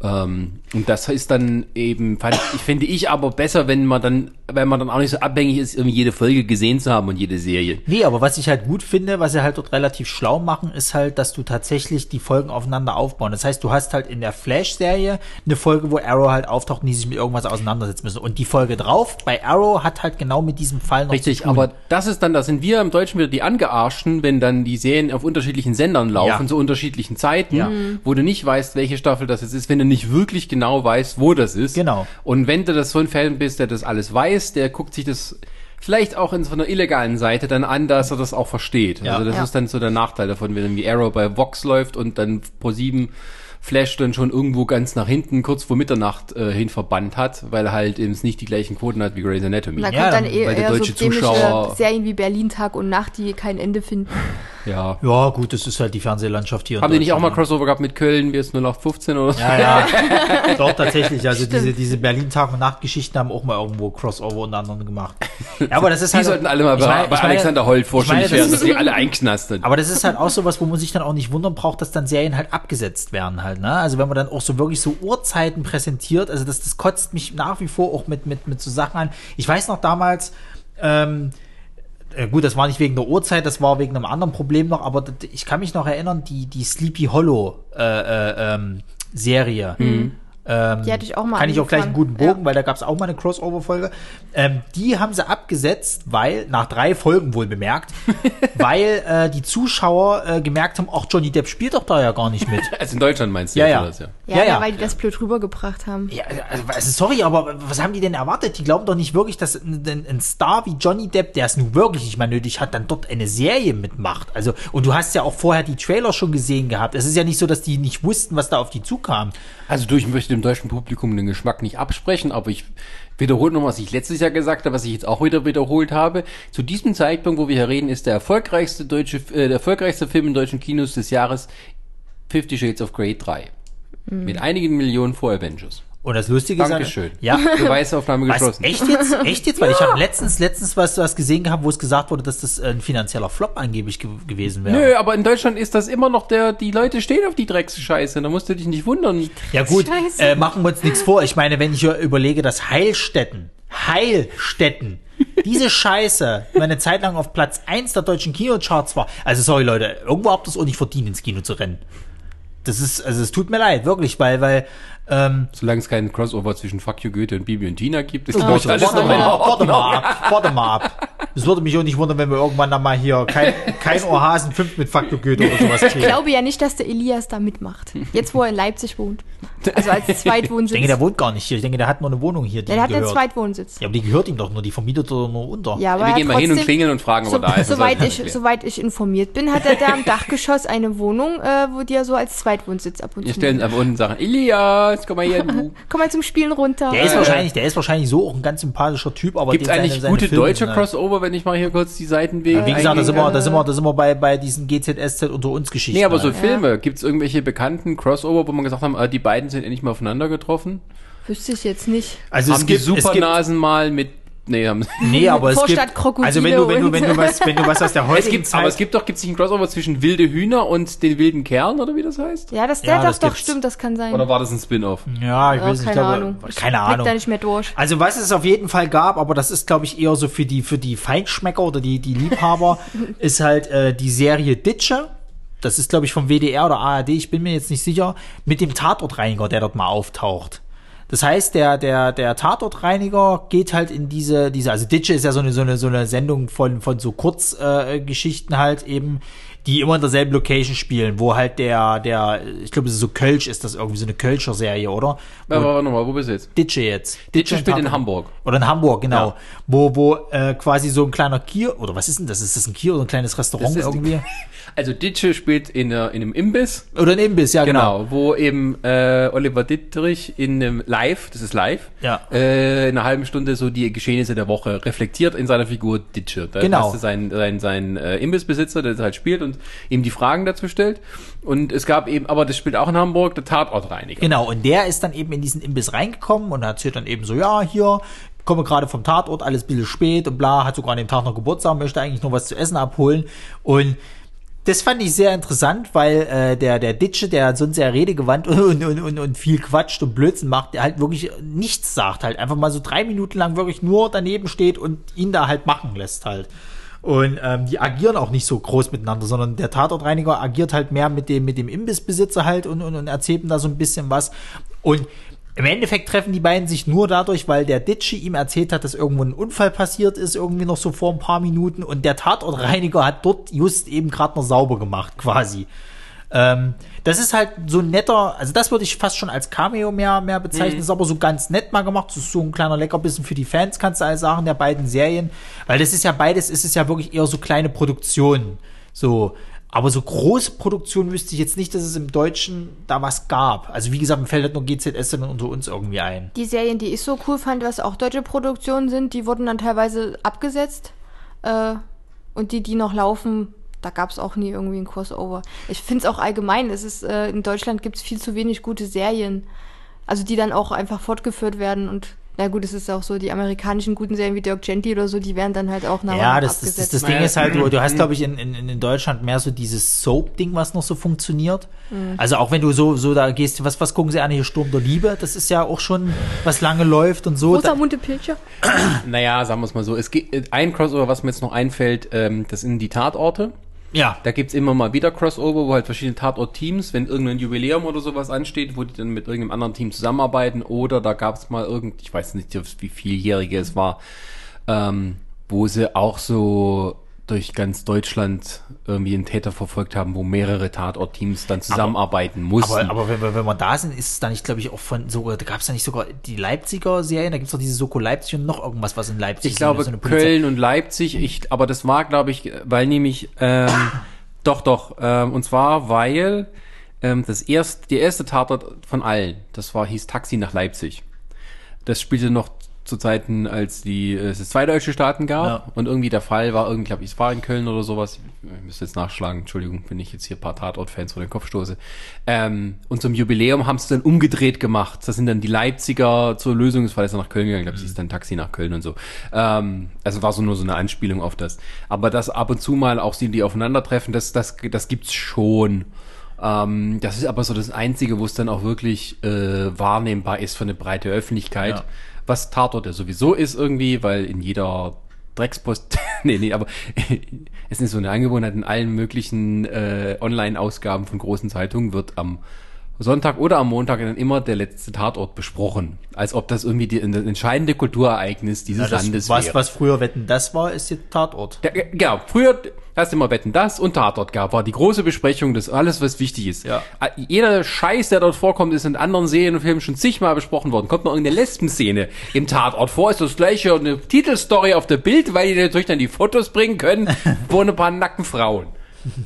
Ähm, und das ist dann eben, fand ich, finde ich aber besser, wenn man dann, wenn man dann auch nicht so abhängig ist, irgendwie jede Folge gesehen zu haben und jede Serie. Nee, aber was ich halt gut finde, was sie halt dort relativ schlau machen, ist halt, dass du tatsächlich die Folgen aufeinander aufbauen. Das heißt, du hast halt in der Flash-Serie eine Folge, wo Arrow halt auftaucht und die sich mit irgendwas auseinandersetzen müssen. Und die Folge drauf bei Arrow hat halt genau mit diesem Fall noch Richtig, zu tun. aber das ist dann, da sind wir im Deutschen wieder die Angearschten, wenn dann die Serien auf unterschiedlichen Sendern laufen, Ja. zu unterschiedlichen Zeiten, Ja. wo du nicht weißt, welche Staffel das jetzt ist, wenn du nicht wirklich genau weißt, wo das ist. Genau. Und wenn du das so ein Fan bist, der das alles weiß, der guckt sich das vielleicht auch in so einer illegalen Seite dann an, dass er das auch versteht. Ja. Also das Ja. ist dann so der Nachteil davon, wenn irgendwie Arrow bei Vox läuft und dann pro sieben Flash dann schon irgendwo ganz nach hinten, kurz vor Mitternacht äh, hin verbannt hat, weil er halt eben nicht die gleichen Quoten hat wie Grey's Anatomy. Da Ja, kommt dann dann- eh weil der eher so deutsche dämliche Zuschauer- Serien wie Berlin Tag und Nacht, die kein Ende finden. Ja. ja, gut, das ist halt die Fernsehlandschaft hier. Haben die nicht auch mal. Crossover gehabt mit Köln, wie es 0815 oder so? Ja, ja. *laughs* Doch, tatsächlich. Also diese, diese Berlin-Tag- und Nacht-Geschichten haben auch mal irgendwo Crossover unter anderem gemacht. Ja, aber das ist Die halt. sollten alle mal bei, meine- bei meine- Alexander Holt das werden, dass die alle einknastet. Aber das ist halt auch sowas, wo man sich dann auch nicht wundern braucht, dass dann Serien halt abgesetzt werden halt, ne? Also wenn man dann auch so wirklich so Uhrzeiten präsentiert, also das, das kotzt mich nach wie vor auch mit, mit, mit so Sachen an. Ich weiß noch damals, ähm, äh, gut, das war nicht wegen der Uhrzeit, das war wegen einem anderen Problem noch, aber ich kann mich noch erinnern, die, die Sleepy Hollow äh, äh, ähm, Serie. Mhm. Ähm, Die hatte ich auch mal Kann ich auch gleich einen guten. Bogen, weil da gab es auch mal eine Crossover-Folge. Ähm, die haben sie abgesetzt, weil, nach drei Folgen wohl bemerkt, *laughs* weil äh, die Zuschauer äh, gemerkt haben, ach, Johnny Depp spielt doch da ja gar nicht mit. *laughs* Also in Deutschland meinst du Ja, ja. was, ja. Ja, Ja, ja, ja. weil die das blöd rübergebracht haben. Ja, also, also sorry, aber was haben die denn erwartet? Die glauben doch nicht wirklich, dass ein, ein ein Star wie Johnny Depp, der es nun wirklich nicht mehr nötig hat, dann dort eine Serie mitmacht. Also, und du hast ja auch vorher die Trailer schon gesehen gehabt. Es ist ja nicht so, dass die nicht wussten, was da auf die zukam. Also du, ich möchte dem deutschen Publikum den Geschmack nicht absprechen, aber ich wiederhole noch, was ich letztes Jahr gesagt habe, was ich jetzt auch wieder wiederholt habe. Zu diesem Zeitpunkt, wo wir hier reden, ist der erfolgreichste deutsche, äh, der erfolgreichste Film in deutschen Kinos des Jahres Fifty Shades of Grey 3. Mit einigen Millionen vor Avengers. Und das Lustige ist, Dankeschön. ja, Beweisaufnahme Was, geschlossen. echt jetzt? Echt jetzt? Weil ich habe letztens, letztens was, was gesehen gehabt, wo es gesagt wurde, dass das ein finanzieller Flop angeblich ge gewesen wäre. Nö, aber in Deutschland ist das immer noch der, die Leute stehen auf die Drecksscheiße, da musst du dich nicht wundern. Ja gut, äh, machen wir uns nichts vor. Ich meine, wenn ich hier überlege, dass Heilstätten, Heilstätten, diese Scheiße über eine Zeit lang auf Platz 1 der deutschen Kinocharts war. Also sorry Leute, irgendwo habt ihr es auch nicht verdient, ins Kino zu rennen. Das ist, also es tut mir leid, wirklich, weil, weil, ähm, Solange es keinen Crossover zwischen Fuck You Goethe und Bibi und Tina gibt, ist Oh, glaub ich alles warte, noch in mal, Ordnung. warte mal ab, *laughs* warte mal ab. Es würde mich auch nicht wundern, wenn wir irgendwann dann mal hier kein, kein Ohrhasen 5 mit Faktor Goethe oder sowas Ich kriegen. glaube ja nicht, dass der Elias da mitmacht. Jetzt, wo er in Leipzig wohnt. Also als *laughs* Zweitwohnsitz. Ich denke, der wohnt gar nicht hier. Ich denke, der hat nur eine Wohnung hier, die ja, der hat einen gehört. Zweitwohnsitz. Ja, aber die gehört ihm doch nur, die vermietet er nur unter. Ja, aber Wir er gehen mal hin und klingeln und fragen, ob er So, da ist. Soweit, soll ich, soweit ich informiert bin, hat er da im Dachgeschoss eine Wohnung, äh, wo die er so als Zweitwohnsitz ab und Wir zu stellen nimmt. einfach unten und sagen, Elias, komm mal du. *laughs* Komm mal zum Spielen runter. Der ist wahrscheinlich, der ist wahrscheinlich so auch ein ganz sympathischer Typ, aber Gibt es dem seine- eigentlich seine gute Filme deutsche sind halt- Crossover, wenn ich mal hier kurz die Seitenwege Wie gesagt, da sind wir, da sind wir, da sind wir bei, bei diesen GZSZ unter uns Geschichten. Nee, aber so halt. Filme, gibt es irgendwelche bekannten Crossover, wo man gesagt haben, ah, die beiden sind endlich mal aufeinander getroffen? Wüsste ich jetzt nicht. also haben es die gibt, es gibt, Supernasen mal mit, nee, haben nee, aber es gibt, also wenn du, wenn du, wenn du was, wenn du was aus der *laughs* es heutigen gibt, Zeit, aber es gibt doch, gibt es nicht einen Crossover zwischen wilde Hühner und den wilden Kerlen, oder wie das heißt? Ja, das, der Ja, doch, das doch, gibt's. stimmt, das kann sein. Oder war das ein Spin-off? ja, ich Ja, weiß nicht, ich keine glaube, Ahnung. Keine Ahnung. da nicht mehr durch. Also was es auf jeden Fall gab, aber das ist glaube ich eher so für die für die Feinschmecker oder die die Liebhaber, *laughs* ist halt äh, die Serie Ditsche. Das ist glaube ich vom WDR oder ARD, ich bin mir jetzt nicht sicher, mit dem Tatortreiniger, der dort mal auftaucht. Das heißt, der der der Tatortreiniger geht halt in diese diese also Ditsche ist ja so eine so eine so eine Sendung von von so Kurzgeschichten äh, halt eben die immer in derselben Location spielen, wo halt der, der, ich glaube, es ist so Kölsch ist das irgendwie so eine Kölscher Serie, oder? Ja, aber warte nochmal, wo bist du jetzt? Ditsche jetzt. Ditsche und spielt in Tatort. Hamburg. Oder in Hamburg, genau. Ja. Wo, wo äh, quasi so ein kleiner Kier, oder was ist denn das? Ist das ein Kier oder ein kleines Restaurant ist die- irgendwie? *laughs* Also Ditsche spielt in, äh, in einem Imbiss, Oder ein Imbiss, ja, genau. Genau, wo eben äh, Oliver Dittrich in einem Live, das ist live, Ja. äh, in einer halben Stunde so die Geschehnisse der Woche reflektiert in seiner Figur Ditsche. Da Genau. hast du seinen, seinen, seinen äh, Imbissbesitzer, der das halt spielt und ihm die Fragen dazu stellt. Und es gab eben, aber das spielt auch in Hamburg, der Tatortreiniger. Genau, und der ist dann eben in diesen Imbiss reingekommen und erzählt dann eben so, ja, hier, komme gerade vom Tatort, alles ein bisschen spät und bla, hat sogar an dem Tag noch Geburtstag, möchte eigentlich nur was zu essen abholen. Und das fand ich sehr interessant, weil äh, der, der Ditsche, der sonst sehr redegewandt *laughs* und, und, und, und viel quatscht und Blödsinn macht, der halt wirklich nichts sagt, halt einfach mal so drei Minuten lang wirklich nur daneben steht und ihn da halt machen lässt halt. Und ähm, die agieren auch nicht so groß miteinander, sondern der Tatortreiniger agiert halt mehr mit dem, mit dem Imbissbesitzer halt und, und, und erzählt ihm da so ein bisschen was. Und im Endeffekt treffen die beiden sich nur dadurch, weil der Ditsche ihm erzählt hat, dass irgendwo ein Unfall passiert ist, irgendwie noch so vor ein paar Minuten und der Tatortreiniger hat dort just eben gerade noch sauber gemacht, quasi. Ähm, das ist halt so ein netter, also das würde ich fast schon als Cameo mehr, mehr bezeichnen, ist aber so ganz nett mal gemacht. Das ist so ein kleiner Leckerbissen für die Fans, kannst du alles sagen, der beiden Serien. Weil das ist ja beides, ist es ja wirklich eher so kleine Produktionen. So. Aber so große Produktionen wüsste ich jetzt nicht, dass es im Deutschen da was gab. Also wie gesagt, mir fällt halt nur GZS dann unter uns irgendwie ein. Die Serien, die ich so cool fand, was auch deutsche Produktionen sind, die wurden dann teilweise abgesetzt. Äh, und die, die noch laufen, da gab es auch nie irgendwie ein Crossover. Ich finde es auch allgemein, es ist, äh, in Deutschland gibt es viel zu wenig gute Serien. Also die dann auch einfach fortgeführt werden und na gut, es ist auch so, die amerikanischen guten Serien wie Dirk Gently oder so, die werden dann halt auch nach Ja, das, das, das, das Ding ist halt, du, du hast, glaube ich, in, in, in Deutschland mehr so dieses Soap-Ding, was noch so funktioniert. Also auch wenn du so, so da gehst, was, was gucken sie an hier, Sturm der Liebe, das ist ja auch schon, was lange läuft und so. Da, Rosamunde Pilcher. *clears throat* Naja, sagen wir es mal so. Es gibt ein Crossover, was mir jetzt noch einfällt, ähm, das sind die Tatorte. Ja. Da gibt's immer mal wieder Crossover, wo halt verschiedene Tatort-Teams, wenn irgendein Jubiläum oder sowas ansteht, wo die dann mit irgendeinem anderen Team zusammenarbeiten. Oder da gab's mal irgend, ich weiß nicht, wie vieljährige es war, ähm, wo sie auch so durch ganz Deutschland irgendwie einen Täter verfolgt haben, wo mehrere Tatort-Teams dann zusammenarbeiten mussten. Aber, aber wenn, wir- wenn wir da sind, ist es da nicht, glaube ich, auch von sogar, da gab es ja nicht sogar die Leipziger Serien, da gibt es doch diese Soko Leipzig und noch irgendwas, was in Leipzig Ich glaube so Köln und Leipzig, ich, aber das war, glaube ich, weil nämlich, ähm, *coughs* doch, doch, ähm, und zwar, weil ähm, das erste, der erste Tatort von allen, das war, hieß Taxi nach Leipzig. Das spielte noch zu Zeiten, als die, äh, es zwei deutsche Staaten gab Ja. und irgendwie der Fall war, irgendwie, glaube ich, es war in Köln oder sowas. Ich müsste jetzt nachschlagen, Entschuldigung, wenn ich jetzt hier ein paar Tatort-Fans vor den Kopf stoße. Ähm, und zum Jubiläum haben sie dann umgedreht gemacht. Das sind dann die Leipziger zur Lösung des Falles nach Köln gegangen. Ich glaube, es ist dann Taxi nach Köln und so. Ähm, also war so nur so eine Anspielung auf das. Aber das ab und zu mal auch sie, die aufeinandertreffen, das, das, das gibt's schon. Ähm, das ist aber so das Einzige, wo es dann auch wirklich äh, wahrnehmbar ist für eine breite Öffentlichkeit. Ja. Was Tatort ja sowieso ist irgendwie, weil in jeder Dreckspost, *laughs* nee, nee, aber es ist so eine Angewohnheit, in allen möglichen äh, Online-Ausgaben von großen Zeitungen wird am Sonntag oder am Montag dann immer der letzte Tatort besprochen. Als ob das irgendwie die, das entscheidende Kulturereignis dieses Ja, Landes was, wäre. was früher Wetten, das war, ist jetzt Tatort. Ja, genau. Früher hast du immer Wetten das und Tatort gab, war die große Besprechung, das alles, was wichtig ist. Ja. Jeder Scheiß, der dort vorkommt, ist in anderen Serien und Filmen schon zigmal besprochen worden. Kommt noch irgendeine Lesben-Szene im Tatort vor, ist das gleiche eine Titelstory auf der Bild, weil die natürlich dann die Fotos bringen können, *laughs* wo ein paar nackten Frauen.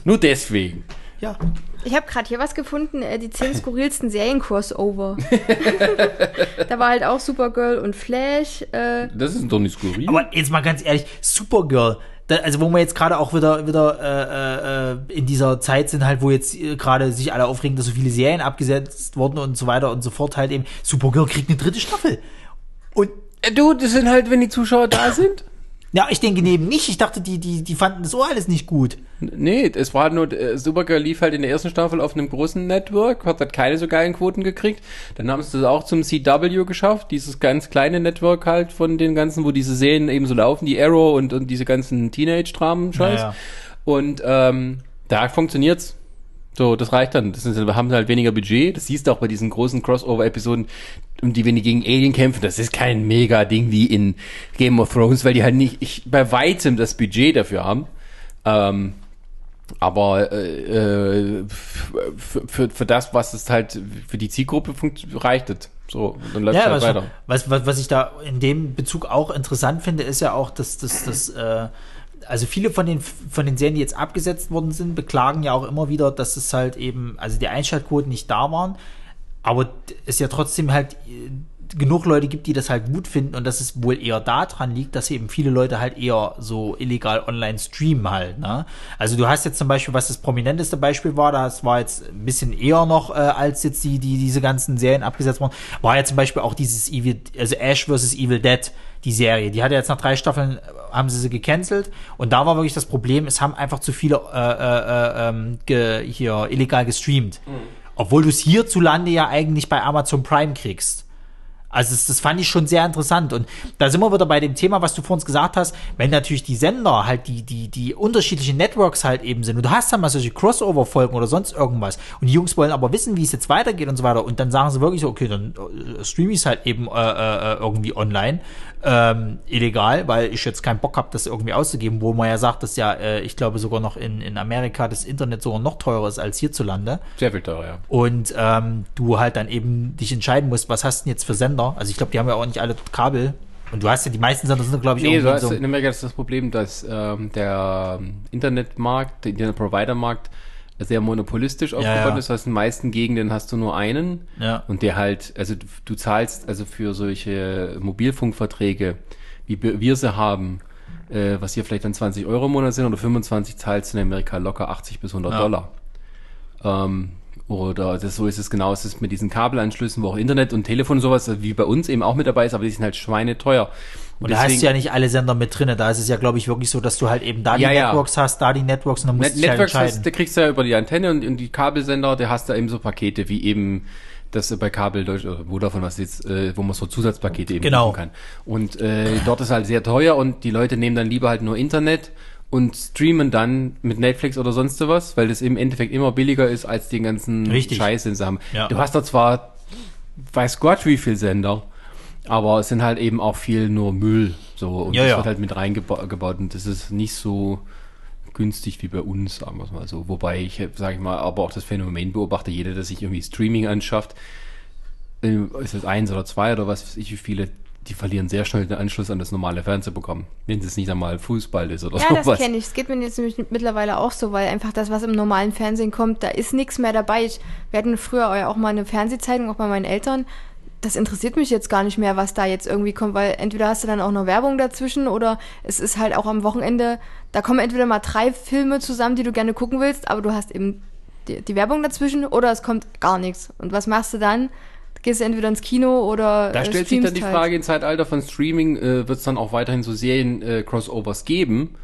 Nur deswegen. Ja. Ich habe gerade hier was gefunden, äh, die zehn *laughs* skurrilsten Serien-Crossover. *laughs* da war halt auch Supergirl und Flash. Äh, Das ist doch nicht skurril. Aber jetzt mal ganz ehrlich, Supergirl. Da, also wo wir jetzt gerade auch wieder wieder äh, äh, in dieser Zeit sind halt, wo jetzt äh, gerade sich alle aufregen, dass so viele Serien abgesetzt wurden und so weiter und so fort halt eben. Supergirl kriegt eine dritte Staffel. Und Äh, du, das sind halt, wenn die Zuschauer da sind. Ja, ich denke neben nicht. Ich dachte, die die die fanden das auch alles nicht gut. Nee, es war nur, äh, Supergirl lief halt in der ersten Staffel auf einem großen Network, hat halt keine so geilen Quoten gekriegt. Dann haben sie das auch zum CW geschafft, dieses ganz kleine Network halt von den ganzen, wo diese Serien eben so laufen, die Arrow und, und diese ganzen Teenage-Dramen-Scheiß. Ja, ja. Und ähm, da funktioniert's. So, das reicht dann. Das ist, wir haben halt weniger Budget. Das siehst du auch bei diesen großen Crossover-Episoden, um die, wenn die gegen Alien kämpfen, das ist kein Mega-Ding wie in Game of Thrones, weil die halt nicht, ich, bei weitem das Budget dafür haben. Ähm, aber äh, äh, für, für, für das, was es halt für die Zielgruppe reicht es. So, dann läuft Ja, halt was, weiter. was, was, was ich da in dem Bezug auch interessant finde, ist ja auch, dass das, das, äh, also viele von den, von den Serien, die jetzt abgesetzt worden sind, beklagen ja auch immer wieder, dass es halt eben, also die Einschaltquoten nicht da waren, aber es ja trotzdem halt äh, genug Leute gibt, die das halt gut finden und dass es wohl eher daran liegt, dass eben viele Leute halt eher so illegal online streamen halt. Ne? Also du hast jetzt zum Beispiel, was das prominenteste Beispiel war, das war jetzt ein bisschen eher noch äh, als jetzt die, die diese ganzen Serien abgesetzt wurden, war ja zum Beispiel auch dieses Evil, also Ash vs. Evil Dead, die Serie. Die hatte jetzt nach drei Staffeln, äh, haben sie sie gecancelt und da war wirklich das Problem, es haben einfach zu viele äh, äh, äh, ähm, ge, hier illegal gestreamt. Obwohl du es hierzulande ja eigentlich bei Amazon Prime kriegst. Also das, das fand ich schon sehr interessant. Und da sind wir wieder bei dem Thema, was du vor uns gesagt hast, wenn natürlich die Sender halt die, die, die unterschiedlichen Networks halt eben sind. Und du hast dann mal solche Crossover-Folgen oder sonst irgendwas. Und die Jungs wollen aber wissen, wie es jetzt weitergeht und so weiter. Und dann sagen sie wirklich so, okay, dann äh, streame ich es halt eben äh, äh, irgendwie online, ähm, illegal, weil ich jetzt keinen Bock habe, das irgendwie auszugeben, wo man ja sagt, dass ja, äh, ich glaube sogar noch in, in Amerika das Internet sogar noch teurer ist als hierzulande. Sehr viel teurer, ja. Und ähm, du halt dann eben dich entscheiden musst, was hast du denn jetzt für Sender? Also ich glaube, die haben ja auch nicht alle Kabel. Und du hast ja, die meisten Sender sind, glaube ich, Nee, du hast, so. in Amerika ist das Problem, dass ähm, der ähm, Internetmarkt, der Internetprovider-Markt sehr monopolistisch aufgebaut ja. ist. Das heißt, in den meisten Gegenden hast du nur einen Ja. und der halt, also du, zahlst also für solche Mobilfunkverträge, wie wir wir sie haben, äh, was hier vielleicht dann 20 Euro im Monat sind oder 25, zahlst du in Amerika locker 80 bis 100 Ja. Dollar. Ähm, oder das, so ist es genau, es ist mit diesen Kabelanschlüssen, wo auch Internet und Telefon und sowas, wie bei uns eben auch mit dabei ist, aber die sind halt schweineteuer. Und da hast du ja nicht alle Sender mit drinne. Da ist es ja, glaube ich, wirklich so, dass du halt eben da die Ja, ja. Networks hast, da die Networks und dann musst Net du halt Networks, entscheiden. hast, da kriegst du ja über die Antenne und, und die Kabelsender, da hast du eben so Pakete wie eben das bei Kabel Deutsch oder Vodafone, was jetzt, äh, wo man so Zusatzpakete eben Genau. kann. Und äh, dort ist halt sehr teuer und die Leute nehmen dann lieber halt nur Internet und streamen dann mit Netflix oder sonst was, weil das im Endeffekt immer billiger ist als den ganzen Richtig. Scheiß, den sie haben. Ja. Du hast da zwar, weiß Gott wie viel Sender, aber es sind halt eben auch viel nur Müll. So, und Ja, das ja. wird halt mit reingebaut und das ist nicht so günstig wie bei uns, sagen wir es mal so. Wobei ich, sage ich mal, aber auch das Phänomen beobachte, jeder, der sich irgendwie Streaming anschafft, äh, ist es eins oder zwei oder was weiß ich, wie viele, die verlieren sehr schnell den Anschluss an das normale Fernsehprogramm, wenn es nicht einmal Fußball ist oder Ja, das sowas. kenne ich. Es geht mir jetzt nämlich mittlerweile auch so, weil einfach das, was im normalen Fernsehen kommt, da ist nichts mehr dabei. Ich, wir hatten früher ja auch mal eine Fernsehzeitung, auch bei meinen Eltern. Das interessiert mich jetzt gar nicht mehr, was da jetzt irgendwie kommt, weil entweder hast du dann auch noch Werbung dazwischen oder es ist halt auch am Wochenende, da kommen entweder mal drei Filme zusammen, die du gerne gucken willst, aber du hast eben die, die Werbung dazwischen oder es kommt gar nichts. Und was machst du dann? Gehst du entweder ins Kino oder Da äh, stellt sich dann die halt. Frage, im Zeitalter von Streaming äh, wird es dann auch weiterhin so Serien-Crossovers geben.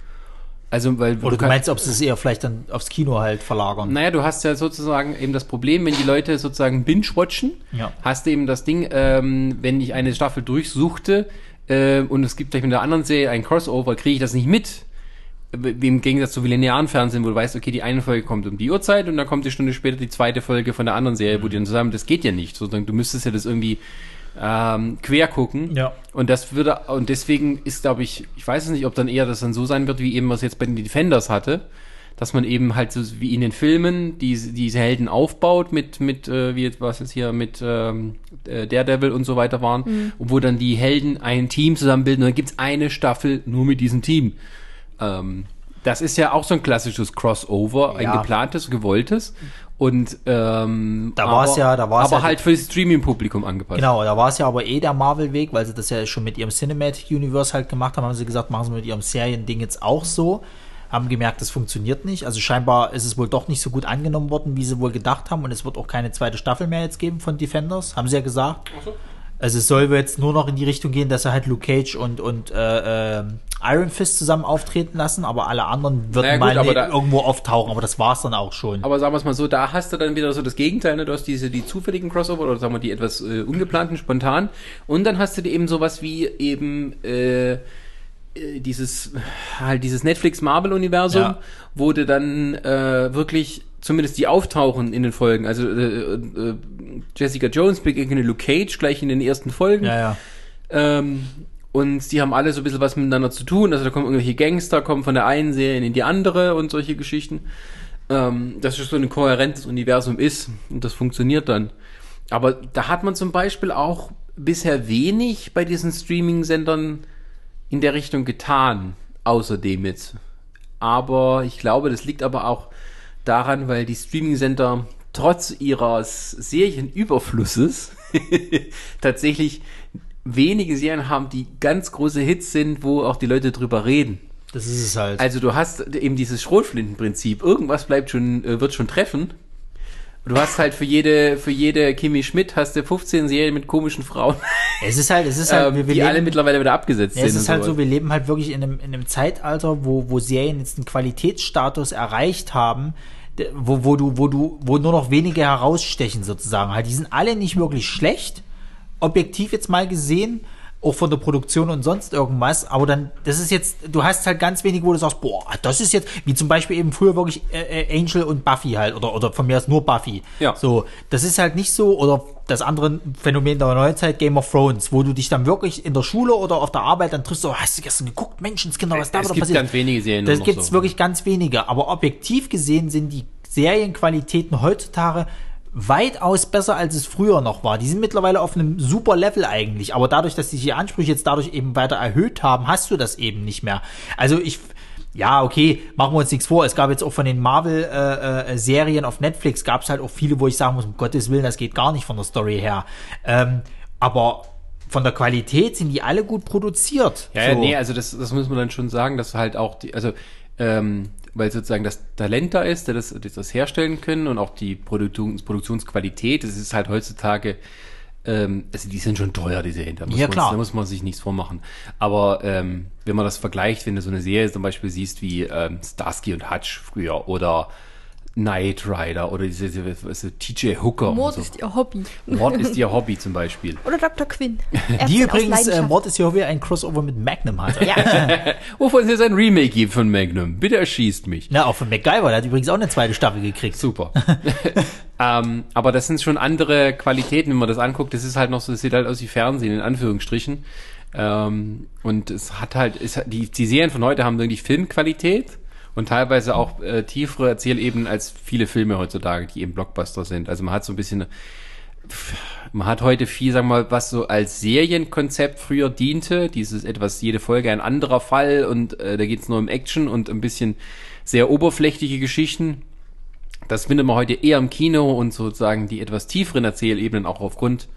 Also, weil Oder du kannst- meinst, ob sie es eher vielleicht dann aufs Kino halt verlagern? Naja, du hast ja sozusagen eben das Problem, wenn die Leute sozusagen binge-watchen, Ja. hast du eben das Ding, ähm, wenn ich eine Staffel durchsuchte äh, und es gibt vielleicht mit der anderen Serie ein Crossover, kriege ich das nicht mit. Wie Im Gegensatz zu linearen Fernsehen, wo du weißt, okay, die eine Folge kommt um die Uhrzeit und dann kommt die Stunde später die zweite Folge von der anderen Serie, wo die dann zusammen, das geht ja nicht. Sozusagen, du müsstest ja das irgendwie ähm, quer gucken. Ja. Und das würde, und deswegen ist, glaube ich, ich weiß es nicht, ob dann eher das dann so sein wird, wie eben was jetzt bei den Defenders hatte, dass man eben halt so wie in den Filmen diese, diese Helden aufbaut mit, mit, äh, wie jetzt, was jetzt hier mit ähm, äh, Daredevil und so weiter waren, und wo dann die Helden ein Team zusammenbilden und dann gibt's eine Staffel nur mit diesem Team. Ähm, das ist ja auch so ein klassisches Crossover, ein Ja. geplantes, gewolltes. Und ähm, Da war's aber- ja- da war's aber ja- halt für das Streaming-Publikum angepasst. Genau, da war es ja aber eh der Marvel-Weg, weil sie das ja schon mit ihrem Cinematic Universe halt gemacht haben, haben sie gesagt, machen sie mit ihrem Serien-Ding jetzt auch so. Haben gemerkt, das funktioniert nicht. Also scheinbar ist es wohl doch nicht so gut angenommen worden, wie sie wohl gedacht haben. Und es wird auch keine zweite Staffel mehr jetzt geben von Defenders, haben sie ja gesagt. Also es soll jetzt nur noch in die Richtung gehen, dass sie halt Luke Cage und, und äh, äh, Iron Fist zusammen auftreten lassen, aber alle anderen würden Naja, mal ne- da- irgendwo auftauchen, aber das war's dann auch schon. Aber sagen wir es mal so, da hast du dann wieder so das Gegenteil, ne? Du hast diese, die zufälligen Crossover oder sagen wir die etwas äh, ungeplanten, spontan. Und dann hast du eben sowas wie eben äh, äh, dieses halt dieses Netflix Marvel Universum, Ja. wo du dann äh, wirklich zumindest die auftauchen in den Folgen. Also äh, äh, Jessica Jones begegnet Luke Cage gleich in den ersten Folgen. ja, ja. Ähm, und die haben alle so ein bisschen was miteinander zu tun. Also da kommen irgendwelche Gangster, kommen von der einen Serie in die andere und solche Geschichten. Ähm, dass es so ein kohärentes Universum ist und das funktioniert dann. Aber da hat man zum Beispiel auch bisher wenig bei diesen Streaming-Sendern in der Richtung getan, außerdem jetzt. Aber ich glaube, das liegt aber auch daran, weil die Streaming-Sender trotz ihres Serienüberflusses *laughs* tatsächlich wenige Serien haben, die ganz große Hits sind, wo auch die Leute drüber reden. Das ist es halt. Also du hast eben dieses Schrotflintenprinzip. Irgendwas bleibt schon, äh, wird schon treffen. Du hast halt für jede, für jede Kimi Schmidt hast du 15 Serien mit komischen Frauen, *laughs* es ist halt, es ist halt, ähm, wir, wir die alle leben- mittlerweile wieder abgesetzt Ja, sind. es ist halt sowas. so, wir leben halt wirklich in einem, in einem Zeitalter, wo, wo Serien jetzt einen Qualitätsstatus erreicht haben, wo, wo du, wo du, wo nur noch wenige herausstechen sozusagen. Halt, die sind alle nicht wirklich schlecht, objektiv jetzt mal gesehen, auch von der Produktion und sonst irgendwas, aber dann, das ist jetzt, du hast halt ganz wenig, wo du sagst, boah, das ist jetzt, wie zum Beispiel eben früher wirklich äh, äh, Angel und Buffy halt, oder, oder von mir aus nur Buffy. Ja. So, das ist halt nicht so, oder das andere Phänomen der Neuzeit, Game of Thrones, wo du dich dann wirklich in der Schule oder auf der Arbeit dann triffst, so, hast du gestern geguckt, Menschenskinder, was da es wieder gibt passiert? ganz wenige Serien Das gibt's so. wirklich ganz wenige, aber objektiv gesehen sind die Serienqualitäten heutzutage weitaus besser, als es früher noch war. Die sind mittlerweile auf einem super Level eigentlich, aber dadurch, dass sich die Ansprüche jetzt dadurch eben weiter erhöht haben, hast du das eben nicht mehr. Also ich, ja, okay, machen wir uns nichts vor. Es gab jetzt auch von den Marvel-Serien auf Netflix, gab es halt auch viele, wo ich sagen muss, um Gottes Willen, das geht gar nicht von der Story her. Ähm, aber von der Qualität sind die alle gut produziert. Ja, ja, So. nee, also das, das muss man dann schon sagen, dass halt auch die, also ähm, weil sozusagen das Talent da ist, der das, das, das herstellen können und auch die Produktions, Produktionsqualität, das ist halt heutzutage, ähm, also die sind schon teuer, die da muss, Ja, man, klar. da muss man sich nichts vormachen. Aber ähm, wenn man das vergleicht, wenn du so eine Serie zum Beispiel siehst wie ähm, Starsky und Hutch früher oder Knight Rider oder diese, diese, diese TJ Hooker. Mord und ist ihr Hobby. Mord ist ihr *laughs* Hobby zum Beispiel. Oder Dr. Quinn. *laughs* Die übrigens, äh. Mord ist hier wie ein Crossover mit Magnum hatte. Ja. *laughs* Wovon es jetzt ein Remake gibt von Magnum. Bitte erschießt mich. Na, auch von MacGyver, der hat übrigens auch eine zweite Staffel gekriegt. Super. ähm, aber das sind schon andere Qualitäten, wenn man das anguckt. Das ist halt noch so, das sieht halt aus wie Fernsehen, in Anführungsstrichen. Ähm, und es hat halt, es, hat- die, die Serien von heute haben wirklich Filmqualität und teilweise auch äh, tiefere Erzählebenen als viele Filme heutzutage, die eben Blockbuster sind. Also man hat so ein bisschen, man hat heute viel, sagen wir mal, was so als Serienkonzept früher diente. Dieses etwas, jede Folge ein anderer Fall und äh, da geht's nur um Action und ein bisschen sehr oberflächliche Geschichten. Das findet man heute eher im Kino und sozusagen die etwas tieferen Erzählebenen auch aufgrund,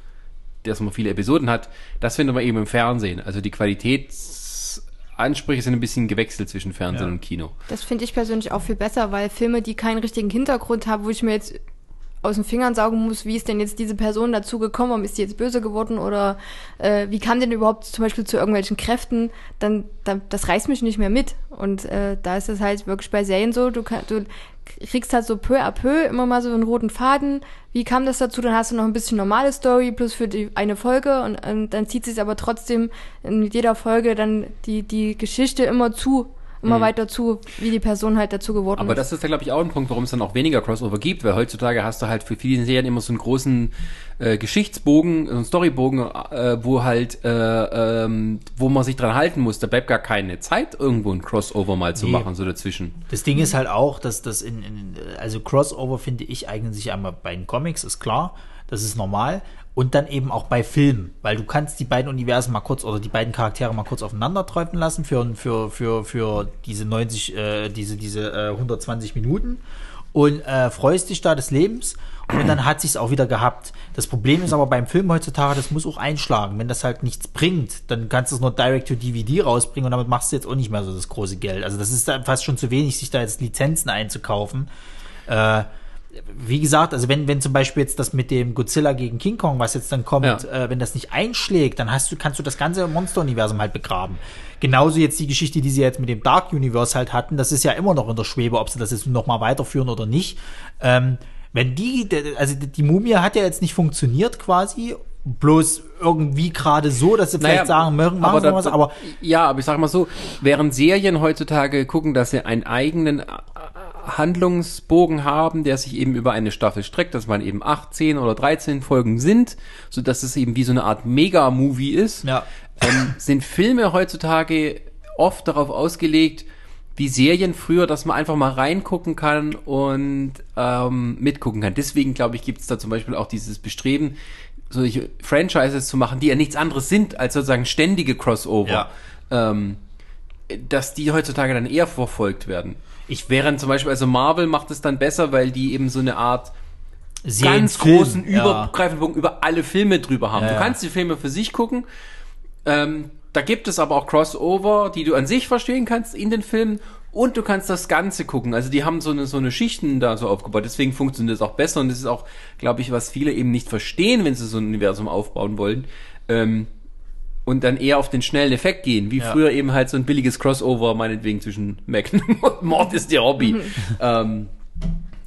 dass man viele Episoden hat, das findet man eben im Fernsehen. Also die Qualitätsansprüche sind ein bisschen gewechselt zwischen Fernsehen Ja. und Kino. Das finde ich persönlich auch viel besser, weil Filme, die keinen richtigen Hintergrund haben, wo ich mir jetzt aus den Fingern saugen muss, wie ist denn jetzt diese Person dazu gekommen, warum ist die jetzt böse geworden oder äh, wie kam denn überhaupt zum Beispiel zu irgendwelchen Kräften, dann, dann das reißt mich nicht mehr mit. Und äh, da ist es halt wirklich bei Serien so, du, kann, du kriegst halt so peu à peu immer mal so einen roten Faden. Wie kam das dazu? Dann hast du noch ein bisschen normale Story plus für die eine Folge und, und dann zieht sich aber trotzdem in jeder Folge dann die, die Geschichte immer zu, immer weiter zu, wie die Person halt dazu geworden Aber ist. das ist ja, glaube ich, auch ein Punkt, warum es dann auch weniger Crossover gibt, weil heutzutage hast du halt für viele Serien immer so einen großen äh, Geschichtsbogen, so einen Storybogen, äh, wo halt, äh, ähm, wo man sich dran halten muss. Da bleibt gar keine Zeit, irgendwo ein Crossover mal zu Nee. machen, so dazwischen. Das Ding ist halt auch, dass das in, in also Crossover finde ich eignen sich einmal bei den Comics, ist klar, das ist normal. Und dann eben auch bei Filmen, weil du kannst die beiden Universen mal kurz oder die beiden Charaktere mal kurz aufeinander treffen lassen für, für, für, für diese 90, äh, diese, diese äh, 120 Minuten und äh, freust dich da des Lebens und dann hat sich's auch wieder gehabt. Das Problem ist aber beim Film heutzutage, das muss auch einschlagen. Wenn das halt nichts bringt, dann kannst du es nur direct to DVD rausbringen und damit machst du jetzt auch nicht mehr so das große Geld. Also das ist fast schon zu wenig, sich da jetzt Lizenzen einzukaufen. Äh, wie gesagt, also wenn, wenn zum Beispiel jetzt das mit dem Godzilla gegen King Kong, was jetzt dann kommt, Ja. äh, wenn das nicht einschlägt, dann hast du, kannst du das ganze Monster-Universum halt begraben. Genauso jetzt die Geschichte, die sie jetzt mit dem Dark Universe halt hatten, das ist ja immer noch in der Schwebe, ob sie das jetzt noch mal weiterführen oder nicht. Ähm, wenn die, also die Mumie hat ja jetzt nicht funktioniert quasi, bloß irgendwie gerade so, dass sie vielleicht sagen, machen, machen sie was, aber ja, aber ich sag mal so, während Serien heutzutage gucken, dass sie einen eigenen Handlungsbogen haben, der sich eben über eine Staffel streckt, dass man eben 18 oder 13 Folgen sind, so dass es eben wie so eine Art Mega-Movie ist, Ja. ähm, sind Filme heutzutage oft darauf ausgelegt, wie Serien früher, dass man einfach mal reingucken kann und ähm, mitgucken kann. Deswegen, glaube ich, gibt es da zum Beispiel auch dieses Bestreben, solche Franchises zu machen, die ja nichts anderes sind als sozusagen ständige Crossover. Ja. Ähm, dass die heutzutage dann eher verfolgt werden. Ich während zum Beispiel, also Marvel macht es dann besser, weil die eben so eine Art Serien, ganz Film, großen ja. übergreifenden Punkt über alle Filme drüber haben. Ja, du kannst die Filme für sich gucken. Ähm, da gibt es aber auch Crossover, die du an sich verstehen kannst in den Filmen und du kannst das Ganze gucken. Also die haben so eine, so eine Schichten da so aufgebaut. Deswegen funktioniert es auch besser und das ist auch, glaube ich, was viele eben nicht verstehen, wenn sie so ein Universum aufbauen wollen. Ähm, und dann eher auf den schnellen Effekt gehen, wie Ja. früher eben halt so ein billiges Crossover, meinetwegen zwischen Magnum *laughs* und Mord ist ihr Hobby. ähm,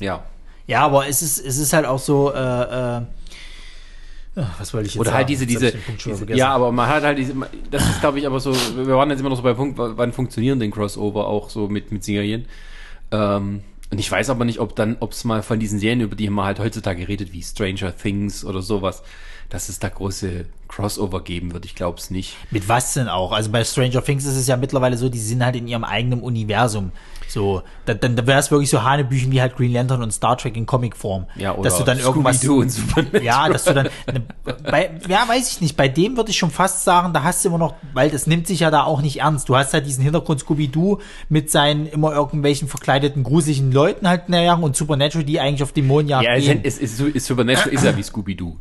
ja. Ja, aber es ist, es ist halt auch so, äh, äh, was wollte ich jetzt Oder sagen? halt diese, diese, diese ja, aber man hat halt diese, das ist glaube ich aber so, wir waren jetzt immer noch so bei Punkt, wann funktionieren denn Crossover auch so mit, mit Serien. Ähm, und ich weiß aber nicht, ob dann, ob es mal von diesen Serien, über die man halt heutzutage redet, wie Stranger Things oder sowas, dass es da große Crossover geben wird. Ich glaube es nicht. Mit was denn auch? Also bei Stranger Things ist es ja mittlerweile so, die sind halt in ihrem eigenen Universum. So, dann, dann wäre es wirklich so Hanebüchen wie halt Green Lantern und Star Trek in Comicform. Ja, oder dass du dann irgendwas. Und *laughs* Supernatural. Ja, dass du dann. Ne, bei, ja, weiß ich nicht. Bei dem würde ich schon fast sagen, da hast du immer noch, weil das nimmt sich ja da auch nicht ernst. Du hast halt diesen Hintergrund Scooby-Doo mit seinen immer irgendwelchen verkleideten, gruseligen Leuten halt näher und Supernatural, die eigentlich auf die Mondjagd Ja, es ist, ist Supernatural ist ja wie Scooby-Doo.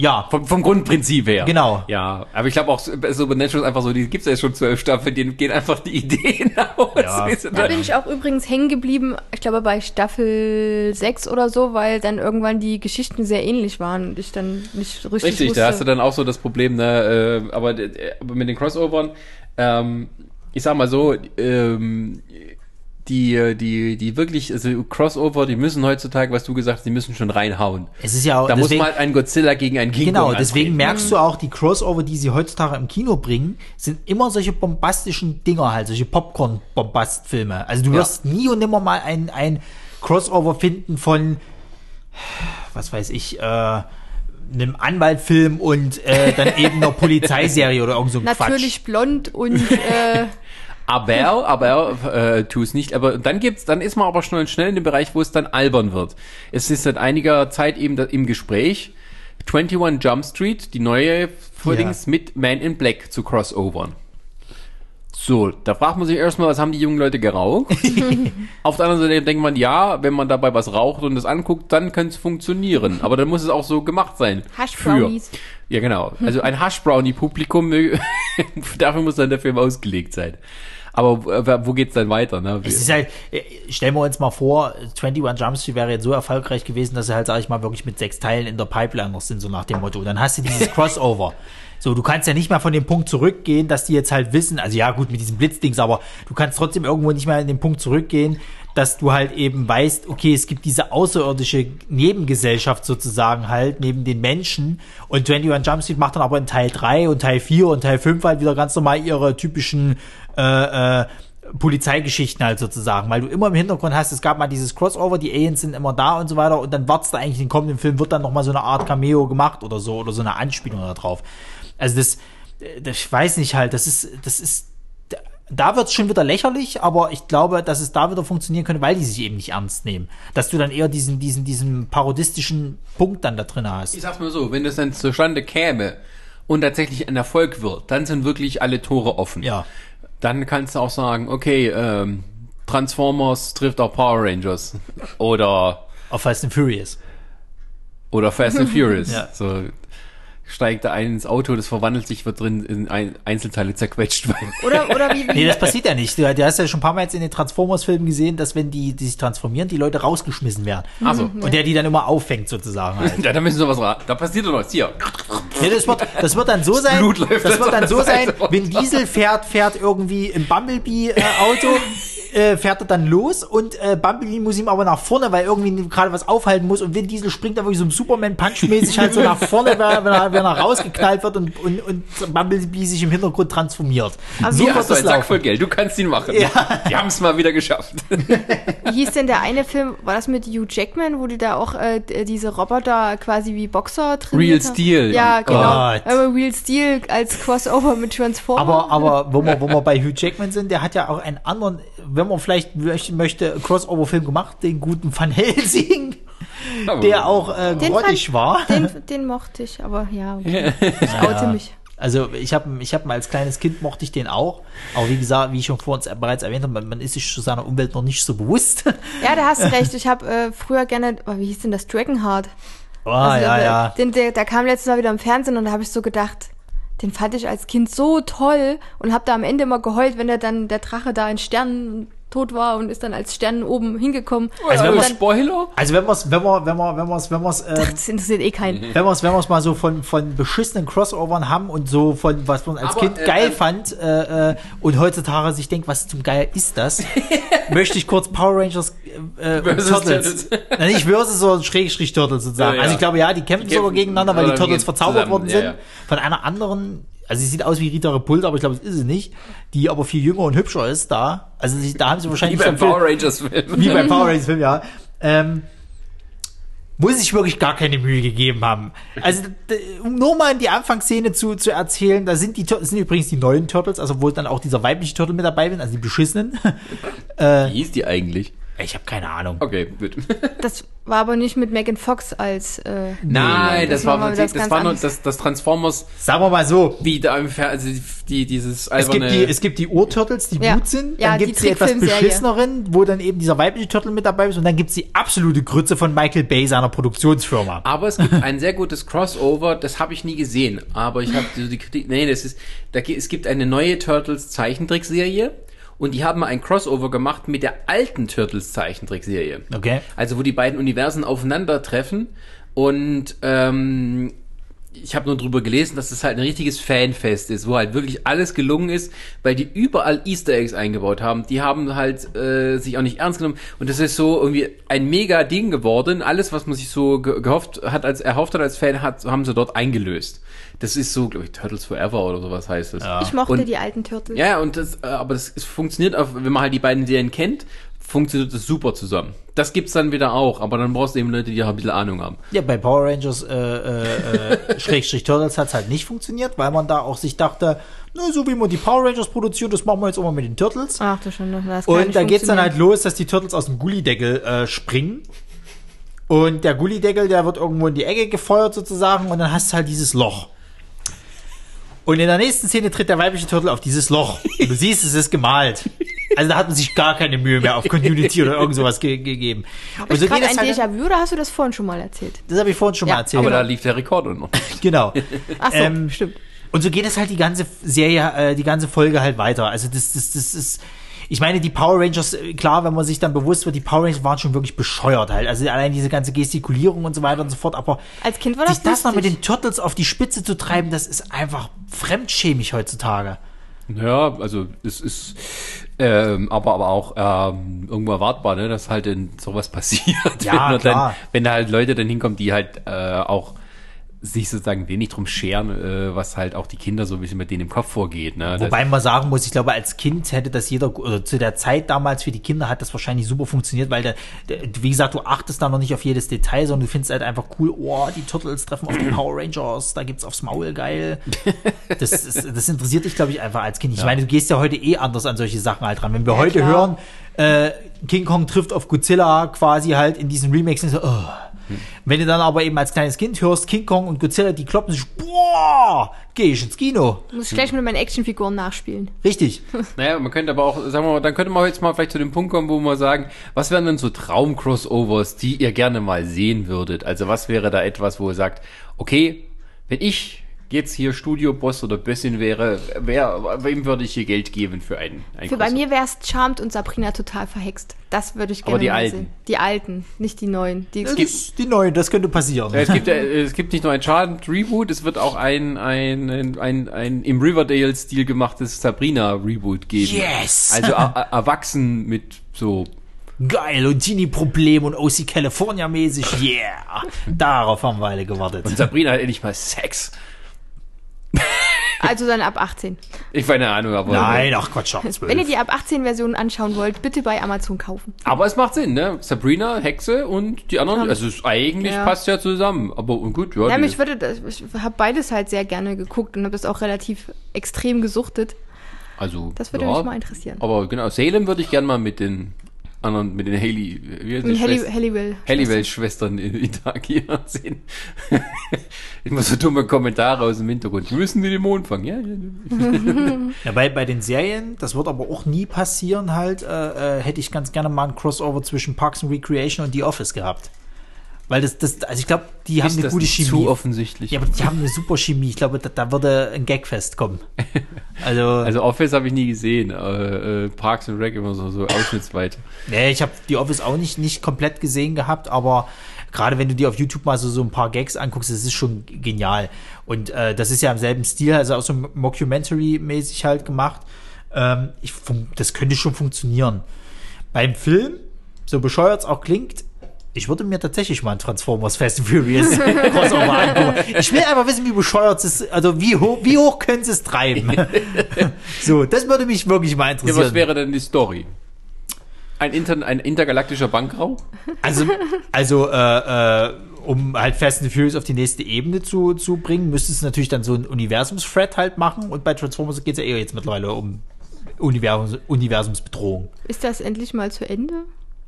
Ja, Vom, vom Grundprinzip her. Genau. Ja, aber ich glaube auch, Supernatural ist einfach so, die gibt's ja jetzt schon zwölf Staffeln, denen gehen einfach die *laughs* Ideen aus. Ja. Weißt du, Da bin ich auch übrigens hängen geblieben, ich glaube bei Staffel 6 oder so, weil dann irgendwann die Geschichten sehr ähnlich waren und ich dann nicht richtig, Richtig, wusste. da hast du dann auch so das Problem, ne, äh, aber, äh, aber mit den Crossovern, ähm, ich sag mal so, ähm, die, die, die wirklich, also Crossover, die müssen heutzutage, was du gesagt hast, die müssen schon reinhauen. Es ist ja auch, Da muss deswegen- man halt einen Godzilla gegen einen King Genau, Kong deswegen antreten. merkst du auch, die Crossover, die sie heutzutage im Kino bringen, sind immer solche bombastischen Dinger halt, solche Popcorn-Bombast-Filme. Also du Ja. wirst nie und nimmer mal ein, ein Crossover finden von, was weiß ich, äh, einem Anwaltfilm und äh, dann eben einer *laughs* Polizeiserie oder irgend so ein Natürlich blond und äh, *laughs* Aber, aber, äh, tu es nicht. Aber dann gibt's, dann ist man aber schnell, schnell in dem Bereich, wo es dann albern wird. Es ist seit einiger Zeit eben da, im Gespräch 21 Jump Street, die neue Vordings mit Man in Black zu crossovern. So, da fragt man sich erstmal, was haben die jungen Leute geraucht? *laughs* Auf der anderen Seite denkt man, ja, wenn man dabei was raucht und das anguckt, dann könnte es funktionieren. Aber dann muss es auch so gemacht sein. Hash Für- Brownies. Ja, genau. Also ein Hash Brownie Publikum, *laughs* dafür muss dann der Film ausgelegt sein. Aber äh, wo geht's dann weiter? Ne? Es ist halt, äh, stellen wir uns mal vor, 21 Jump Street wäre jetzt so erfolgreich gewesen, dass sie halt, sag ich mal, wirklich mit sechs Teilen in der Pipeline noch sind, so nach dem Motto. Dann hast du dieses *laughs* Crossover. So, du kannst ja nicht mehr von dem Punkt zurückgehen, dass die jetzt halt wissen, also ja, gut, mit diesen Blitzdings, aber du kannst trotzdem irgendwo nicht mehr in den Punkt zurückgehen, dass du halt eben weißt, okay, es gibt diese außerirdische Nebengesellschaft sozusagen halt, neben den Menschen. Und 21 Jump Street macht dann aber in Teil 3 und Teil 4 und Teil 5 halt wieder ganz normal ihre typischen äh, äh, Polizeigeschichten halt sozusagen, weil du immer im Hintergrund hast, es gab mal dieses Crossover, die Aliens sind immer da und so weiter und dann wartest du eigentlich, den kommenden Film wird dann nochmal so eine Art Cameo gemacht oder so, oder so eine Anspielung da drauf. Also das, äh, das ich weiß nicht halt, das ist, das ist, da- wird's schon wieder lächerlich, aber ich glaube, dass es da wieder funktionieren könnte, weil die sich eben nicht ernst nehmen. Dass du dann eher diesen, diesen, diesen parodistischen Punkt dann da drin hast. Ich sag's mal so, wenn das dann zustande käme und tatsächlich ein Erfolg wird, dann sind wirklich alle Tore offen. Ja. Dann kannst du auch sagen, okay, ähm, Transformers trifft auch Power Rangers. *laughs* Oder, Auf Fast and Furious. oder Fast and Furious. *laughs* Ja. So steigt da ein ins Auto, das verwandelt sich, wird drin in ein Einzelteile zerquetscht. oder, oder wie, *laughs* Nee, wie das passiert ja nicht. Du, du hast ja schon ein paar Mal jetzt in den Transformers-Filmen gesehen, dass wenn die, die sich transformieren, die Leute rausgeschmissen werden. Ach so. Und der die dann immer auffängt sozusagen halt. *laughs* Ja, da müssen wir was raten. Da passiert doch noch was. Hier. Nee, das, wird, das wird dann so sein, Blut läuft das wird dann an *laughs* so sein, wenn Diesel fährt, fährt irgendwie im Bumblebee-Auto, äh, fährt er dann los und äh, Bumblebee muss ihm aber nach vorne, weil irgendwie gerade was aufhalten muss und Vin Diesel springt dann wirklich so ein Superman-Punch-mäßig halt so nach vorne, wenn er, wenn er, wenn er rausgeknallt wird und, und, und Bumblebee sich im Hintergrund transformiert. Also so Hier hast du das einen Sack voll Geld. Du kannst ihn machen. Ja. Die haben es mal wieder geschafft. Wie hieß denn der eine Film, war das mit Hugh Jackman, wo die da auch äh, d- diese Roboter quasi wie Boxer trainiert Real? Steel. Ja, genau. Gott. Aber Real Steel als Crossover mit Transformers. Aber, aber wo wir, wo wir *laughs* bei Hugh Jackman sind, der hat ja auch einen anderen, wenn man vielleicht möchte, möchte Crossover-Film gemacht, den guten Van Helsing, der auch äh, grottig war. den, den mochte ich, aber ja, okay. ich oute mich. Also ich habe ich hab mal als kleines Kind mochte ich den auch. Aber wie gesagt, wie ich schon vor uns bereits erwähnt habe, man, man ist sich zu seiner Umwelt noch nicht so bewusst. *laughs* Ja, da hast du *laughs* recht. Ich habe äh, früher gerne, oh, wie hieß denn das? Dragonheart. Oh, Also, ja, der, ja. Den, der, der kam letztes Mal wieder im Fernsehen und da habe ich so gedacht, den fand ich als Kind so toll und habe da am Ende immer geheult, wenn der dann der Drache da in Sternen tot war und ist dann als Stern oben hingekommen. Also wenn und dann, Spoiler? Also wenn wir's, wenn wir, wenn wir, wenn wir's, wenn wir's, äh, das interessiert eh keinen. wenn wir's, wenn wir's mal so von, von beschissenen Crossovern haben und so von, was man als Aber, Kind äh, geil ähm, fand, äh, äh, und heutzutage sich denkt, was zum Geil ist das, *laughs* möchte ich kurz Power Rangers äh, und Versus Turtles. Turtles. Na, nicht Versus, sondern Schrägstrich Turtles sozusagen. Ja, ja. Also ich glaube, ja, die kämpfen Die sogar kämpfen- gegeneinander, weil die Turtles verzaubert zusammen, worden ja, sind. ja. Von einer anderen, also sie sieht aus wie Rita Repulsa, aber ich glaube, es ist sie nicht, die aber viel jünger und hübscher ist da. Also sie, da haben sie Wie wahrscheinlich beim einen Film- Power Rangers Film. wie beim Power Rangers Film, ja. Ähm, muss ich wirklich gar keine Mühe gegeben haben. Also, um nur mal in die Anfangsszene zu, zu erzählen, da sind die, das sind übrigens die neuen Turtles, also wo dann auch dieser weibliche Turtle mit dabei bin, also die beschissenen. *laughs* Wie hieß die eigentlich? Ich habe keine Ahnung. Okay, gut. *laughs* Das war aber nicht mit Megan Fox als äh, Nein, das, Das war, das, das war nur das, das Transformers, Sagen wir mal so, wie da im Fer also die, die, dieses es alberne... gibt, die, es gibt die Ur-Turtles, die Ja. gut sind, Ja, dann die gibt's die etwas Trickfilmserie. beschisseneren, wo dann eben dieser weibliche Turtle mit dabei ist und dann gibt's die absolute Grütze von Michael Bay, seiner Produktionsfirma. aber es gibt ein sehr gutes Crossover, das habe ich nie gesehen, aber ich habe so die Kritik, nee, das ist, da, es gibt eine neue Turtles Zeichentrickserie und die haben ein Crossover gemacht mit der alten Turtles Zeichentrickserie. Okay. Also wo die beiden Universen aufeinandertreffen und ähm, ich habe nur drüber gelesen, dass es halt ein richtiges Fanfest ist, wo halt wirklich alles gelungen ist, weil die überall Easter Eggs eingebaut haben. Die haben halt äh, sich auch nicht ernst genommen und das ist so irgendwie ein mega Ding geworden. Alles, was man sich so ge gehofft hat, als erhofft hat als Fan, hat, haben sie dort eingelöst. Das ist so, glaube ich, Turtles Forever oder sowas heißt es. Ich mochte Und- die alten Turtles. Ja, und das, äh, aber das es funktioniert, auch, wenn man halt die beiden Serien kennt, funktioniert das super zusammen. Das gibt's dann wieder auch, aber dann brauchst du eben Leute, die auch ein bisschen Ahnung haben. Ja, bei Power Rangers äh, äh, äh, *laughs* Schrägstrich Turtles hat's halt nicht funktioniert, weil man da auch sich dachte, na, so wie man die Power Rangers produziert, das machen wir jetzt auch mal mit den Turtles. Ach du schon, das kann Und da geht's dann halt los, dass die Turtles aus dem Gullideckel äh, springen. Und der Gullideckel, der wird irgendwo in die Ecke gefeuert sozusagen und dann hast du halt dieses Loch. Und in der nächsten Szene tritt der weibliche Turtle auf dieses Loch. Und du siehst, es ist gemalt. Also da hat man sich gar keine Mühe mehr auf Continuity oder irgend sowas ge gegeben. Hab Und ich so gerade geht es ein halt, Déjà-vu oder hast du das vorhin schon mal erzählt? das habe ich vorhin schon Ja, mal erzählt. Aber Genau. da lief der Rekorder noch. *laughs* genau. Ach so, Ähm, stimmt. Und so geht es halt die ganze Serie, äh, die ganze Folge halt weiter. Also das, das, das ist. Ich meine, die Power Rangers, äh, klar, wenn man sich dann bewusst wird, die Power Rangers waren schon wirklich bescheuert halt. Also allein diese ganze Gestikulierung und so weiter und so fort. Aber Als Kind war das sich das noch mit den Turtles auf die Spitze zu treiben, das ist einfach fremdschämig heutzutage. Ja, also es ist ähm, aber aber auch ähm, irgendwo erwartbar, ne, dass halt in sowas *laughs* passiert. Ja, wenn, klar. Dann, wenn da halt Leute dann hinkommen, die halt äh, auch sich sozusagen wenig drum scheren, äh, was halt auch die Kinder so ein bisschen mit denen im Kopf vorgeht. Ne? Wobei man sagen muss, ich glaube, als Kind hätte das jeder, oder zu der Zeit damals für die Kinder hat das wahrscheinlich super funktioniert, weil, der, der, wie gesagt, du achtest da noch nicht auf jedes Detail, sondern du findest halt einfach cool, oh, die Turtles treffen auf die Power Rangers, da gibt's aufs Maul, geil. *laughs* Das, ist, das interessiert dich, glaube ich, einfach als Kind. Ich meine, du gehst ja heute eh anders an solche Sachen halt ran. Wenn wir heute klar. hören, äh, King Kong trifft auf Godzilla quasi halt in diesen Remakes, so, oh. Wenn du dann aber eben als kleines Kind hörst, King Kong und Godzilla, die kloppen sich, boah, geh ich ins Kino. Muss ich gleich mit meinen Actionfiguren nachspielen. Richtig. *laughs* Naja, man könnte aber auch, sagen wir mal, dann könnte man jetzt mal vielleicht zu dem Punkt kommen, wo wir sagen, was wären denn so Traum-Crossovers, die ihr gerne mal sehen würdet? Also was wäre da etwas, wo ihr sagt, okay, wenn ich jetzt hier Studio-Boss oder Bössin wäre, wer, wem würde ich hier Geld geben für einen, einen Für bei mir wäre es Charmed und Sabrina total verhext. Das würde ich gerne Aber die mal alten. sehen. Die alten, nicht die neuen. Die Das ist die neue, das könnte passieren. Ja, Es gibt, ja, *laughs* es gibt nicht nur ein Schaden-Reboot, es wird auch ein, ein, ein, ein, ein im Riverdale-Stil gemachtes Sabrina-Reboot geben. Yes! Also a- a- erwachsen mit so Geil, und Teenie-Problem und OC California-mäßig, yeah. Darauf haben wir alle gewartet. Und Sabrina hat endlich mal Sex. Also dann ab 18. Ich keine Ahnung, aber. Nein, ach Quatsch, ach, zwölf. Wenn ihr die ab 18 Version anschauen wollt, bitte bei Amazon kaufen. Aber es macht Sinn, ne? Sabrina, Hexe und die anderen. Also es eigentlich Ja. passt ja zusammen. Aber und gut, ja. Ja, mich würde das, ich habe beides halt sehr gerne geguckt und habe das auch relativ extrem gesuchtet. also, Das würde ja, mich mal interessieren. Aber genau, Salem würde ich gern mal mit den anderen, mit den Haley, wie heißt Halli, Halliwell. Halliwell-Schwestern in interagieren sehen. *laughs* Immer so dumme Kommentare aus dem Hintergrund. Die müssen wir den Mond fangen. Ja, ja. *laughs* Ja, bei, bei den Serien, das wird aber auch nie passieren halt, äh, äh, hätte ich ganz gerne mal ein Crossover zwischen Parks and Recreation und The Office gehabt. Weil das, das, also ich glaube, die haben Ist eine das gute Chemie. zu offensichtlich. Ja, aber die haben eine super Chemie. Ich glaube, da, da würde ein Gagfest kommen. *laughs* Also, Also Office habe ich nie gesehen. Äh, äh, Parks and Rec immer so, so ausschnittsweite. nee, ich habe die Office auch nicht, nicht komplett gesehen gehabt, aber gerade wenn du dir auf YouTube mal so, so ein paar Gags anguckst, das ist schon genial. Und äh, das ist ja im selben Stil, also auch so Mockumentary-mäßig halt gemacht. Ähm, ich, das könnte schon funktionieren. Beim Film, so bescheuert es auch klingt, ich würde mir tatsächlich mal ein Transformers Fast and Furious *laughs* Crossover angucken. Ich will einfach wissen, wie bescheuert es ist, also wie hoch, wie hoch können sie es treiben? *laughs* so, das würde mich wirklich mal Ja, interessieren. was wäre denn die Story? Ein, Inter ein intergalaktischer Bankraub? Also, also äh, äh, um halt Fast and Furious auf die nächste Ebene zu, zu bringen, müsste es natürlich dann so ein Universums-Thread halt machen. Und bei Transformers geht es ja eher jetzt mittlerweile um Universums Universumsbedrohung. Ist das endlich mal zu Ende?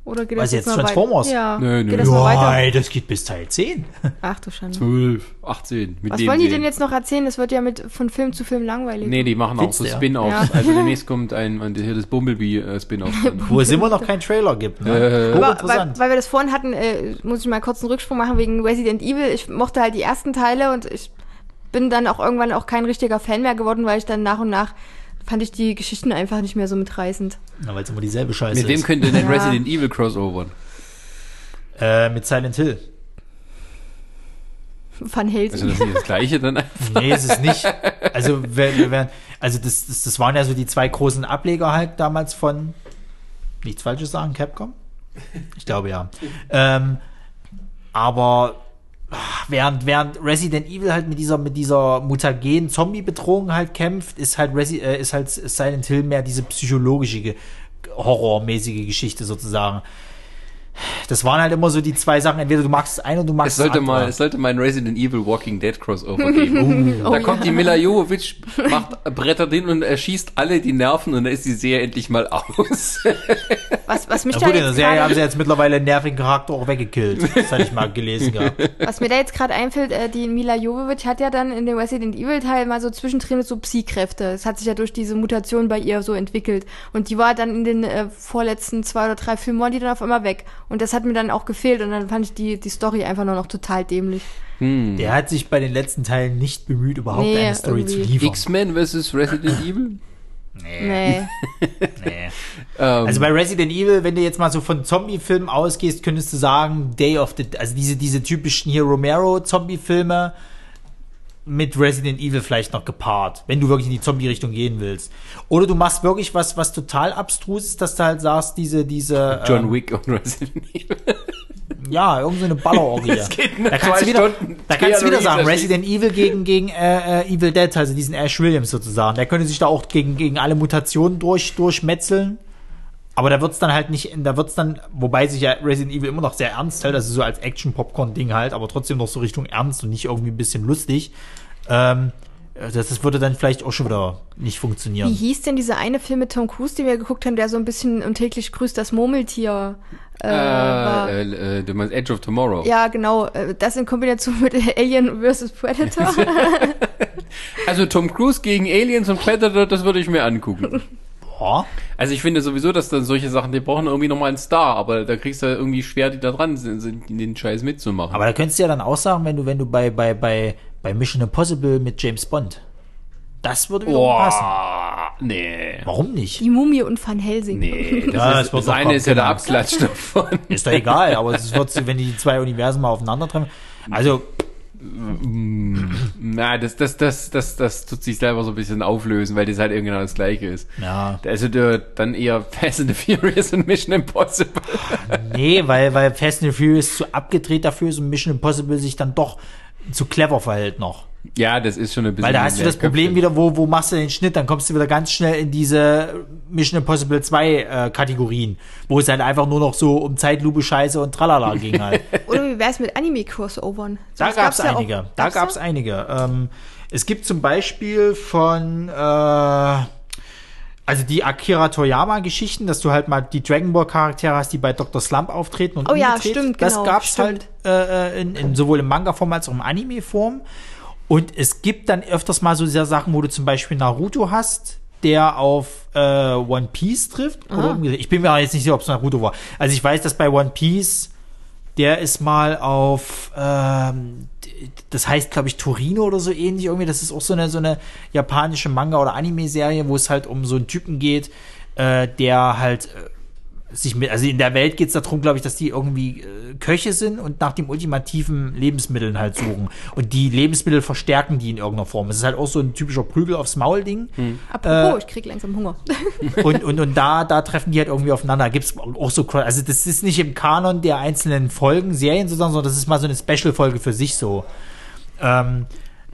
Oder geht Was das jetzt, noch Transformers? Weiter? Ja, Nö, nö. geht das? Nein, das geht bis Teil 10. *laughs* Ach du Schande. 12, 18. Mit Was dem wollen die sehen. denn jetzt noch erzählen? Das wird ja mit von Film zu Film langweilig. Nee, die machen auch Findest so ja? Spin-Offs. Ja. Also demnächst *laughs* kommt ein, ein hier das Bumblebee-Spin-Off. *laughs* Wo es immer noch keinen Trailer gibt. Ne? Äh, Aber weil, weil wir das vorhin hatten, äh, muss ich mal kurz einen Rücksprung machen wegen Resident Evil. Ich mochte halt die ersten Teile und ich bin dann auch irgendwann auch kein richtiger Fan mehr geworden, weil ich dann nach und nach fand ich die Geschichten einfach nicht mehr so mitreißend. Na, weil es immer dieselbe Scheiße mit wem ist. könnte denn Ja. Resident Evil crossovern? Äh, mit Silent Hill. Van Helsing. Also das ist nicht das Gleiche dann *laughs* einfach. Nee, ist es nicht. Also, wir, wir werden, also das, das, das waren ja so die zwei großen Ableger halt damals von, nichts Falsches sagen, Capcom? Ich glaube ja. Ähm, aber während, während Resident Evil halt mit dieser, mit dieser mutagenen Zombie-Bedrohung halt kämpft, ist halt, Resi äh, ist halt Silent Hill mehr diese psychologische, ge- horrormäßige Geschichte sozusagen. Das waren halt immer so die zwei Sachen. Entweder du magst das eine oder du magst Es sollte das andere. mal, es sollte mal ein Resident Evil Walking Dead Crossover *laughs* geben. Oh da ja. kommt die Mila Jovovich, *laughs* macht brettert hin und erschießt alle die Nerven und dann ist die Serie endlich mal aus. *laughs* Was, was mich Na da gut, in der Serie haben sie jetzt mittlerweile einen nervigen Charakter auch weggekillt. Das hatte ich mal gelesen gehabt. was mir da jetzt gerade einfällt, äh, die Mila Jovovich hat ja dann in dem Resident Evil Teil mal so zwischendrin so Psy-Kräfte. Es hat sich ja durch diese Mutation bei ihr so entwickelt. Und die war dann in den äh, vorletzten zwei oder drei Filmen, waren die dann auf einmal weg. Und das hat mir dann auch gefehlt und dann fand ich die, die Story einfach nur noch total dämlich. Der hat sich bei den letzten Teilen nicht bemüht, überhaupt Nee, eine Story zu irgendwie. liefern. X-Men vs. Resident *laughs* Evil? Nee. Nee. *laughs* Ähm, Also bei Resident Evil, wenn du jetzt mal so von Zombie-Filmen ausgehst, könntest du sagen, Day of the, also diese, diese typischen hier Romero-Zombie-Filme mit Resident Evil vielleicht noch gepaart, wenn du wirklich in die Zombie-Richtung gehen willst. Oder du machst wirklich was, was total abstrus ist, dass du halt sagst, diese, diese, John ähm, Wick und Resident Evil. *laughs* ja, irgendeine Ballerorgie. *laughs* Das geht nur da kannst du wieder, Stunden. da kannst du wieder sagen, Resident Evil gegen, gegen äh, äh, Evil Dead, also diesen Ash Williams sozusagen. Der könnte sich da auch gegen, gegen alle Mutationen durch, durchmetzeln. Aber da wird's dann halt nicht, da wird's dann, wobei sich ja Resident Evil immer noch sehr ernst hält, also so als Action-Popcorn-Ding halt, aber trotzdem noch so Richtung ernst und nicht irgendwie ein bisschen lustig. Ähm, das, das würde dann vielleicht auch schon wieder nicht Wie funktionieren. hieß denn dieser eine Film mit Tom Cruise, den wir geguckt haben, der so ein bisschen und täglich grüßt das Murmeltier äh, war? Äh, äh, äh, du meinst Edge of Tomorrow. Ja, genau. äh, Das in Kombination mit *laughs* Alien vs. Predator. *laughs* Also Tom Cruise gegen Aliens und Predator, das würde ich mir angucken. *laughs* Also ich finde sowieso, dass dann solche Sachen, die brauchen irgendwie nochmal einen Star, aber da kriegst du irgendwie schwer, die da dran sind, sind den Scheiß mitzumachen. Aber da könntest du ja dann auch sagen, wenn du, wenn du bei, bei, bei, bei Mission Impossible mit James Bond. Das würde wieder passen. Boah, nee. Warum nicht? Die Mumie und Van Helsing. Nee, *laughs* das, Ja, ist, das das eine ist ja der. Abklatsch *laughs* davon. Ist doch egal, aber es wird, wenn die zwei Universen mal aufeinandertreffen. Also, Na, das, das, das, das, das tut sich selber so ein bisschen auflösen, weil das halt irgendwie genau das gleiche ist. ja. Also dann eher Fast and the Furious und Mission Impossible. Nee, weil, weil Fast and the Furious zu abgedreht dafür ist und Mission Impossible sich dann doch zu clever verhält noch. Ja, das ist schon ein bisschen. Weil da hast du das Problem wieder, wo, wo machst du den Schnitt, dann kommst du wieder ganz schnell in diese Mission Impossible 2 äh, Kategorien, wo es halt einfach nur noch so um Zeitlupe Scheiße und Tralala ging halt. *laughs* Wär's mit Anime-Crossovern? Da Sowas gab's ja auch. einige. Da Gab's gab's einige. Ähm, es gibt zum Beispiel von äh, also die Akira Toyama-Geschichten, dass du halt mal die Dragon Ball-Charaktere hast, die bei Dr. Slump auftreten und Oh ja, umgedreht. stimmt, Das genau, gab's stimmt. halt äh, in, in sowohl im Manga-Form als auch im Anime-Form. Und es gibt dann öfters mal so diese Sachen, wo du zum Beispiel Naruto hast, der auf äh, One Piece trifft. Oder umgedreht. ich bin mir jetzt nicht sicher, ob es Naruto war. Also ich weiß, dass bei One Piece der ist mal auf, ähm, das heißt, glaube ich, Torino oder so ähnlich irgendwie. Das ist auch so eine, so eine japanische Manga- oder Anime-Serie, wo es halt um so einen Typen geht, äh, der halt äh, sich mit, also in der Welt geht es darum, glaube ich, dass die irgendwie äh, Köche sind und nach dem ultimativen Lebensmitteln halt suchen. Und die Lebensmittel verstärken die in irgendeiner Form. Es ist halt auch so ein typischer Prügel aufs Maul-Ding. Apropos, ich krieg langsam Hunger. *laughs* Und, und, und da, da treffen die halt irgendwie aufeinander. Gibt's auch so, also das ist nicht im Kanon der einzelnen Folgen, Serien sozusagen, sondern das ist mal so eine Special-Folge für sich so. Ähm,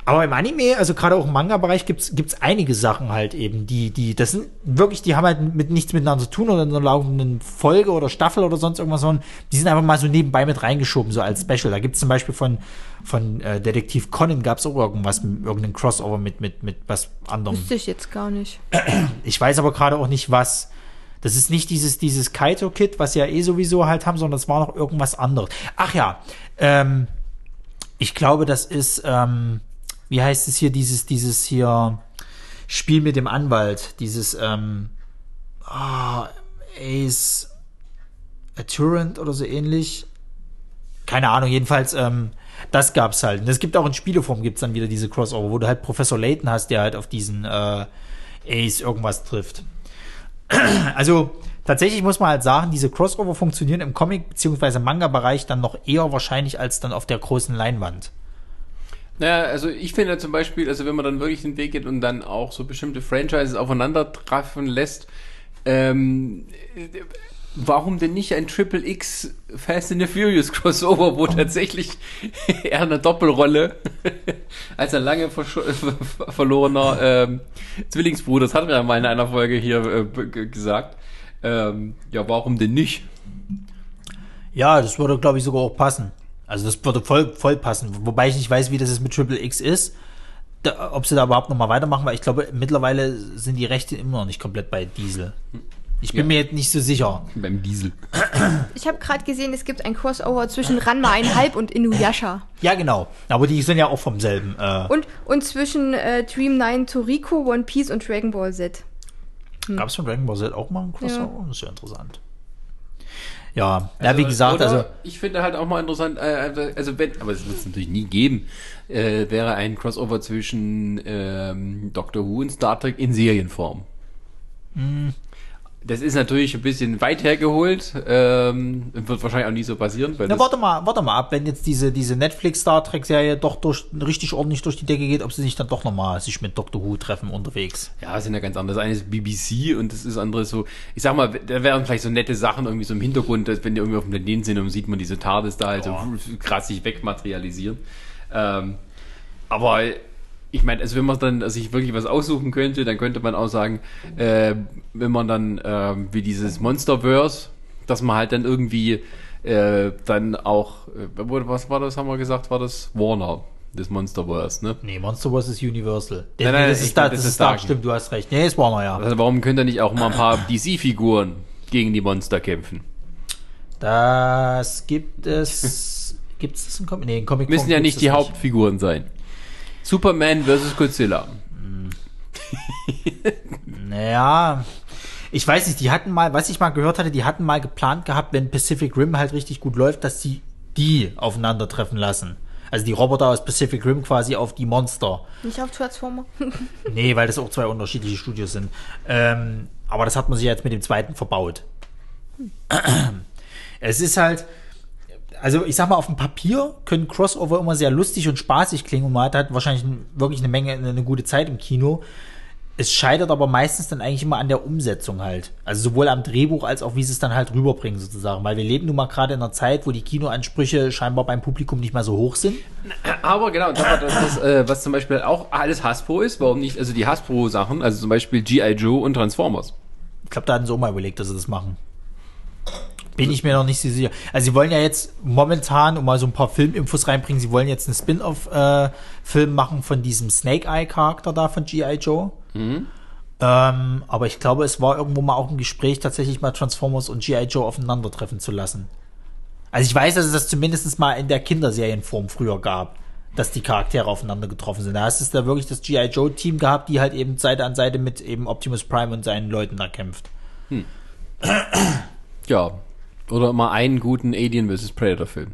aber im Anime, also gerade auch im Manga-Bereich, gibt's gibt's einige Sachen halt eben, die, die, das sind wirklich, die haben halt mit nichts miteinander zu tun oder in so einer laufenden Folge oder Staffel oder sonst irgendwas, sondern die sind einfach mal so nebenbei mit reingeschoben, so als Special. Da gibt's zum Beispiel von, von äh, Detektiv Conan gab's auch irgendwas, irgendeinen Crossover mit, mit, mit was anderem. Wüsste ich jetzt gar nicht. Ich weiß aber gerade auch nicht, was. Das ist nicht dieses, dieses Kaito-Kit, was ja eh sowieso halt haben, sondern das war noch irgendwas anderes. Ach ja, ähm, ich glaube, das ist, ähm, wie heißt es hier, dieses, dieses hier Spiel mit dem Anwalt, dieses, ähm, ah, Ace Attorant oder so ähnlich. Keine Ahnung, jedenfalls, ähm, das gab's halt. Und es gibt auch in Spieleform gibt's dann wieder diese Crossover, wo du halt Professor Layton hast, der halt auf diesen äh, Ace irgendwas trifft. *clears throat* Also tatsächlich muss man halt sagen, diese Crossover funktionieren im Comic- bzw. Manga-Bereich dann noch eher wahrscheinlich als dann auf der großen Leinwand. Naja, also ich finde zum Beispiel, also wenn man dann wirklich den Weg geht und dann auch so bestimmte Franchises aufeinandertreffen lässt, ähm, warum denn nicht ein Triple X Fast and the Furious Crossover, wo tatsächlich *laughs* er eine Doppelrolle *laughs* als ein lange *laughs* verlorener ähm, Zwillingsbruder, das hatten wir ja mal in einer Folge hier äh, gesagt. Ähm, ja, warum denn nicht? Ja, das würde, glaube ich, sogar auch passen. Also das würde voll, voll passen. Wobei ich nicht weiß, wie das jetzt mit Triple X ist. Da, ob sie da überhaupt nochmal weitermachen, weil ich glaube, mittlerweile sind die Rechte immer noch nicht komplett bei Diesel. Ich bin ja. mir jetzt nicht so sicher. Beim Diesel. Ich habe gerade gesehen, es gibt ein Crossover zwischen Ranma 1,5 und Inuyasha. Ja, genau. Aber die sind ja auch vom selben. Äh und, und zwischen äh, Dream 9 Toriko, One Piece und Dragon Ball Z. Hm. Gab es von Dragon Ball Z auch mal ein Crossover? Ja. Das ist ja interessant. Ja, also, ja, wie gesagt, also. Ich finde halt auch mal interessant, äh, also wenn, aber es wird es natürlich nie geben, äh, wäre ein Crossover zwischen ähm, Doctor Who und Star Trek in Serienform. Hm. Das ist natürlich ein bisschen weit hergeholt. Ähm, wird wahrscheinlich auch nie so passieren. Na, warte mal, warte mal ab, wenn jetzt diese, diese Netflix Star Trek Serie doch durch, richtig ordentlich durch die Decke geht, ob sie sich dann doch nochmal sich mit Doctor Who treffen unterwegs. Ja, das sind ja ganz andere. Das eine ist BBC und das ist andere so, ich sag mal, da wären vielleicht so nette Sachen irgendwie so im Hintergrund, wenn die irgendwie auf dem Planeten sind und sieht man diese TARDIS da halt ja. so krass sich wegmaterialisieren. Ähm, aber ich meine, also wenn man dann sich wirklich was aussuchen könnte, dann könnte man auch sagen, äh, wenn man dann äh, wie dieses Monsterverse, dass man halt dann irgendwie äh, dann auch, äh, was war das, haben wir gesagt, war das Warner, das Monsterverse, ne? Nee, Monsterverse ist Universal. Nein, nein, das, ist da, das, das ist da, stimmt, du hast recht. Nee, ist Warner, ja. Also warum könnte nicht auch mal ein paar DC-Figuren gegen die Monster kämpfen? Das gibt es. gibt es das in Comic? Nee, in Comic Müssen ja nicht die nicht. Hauptfiguren sein. Superman versus Godzilla. *laughs* naja, ich weiß nicht, die hatten mal, was ich mal gehört hatte, die hatten mal geplant gehabt, wenn Pacific Rim halt richtig gut läuft, dass sie die aufeinandertreffen lassen. Also die Roboter aus Pacific Rim quasi auf die Monster. Nicht auf Transformer. *laughs* nee, weil das auch zwei unterschiedliche Studios sind. Ähm, aber das hat man sich jetzt mit dem zweiten verbaut. Hm. Es ist halt, also ich sag mal, auf dem Papier können Crossover immer sehr lustig und spaßig klingen und man hat halt wahrscheinlich wirklich eine Menge, eine gute Zeit im Kino. Es scheitert aber meistens dann eigentlich immer an der Umsetzung halt. Also sowohl am Drehbuch als auch wie sie es dann halt rüberbringen sozusagen. Weil wir leben nun mal gerade in einer Zeit, wo die Kinoansprüche scheinbar beim Publikum nicht mehr so hoch sind. Aber genau, das, das, äh, was zum Beispiel auch alles Hasbro ist, warum nicht, also die Hasbro-Sachen, also zum Beispiel G.I. Joe und Transformers. Ich glaube, da hatten sie auch mal überlegt, dass sie das machen. Bin ich mir noch nicht so sicher. Also sie wollen ja jetzt momentan, um mal so ein paar Filminfos reinbringen, sie wollen jetzt einen Spin-off-Film äh, machen von diesem Snake-Eye-Charakter da von G.I. Joe. Mhm. Ähm, aber ich glaube, es war irgendwo mal auch ein Gespräch, tatsächlich mal Transformers und G.I. Joe aufeinandertreffen zu lassen. Also ich weiß, dass es das zumindest mal in der Kinderserienform früher gab, dass die Charaktere aufeinander getroffen sind. Da hast es da wirklich das G.I. Joe-Team gehabt, die halt eben Seite an Seite mit eben Optimus Prime und seinen Leuten da kämpft. Hm. Ja, oder mal einen guten Alien vs. Predator Film.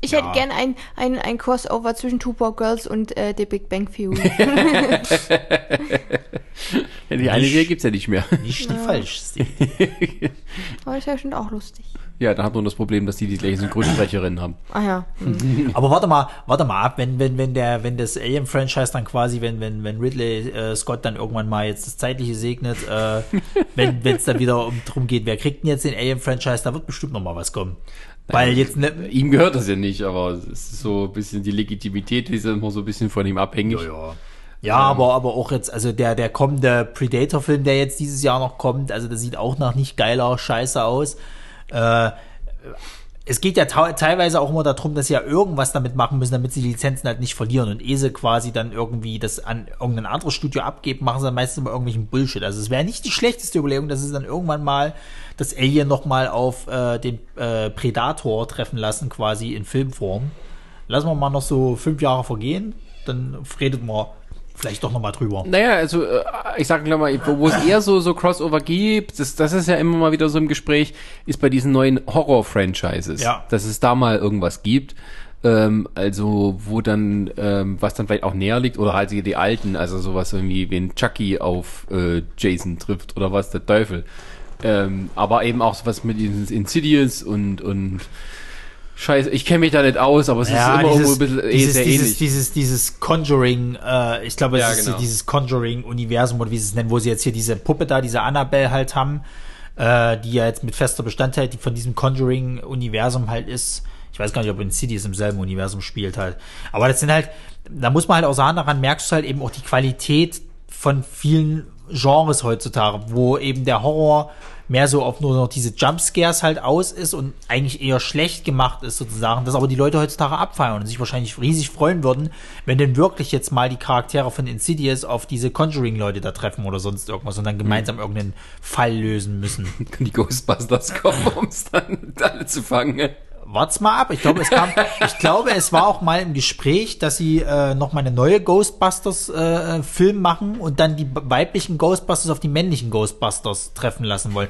Ich ja. hätte gern ein, ein, ein Crossover zwischen Two Poor Girls und äh, The Big Bang Theory. ja, *laughs* die eine Serie gibt es ja nicht mehr. Nicht die ja. falschste. Aber das wäre schon auch lustig. Ja, da hat man das Problem, dass die die gleichen Synchronsprecherinnen haben. Ah ja. Mhm. Aber warte mal, warte mal ab, wenn, wenn, wenn der, wenn das Alien-Franchise dann quasi, wenn, wenn, wenn Ridley äh, Scott dann irgendwann mal jetzt das Zeitliche segnet, äh, *laughs* wenn es dann wieder um, drum geht, wer kriegt denn jetzt den Alien-Franchise, da wird bestimmt noch mal was kommen. Weil jetzt ne, ihm gehört das ja nicht, aber es ist so ein bisschen die Legitimität, die ist immer so ein bisschen von ihm abhängig. Ja, ja. Ja, ähm, aber, aber auch jetzt, also der, der kommende Predator-Film, der jetzt dieses Jahr noch kommt, also das sieht auch nach nicht geiler Scheiße aus. Äh, es geht ja teilweise auch immer darum, dass sie ja irgendwas damit machen müssen, damit sie die Lizenzen halt nicht verlieren. Und ehe sie quasi dann irgendwie das an irgendein anderes Studio abgeben, machen sie dann meistens immer irgendwelchen Bullshit. Also es wäre nicht die schlechteste Überlegung, dass sie dann irgendwann mal das Alien nochmal auf äh, den äh, Predator treffen lassen, quasi in Filmform. Lassen wir mal noch so fünf Jahre vergehen, dann redet man vielleicht doch nochmal drüber. Naja, also äh, ich sage mal, wo es eher so, so Crossover gibt, das, das ist ja immer mal wieder so im Gespräch, ist bei diesen neuen Horror-Franchises. Ja. Dass es da mal irgendwas gibt. Ähm, also wo dann, ähm, was dann vielleicht auch näher liegt, oder halt die alten, also sowas irgendwie, wenn Chucky auf äh, Jason trifft oder was, der Teufel. Ähm, aber eben auch sowas mit Insidious und, und Scheiße, ich kenne mich da nicht aus, aber es Ja, ist immer dieses, irgendwo ein bisschen eh dieses, sehr dieses, ähnlich. dieses, dieses Conjuring, äh, ich glaube, es Ja, ist genau. dieses Conjuring-Universum oder wie sie es nennen, wo sie jetzt hier diese Puppe da, diese Annabelle halt haben, äh, die ja jetzt mit fester Bestandteil die von diesem Conjuring-Universum halt ist. Ich weiß gar nicht, ob Insidious im selben Universum spielt halt. Aber das sind halt, da muss man halt auch sagen, daran merkst du halt eben auch die Qualität von vielen Genres heutzutage, wo eben der Horror mehr so auf nur noch diese Jumpscares halt aus ist und eigentlich eher schlecht gemacht ist sozusagen, dass aber die Leute heutzutage abfeiern und sich wahrscheinlich riesig freuen würden, wenn denn wirklich jetzt mal die Charaktere von Insidious auf diese Conjuring-Leute da treffen oder sonst irgendwas und dann gemeinsam irgendeinen Fall lösen müssen. *laughs* die Ghostbusters kommen, um es dann alle zu fangen. Wart's mal ab. Ich glaube, es kam, *laughs* ich glaube, es war auch mal im Gespräch, dass sie äh, noch mal eine neue Ghostbusters äh, Film machen und dann die weiblichen Ghostbusters auf die männlichen Ghostbusters treffen lassen wollen.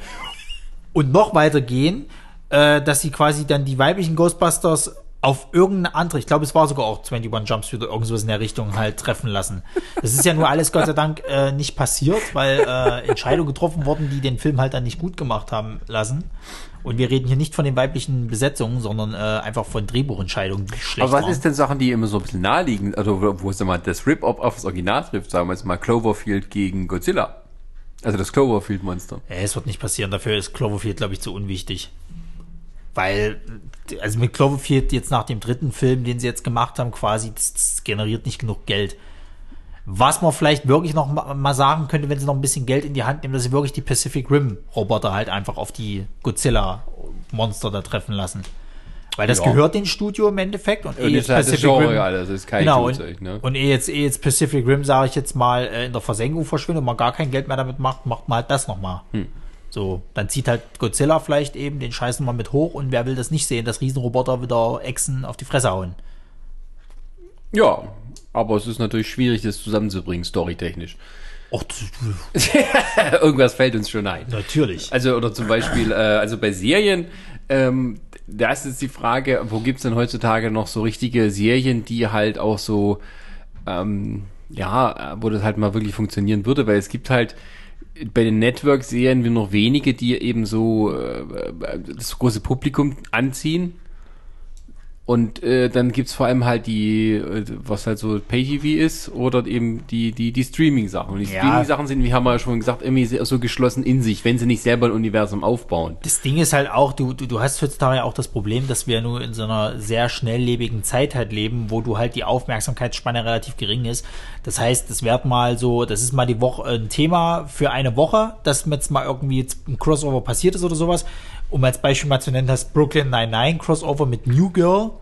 Und noch weiter gehen, äh, dass sie quasi dann die weiblichen Ghostbusters auf irgendeine andere, ich glaube, es war sogar auch 21 Jump Street oder irgendwas in der Richtung halt treffen lassen. Das ist ja nur alles Gott sei Dank äh, nicht passiert, weil äh, Entscheidungen getroffen wurden, die den Film halt dann nicht gut gemacht haben lassen. Und wir reden hier nicht von den weiblichen Besetzungen, sondern äh, einfach von Drehbuchentscheidungen, die schlecht Aber was waren. ist denn Sachen, die immer so ein bisschen naheliegen, also wo- wo es mal das Rip-Off auf das Original trifft, sagen wir jetzt mal Cloverfield gegen Godzilla. Also das Cloverfield-Monster. Ja, es wird nicht passieren. Dafür ist Cloverfield, glaube ich, zu unwichtig. Weil, also mit Cloverfield jetzt nach dem dritten Film, den sie jetzt gemacht haben, quasi, das, das generiert nicht genug Geld. Was man vielleicht wirklich noch ma- mal sagen könnte, wenn sie noch ein bisschen Geld in die Hand nehmen, dass sie wirklich die Pacific Rim Roboter halt einfach auf die Godzilla Monster da treffen lassen. Weil das Ja. gehört dem Studio im Endeffekt und, eh Und jetzt ist halt das Genre, Alter, das ist kein genau, und, Flugzeug, ne? und eh jetzt, eh jetzt Pacific Rim, sage ich jetzt mal, äh, in der Versenkung verschwindet und man gar kein Geld mehr damit macht, macht man halt das nochmal. Hm. So, dann zieht halt Godzilla vielleicht eben den Scheiß nochmal mit hoch und wer will das nicht sehen, dass Riesenroboter wieder Echsen auf die Fresse hauen. Ja, aber es ist natürlich schwierig, das zusammenzubringen, storytechnisch. Och, *laughs* Irgendwas fällt uns schon ein. natürlich. Also, oder zum Beispiel, äh, also bei Serien, ähm, da ist jetzt die Frage, wo gibt's denn heutzutage noch so richtige Serien, die halt auch so, ähm, ja, äh, wo das halt mal wirklich funktionieren würde, weil es gibt halt bei den Network-Serien nur noch wenige, die eben so äh, äh, das große Publikum anziehen. Und äh, dann gibt's vor allem halt die, äh, was halt so Pay-TV ist, oder eben die, die, die Streaming-Sachen. Und die Ja. Streaming-Sachen sind, wie haben wir ja schon gesagt, irgendwie so geschlossen in sich, wenn sie nicht selber ein Universum aufbauen. Das Ding ist halt auch, du, du, du hast heutzutage ja auch das Problem, dass wir nur in so einer sehr schnelllebigen Zeit halt leben, wo du halt die Aufmerksamkeitsspanne relativ gering ist. Das heißt, das wird mal so, das ist mal die Woche ein Thema für eine Woche, dass jetzt mal irgendwie jetzt ein Crossover passiert ist oder sowas. Um als Beispiel mal zu nennen, das Brooklyn 99 Crossover mit New Girl.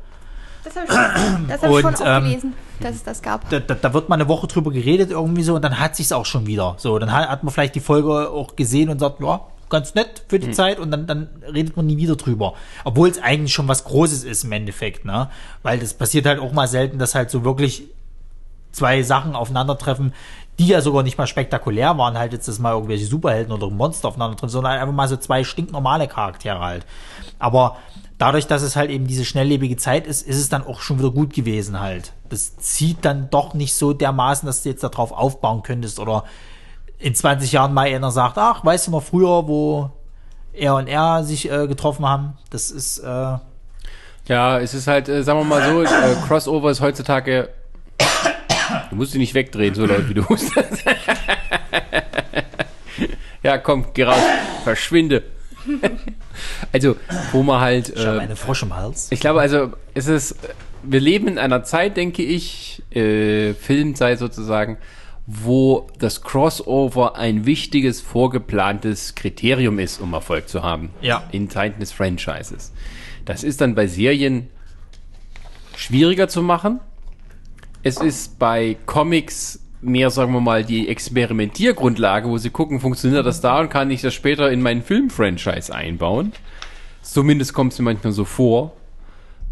Das habe ich, schon- das hab ich schon auch ähm, gelesen, dass es das gab. Da, da, da wird mal eine Woche drüber geredet irgendwie so und dann hat sich's auch schon wieder. So, dann hat, hat man vielleicht die Folge auch gesehen und sagt, ja, ganz nett für die Zeit und dann, dann redet man nie wieder drüber. Obwohl es eigentlich schon was Großes ist im Endeffekt, ne? Weil das passiert halt auch mal selten, dass halt so wirklich zwei Sachen aufeinandertreffen, die ja sogar nicht mal spektakulär waren, halt jetzt, dass mal irgendwelche Superhelden oder Monster aufeinandertreffen, sondern einfach mal so zwei stinknormale Charaktere halt. Aber dadurch, dass es halt eben diese schnelllebige Zeit ist, ist es dann auch schon wieder gut gewesen halt. Das zieht dann doch nicht so dermaßen, dass du jetzt darauf aufbauen könntest oder in 20 Jahren mal einer sagt, ach, weißt du noch früher, wo er und er sich äh, getroffen haben, das ist, äh, Ja, es ist halt, äh, sagen wir mal so, äh, Crossover ist heutzutage. Du musst dich nicht wegdrehen, so laut wie du hustest. *laughs* ja, komm, geh raus, verschwinde. *laughs* also, wo man halt. ich habe Äh, einen Frosch im Hals. ich glaube, also, es ist. Wir leben in einer Zeit, denke ich, äh, Filmzeit sozusagen, wo das Crossover ein wichtiges, vorgeplantes Kriterium ist, um Erfolg zu haben. Ja. In Zeiten des Franchises. Das ist dann bei Serien schwieriger zu machen. Es ist bei Comics mehr, sagen wir mal, die Experimentiergrundlage, wo sie gucken, funktioniert das da und kann ich das später in meinen Film-Franchise einbauen. Zumindest kommt es mir manchmal so vor.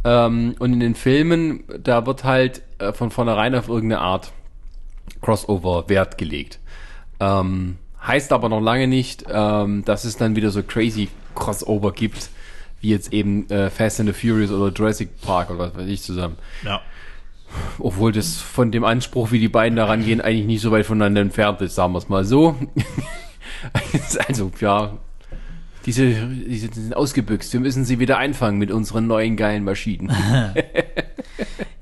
Ähm, und in den Filmen, da wird halt äh, von vornherein auf irgendeine Art Crossover Wert gelegt. Ähm, heißt aber noch lange nicht, ähm, dass es dann wieder so crazy Crossover gibt, wie jetzt eben äh, Fast and the Furious oder Jurassic Park oder was weiß ich zusammen. Ja. Obwohl das von dem Anspruch, wie die beiden da rangehen, eigentlich nicht so weit voneinander entfernt ist, sagen wir es mal so. *laughs* also, ja, Diese, diese sind ausgebüxt. Wir müssen sie wieder einfangen mit unseren neuen geilen Maschinen. *laughs*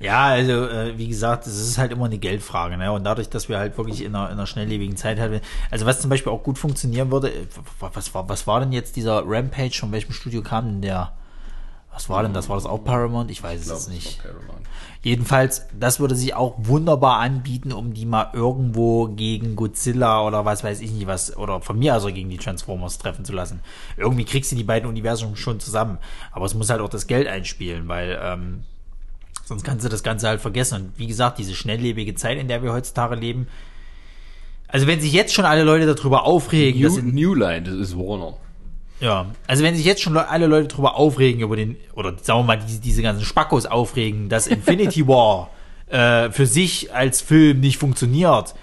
Ja, also äh, wie gesagt, es ist halt immer eine Geldfrage, ne? Und dadurch, dass wir halt wirklich in einer, in einer schnelllebigen Zeit halt, also was zum Beispiel auch gut funktionieren würde, äh, was war, was war denn jetzt dieser Rampage, von welchem Studio kam denn der? Was war denn das? War das auch Paramount? Ich weiß es jetzt nicht. Jedenfalls, das würde sich auch wunderbar anbieten, um die mal irgendwo gegen Godzilla oder was weiß ich nicht was, oder von mir also gegen die Transformers treffen zu lassen. Irgendwie kriegst du die beiden Universen schon zusammen. Aber es muss halt auch das Geld einspielen, weil ähm, sonst kannst du das Ganze halt vergessen. Und wie gesagt, diese schnelllebige Zeit, in der wir heutzutage leben, also wenn sich jetzt schon alle Leute darüber aufregen, dass New, in, New Line, das ist Warner. Ja, also wenn sich jetzt schon le- alle Leute darüber aufregen, über den, oder sagen wir mal, diese, diese ganzen Spackos aufregen, dass Infinity War *laughs* äh, für sich als Film nicht funktioniert,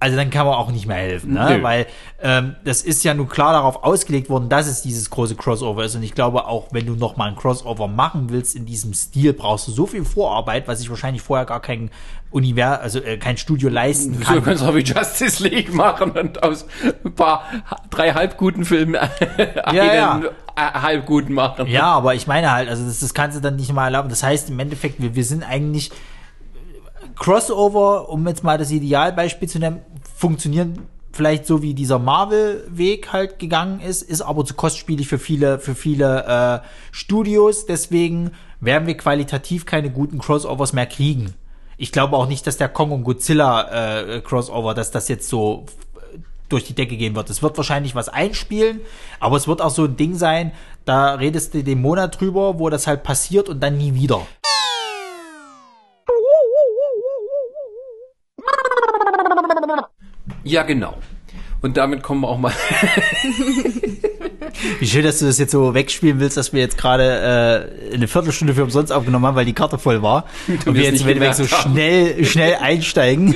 also dann kann man auch nicht mehr helfen, ne? Nö. weil ähm, das ist ja nun klar darauf ausgelegt worden, dass es dieses große Crossover ist und ich glaube auch, wenn du noch mal ein Crossover machen willst in diesem Stil, brauchst du so viel Vorarbeit, was sich wahrscheinlich vorher gar kein Univers, also äh, kein Studio leisten So kann. kannst du auch wie Justice League machen und aus ein paar drei halbguten Filmen *laughs* einen ja. äh, halbguten machen. Ja, aber ich meine halt, also das, das kannst du dann nicht mal erlauben. Das heißt, im Endeffekt, wir, wir sind eigentlich Crossover, um jetzt mal das Idealbeispiel zu nennen, funktionieren vielleicht so wie dieser Marvel-Weg halt gegangen ist, ist aber zu kostspielig für viele, für viele äh, Studios. Deswegen werden wir qualitativ keine guten Crossovers mehr kriegen. Ich glaube auch nicht, dass der Kong und Godzilla äh, Crossover, dass das jetzt so durch die Decke gehen wird. Es wird wahrscheinlich was einspielen, aber es wird auch so ein Ding sein, da redest du den Monat drüber, wo das halt passiert und dann nie wieder. Ja, genau. Und damit kommen wir auch mal. *laughs* Wie schön, dass du das jetzt so wegspielen willst, dass wir jetzt gerade äh, eine Viertelstunde für umsonst aufgenommen haben, weil die Karte voll war. *laughs* und wir wir jetzt Endeffekt so haben. schnell, schnell *laughs* einsteigen.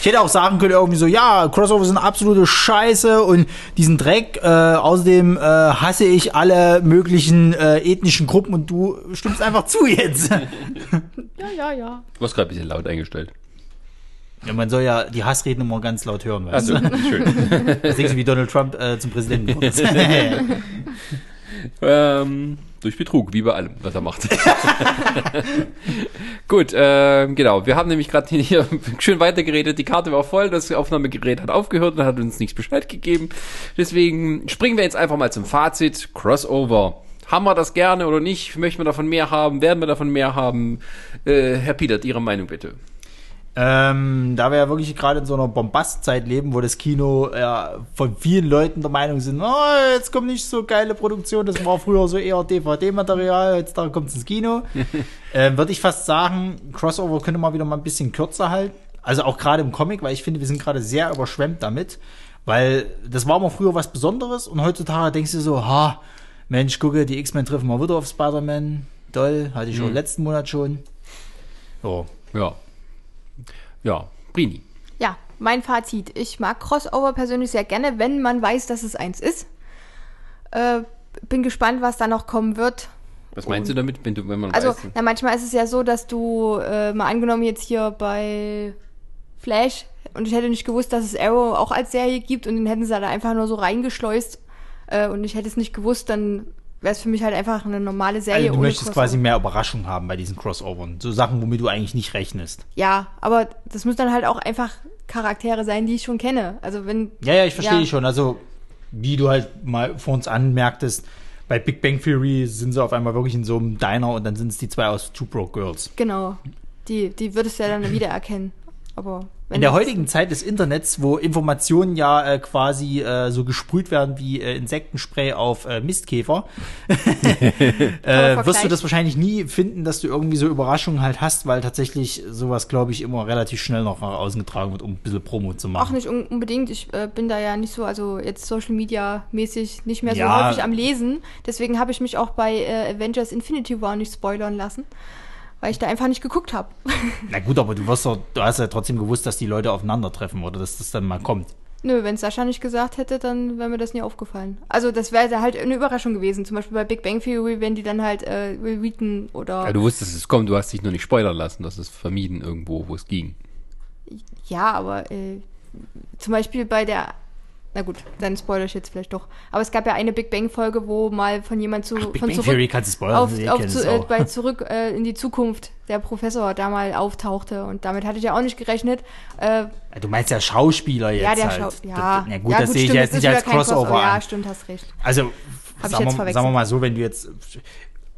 Ich hätte auch sagen können, irgendwie so, ja, Crossover sind absolute Scheiße und diesen Dreck, äh, außerdem äh, hasse ich alle möglichen äh, ethnischen Gruppen und du stimmst einfach zu jetzt. Ja, ja, ja. Du hast gerade ein bisschen laut eingestellt. Ja, man soll ja die Hassreden immer ganz laut hören, weißt Also, du? schön. *laughs* Das du, wie Donald Trump äh, zum Präsidenten ist. *laughs* ähm, durch Betrug, wie bei allem, was er macht. *laughs* Gut, ähm, genau. Wir haben nämlich gerade hier schön weitergeredet. Die Karte war voll, das Aufnahmegerät hat aufgehört und hat uns nichts Bescheid gegeben. Deswegen springen wir jetzt einfach mal zum Fazit. Crossover. Haben wir das gerne oder nicht? Möchten wir davon mehr haben? Werden wir davon mehr haben? Äh, Herr Pietert, Ihre Meinung bitte. Ähm, da wir ja wirklich gerade in so einer Bombastzeit leben, wo das Kino ja, von vielen Leuten der Meinung sind, oh, jetzt kommt nicht so geile Produktion, das war früher so eher DVD-Material, jetzt da kommt es ins Kino, *laughs* ähm, würde ich fast sagen, Crossover könnte man wieder mal ein bisschen kürzer halten. Also auch gerade im Comic, weil ich finde, wir sind gerade sehr überschwemmt damit, weil das war mal früher was Besonderes und heutzutage denkst du so, ha, Mensch, gucke, die X-Men treffen mal wieder auf Spider-Man, toll, hatte ich schon letzten Monat schon. So, Ja. Ja, Brini. Ja, mein Fazit. Ich mag Crossover persönlich sehr gerne, wenn man weiß, dass es eins ist. Äh, bin gespannt, was da noch kommen wird. Was meinst du damit, wenn, du, wenn man Also, weiß? na, manchmal ist es ja so, dass du, äh, mal angenommen jetzt hier bei Flash, und ich hätte nicht gewusst, dass es Arrow auch als Serie gibt, und den hätten sie da einfach nur so reingeschleust, äh, und ich hätte es nicht gewusst, dann wäre es für mich halt einfach eine normale Serie. Also du möchtest Crossover. quasi mehr Überraschung haben bei diesen Crossovern. So Sachen, womit du eigentlich nicht rechnest. Ja, aber das müssen dann halt auch einfach Charaktere sein, die ich schon kenne. Also wenn. Ja, ja, ich verstehe Ja. dich schon. Also, wie du halt mal vor uns anmerktest, bei Big Bang Theory sind sie auf einmal wirklich in so einem Diner und dann sind es die zwei aus Two Broke Girls. Genau. Die, die würdest du ja dann wiedererkennen. Aber In der heutigen Zeit des Internets, wo Informationen ja äh, quasi äh, so gesprüht werden wie äh, Insektenspray auf äh, Mistkäfer, *laughs* äh, wirst du das wahrscheinlich nie finden, dass du irgendwie so Überraschungen halt hast, weil tatsächlich sowas, glaube ich, immer relativ schnell noch nach außen getragen wird, um ein bisschen Promo zu machen. Auch nicht un unbedingt. Ich äh, bin da ja nicht so, also jetzt Social Media mäßig nicht mehr so Ja. häufig am Lesen. Deswegen habe ich mich auch bei Avengers Infinity War nicht spoilern lassen, weil ich da einfach nicht geguckt habe. *laughs* Na gut, aber du wirst doch, du hast ja trotzdem gewusst, dass die Leute aufeinandertreffen oder dass das dann mal kommt. Nö, wenn Sascha nicht gesagt hätte, dann wäre mir das nie aufgefallen. Also das wäre halt eine Überraschung gewesen. Zum Beispiel bei Big Bang Theory, wenn die dann halt äh, Will Wheaton oder Ja, du wusstest, es kommt, du hast dich nur nicht spoilern lassen, das ist vermieden irgendwo, wo es ging. Ja, aber äh, zum Beispiel bei der Na gut, dann spoilere ich jetzt vielleicht doch. Aber es gab ja eine Big Bang Folge, wo mal von jemand zu Big von Bang zurück Theory kannst du spoilern, auf, wir auf kennen zu, äh, bei *laughs* zurück äh, in die Zukunft der Professor da mal auftauchte und damit hatte ich ja auch nicht gerechnet. Äh, Du meinst ja Schauspieler jetzt ja, der halt. Schau ja, Das, na gut, ja, das sehe ich stimmt, jetzt es ist nicht als kein Crossover Ja, stimmt, hast recht. Also, ich sagen jetzt wir, sagen wir mal so, wenn du jetzt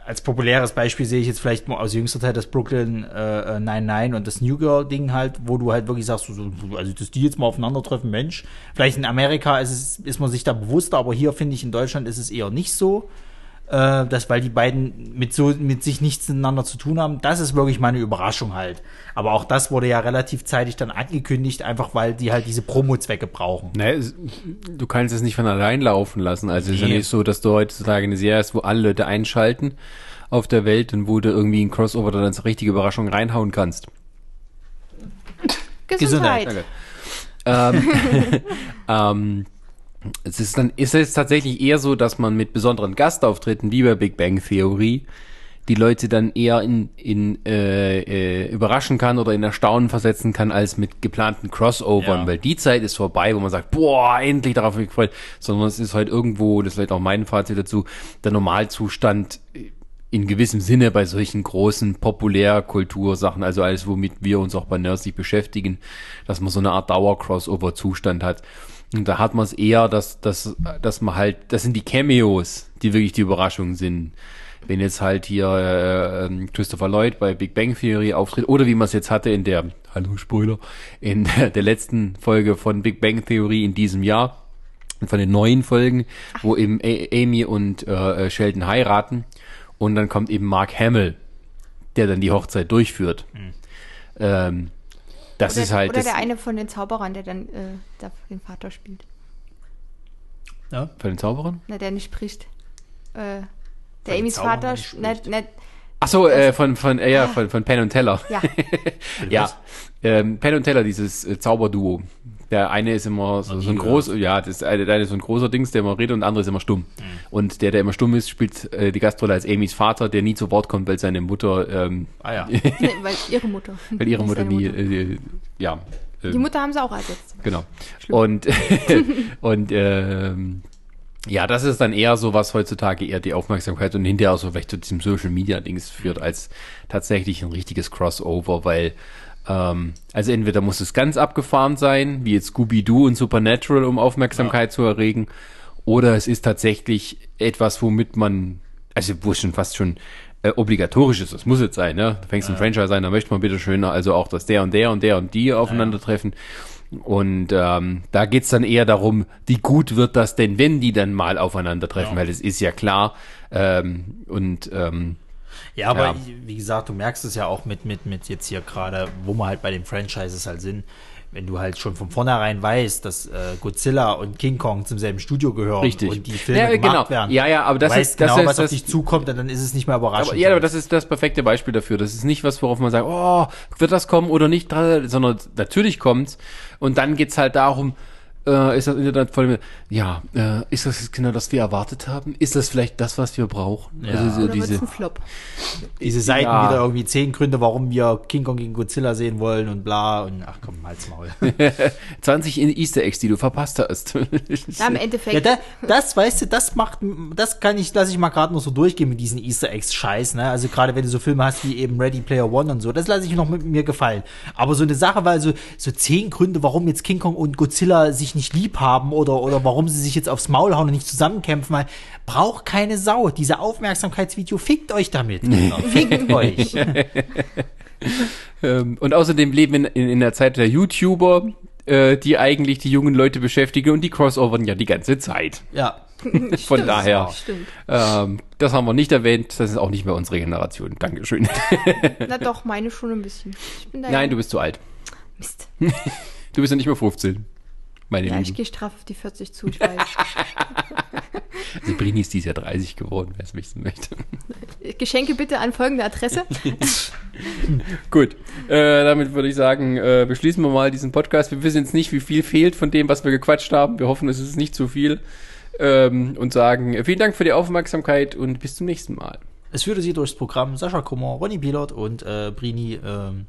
als populäres Beispiel sehe ich jetzt vielleicht mal aus jüngster Zeit das Brooklyn äh, äh, 99 und das New Girl Ding halt, wo du halt wirklich sagst, so, also dass die jetzt mal aufeinandertreffen, Mensch. Vielleicht in Amerika ist es, ist man sich da bewusster, aber hier finde ich in Deutschland ist es eher nicht so. Äh, das, weil die beiden mit so mit sich nichts miteinander zu tun haben, das ist wirklich meine Überraschung halt. Aber auch das wurde ja relativ zeitig dann angekündigt, einfach weil die halt diese Promo-Zwecke brauchen. Ne, es- du kannst es nicht von allein laufen lassen. Also es ist ja Nee. nicht so, dass du heutzutage eine Serie hast, wo alle Leute einschalten auf der Welt und wo du irgendwie ein Crossover dann als richtige Überraschung reinhauen kannst. Gesundheit. Danke. ähm, *laughs* ähm, es ist dann ist es tatsächlich eher so, dass man mit besonderen Gastauftritten wie bei Big Bang Theory die Leute dann eher in, in äh, äh, überraschen kann oder in Erstaunen versetzen kann als mit geplanten Crossovern, Ja. weil die Zeit ist vorbei, wo man sagt, boah, endlich darauf hab ich gefreut, sondern es ist halt irgendwo, das ist vielleicht auch mein Fazit dazu, der Normalzustand in gewissem Sinne bei solchen großen Populärkultursachen, also alles, womit wir uns auch bei Nerds nicht beschäftigen, dass man so eine Art Dauer-Crossover-Zustand hat. Und da hat man es eher, dass, dass, dass man halt, das sind die Cameos, die wirklich die Überraschungen sind. Wenn jetzt halt hier äh, ähm, Christopher Lloyd bei Big Bang Theory auftritt, oder wie man es jetzt hatte in der, hallo Spoiler, in der, der letzten Folge von Big Bang Theory in diesem Jahr, von den neuen Folgen, wo eben A Amy und äh, Sheldon heiraten und dann kommt eben Mark Hamill, der dann die Hochzeit durchführt. Ähm, das Oder, ist halt oder das, der eine von den Zauberern, der dann äh, den Vater spielt. Ja? von den Zauberern. Na, der nicht spricht. Äh, der Amy's Vater. nicht Na, spricht. na, Ach so, äh, von von äh, ja von von Penn und Teller. ja, *laughs* Ja, ähm, Penn und Teller, dieses äh, Zauberduo. Der eine ist immer so, so ein groß, ja, das eine, der eine ist so ein großer Dings, der immer redet und der andere ist immer stumm. Und der, der immer stumm ist, spielt äh, die Gastrolle als Amys Vater, der nie zu Wort kommt, weil seine Mutter, ähm, Ah ja. *laughs* nee, weil ihre Mutter. weil ihre *laughs* Mutter nie, Mutter. äh, ja. äh, Die Mutter haben sie auch ersetzt. Genau. Und, *laughs* und ähm, ja, das ist dann eher so, was heutzutage eher die Aufmerksamkeit und hinterher auch so vielleicht zu diesem Social Media Dings führt, als tatsächlich ein richtiges Crossover, weil ähm, also entweder muss es ganz abgefahren sein, wie jetzt Scooby-Doo und Supernatural, um Aufmerksamkeit zu erregen, oder es ist tatsächlich etwas, womit man, also wo es schon fast schon äh, obligatorisch ist, das muss jetzt sein, ne? Du fängst ein Franchise ein, da möchte man bitte schön, also auch, dass der und der und der und die aufeinandertreffen. Und ähm, da geht's dann eher darum, wie gut wird das denn, wenn die dann mal aufeinandertreffen, Ja. weil es ist ja klar. Ähm, und ähm, Ja, aber Ja. wie gesagt, du merkst es ja auch mit, mit, mit jetzt hier gerade, wo wir halt bei den Franchises halt sind. Wenn du halt schon von vornherein weißt, dass äh, Godzilla und King Kong zum selben Studio gehören Richtig. und die Filme Ja, gemacht genau. werden. Ja, ja, aber das du weißt ist- das genau, ist- was auf das- dich zukommt, dann ist es nicht mehr überraschend. Aber, ja, aber das ist das perfekte Beispiel dafür. Das ist nicht was, worauf man sagt, oh, wird das kommen oder nicht, sondern natürlich kommt's. Und dann geht's halt darum, äh, ist das Internet voll mit, ja, äh, ist das jetzt genau das wir erwartet haben? Ist das vielleicht das, was wir brauchen? Ja. Also so Oder diese, ein Flop? Diese Seiten Ja. wieder irgendwie zehn Gründe, warum wir King Kong gegen Godzilla sehen wollen und bla und ach komm, halt's Maul. *laughs* 20 in- Easter Eggs, die du verpasst hast. Na, im Endeffekt. Ja, da, das, weißt du, das macht, das kann ich, lasse ich mal gerade noch so durchgehen mit diesen Easter Eggs Scheiß, ne? Also gerade wenn du so Filme hast wie eben Ready Player One und so, das lasse ich noch mit mir gefallen. Aber so eine Sache, weil so, so zehn Gründe, warum jetzt King Kong und Godzilla sich nicht lieb haben oder, oder warum sie sich jetzt aufs Maul hauen und nicht zusammenkämpfen, weil braucht keine Sau. Diese Aufmerksamkeitsvideo, fickt euch damit. Kinder. fickt *laughs* euch. Ähm, und außerdem leben wir in, in, in der Zeit der YouTuber, äh, die eigentlich die jungen Leute beschäftigen und die crossovern ja die ganze Zeit. Ja. *laughs* Von daher, Stimmt. ähm, das haben wir nicht erwähnt, das ist auch nicht mehr unsere Generation. Dankeschön. *laughs* Na doch, meine schon ein bisschen. Ich bin da Nein, ja- du bist zu alt. Mist. Du bist ja nicht mehr 15. Meine Ja, ich gehe straff auf die 40 zu, ich weiß. *laughs* Also Brini ist dieses Jahr 30 geworden, wer es wissen möchte. *laughs* Geschenke bitte an folgende Adresse. *laughs* Gut, äh, damit würde ich sagen, äh, beschließen wir mal diesen Podcast. Wir wissen jetzt nicht, wie viel fehlt von dem, was wir gequatscht haben. Wir hoffen, es ist nicht zu viel. Ähm, und sagen äh, vielen Dank für die Aufmerksamkeit und bis zum nächsten Mal. Es führte sie durchs Programm Sascha Kummer, Ronny Pilot und äh, Brini ähm,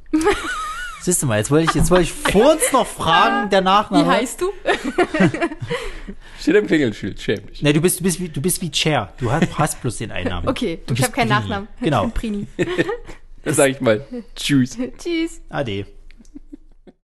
Siehst du mal, jetzt wollte ich, jetzt wollte ich vor uns noch fragen, der Wie Nachname. heißt du? *laughs* Steht im Klingelschild, schäm dich. Ne, du bist, du bist wie, du bist wie Cher. Du hast, hast bloß den Einnamen. Okay, Du ich habe keinen Prini. Nachnamen. Genau. Prini. *laughs* Dann sage ich mal Tschüss. *laughs* Tschüss. Ade.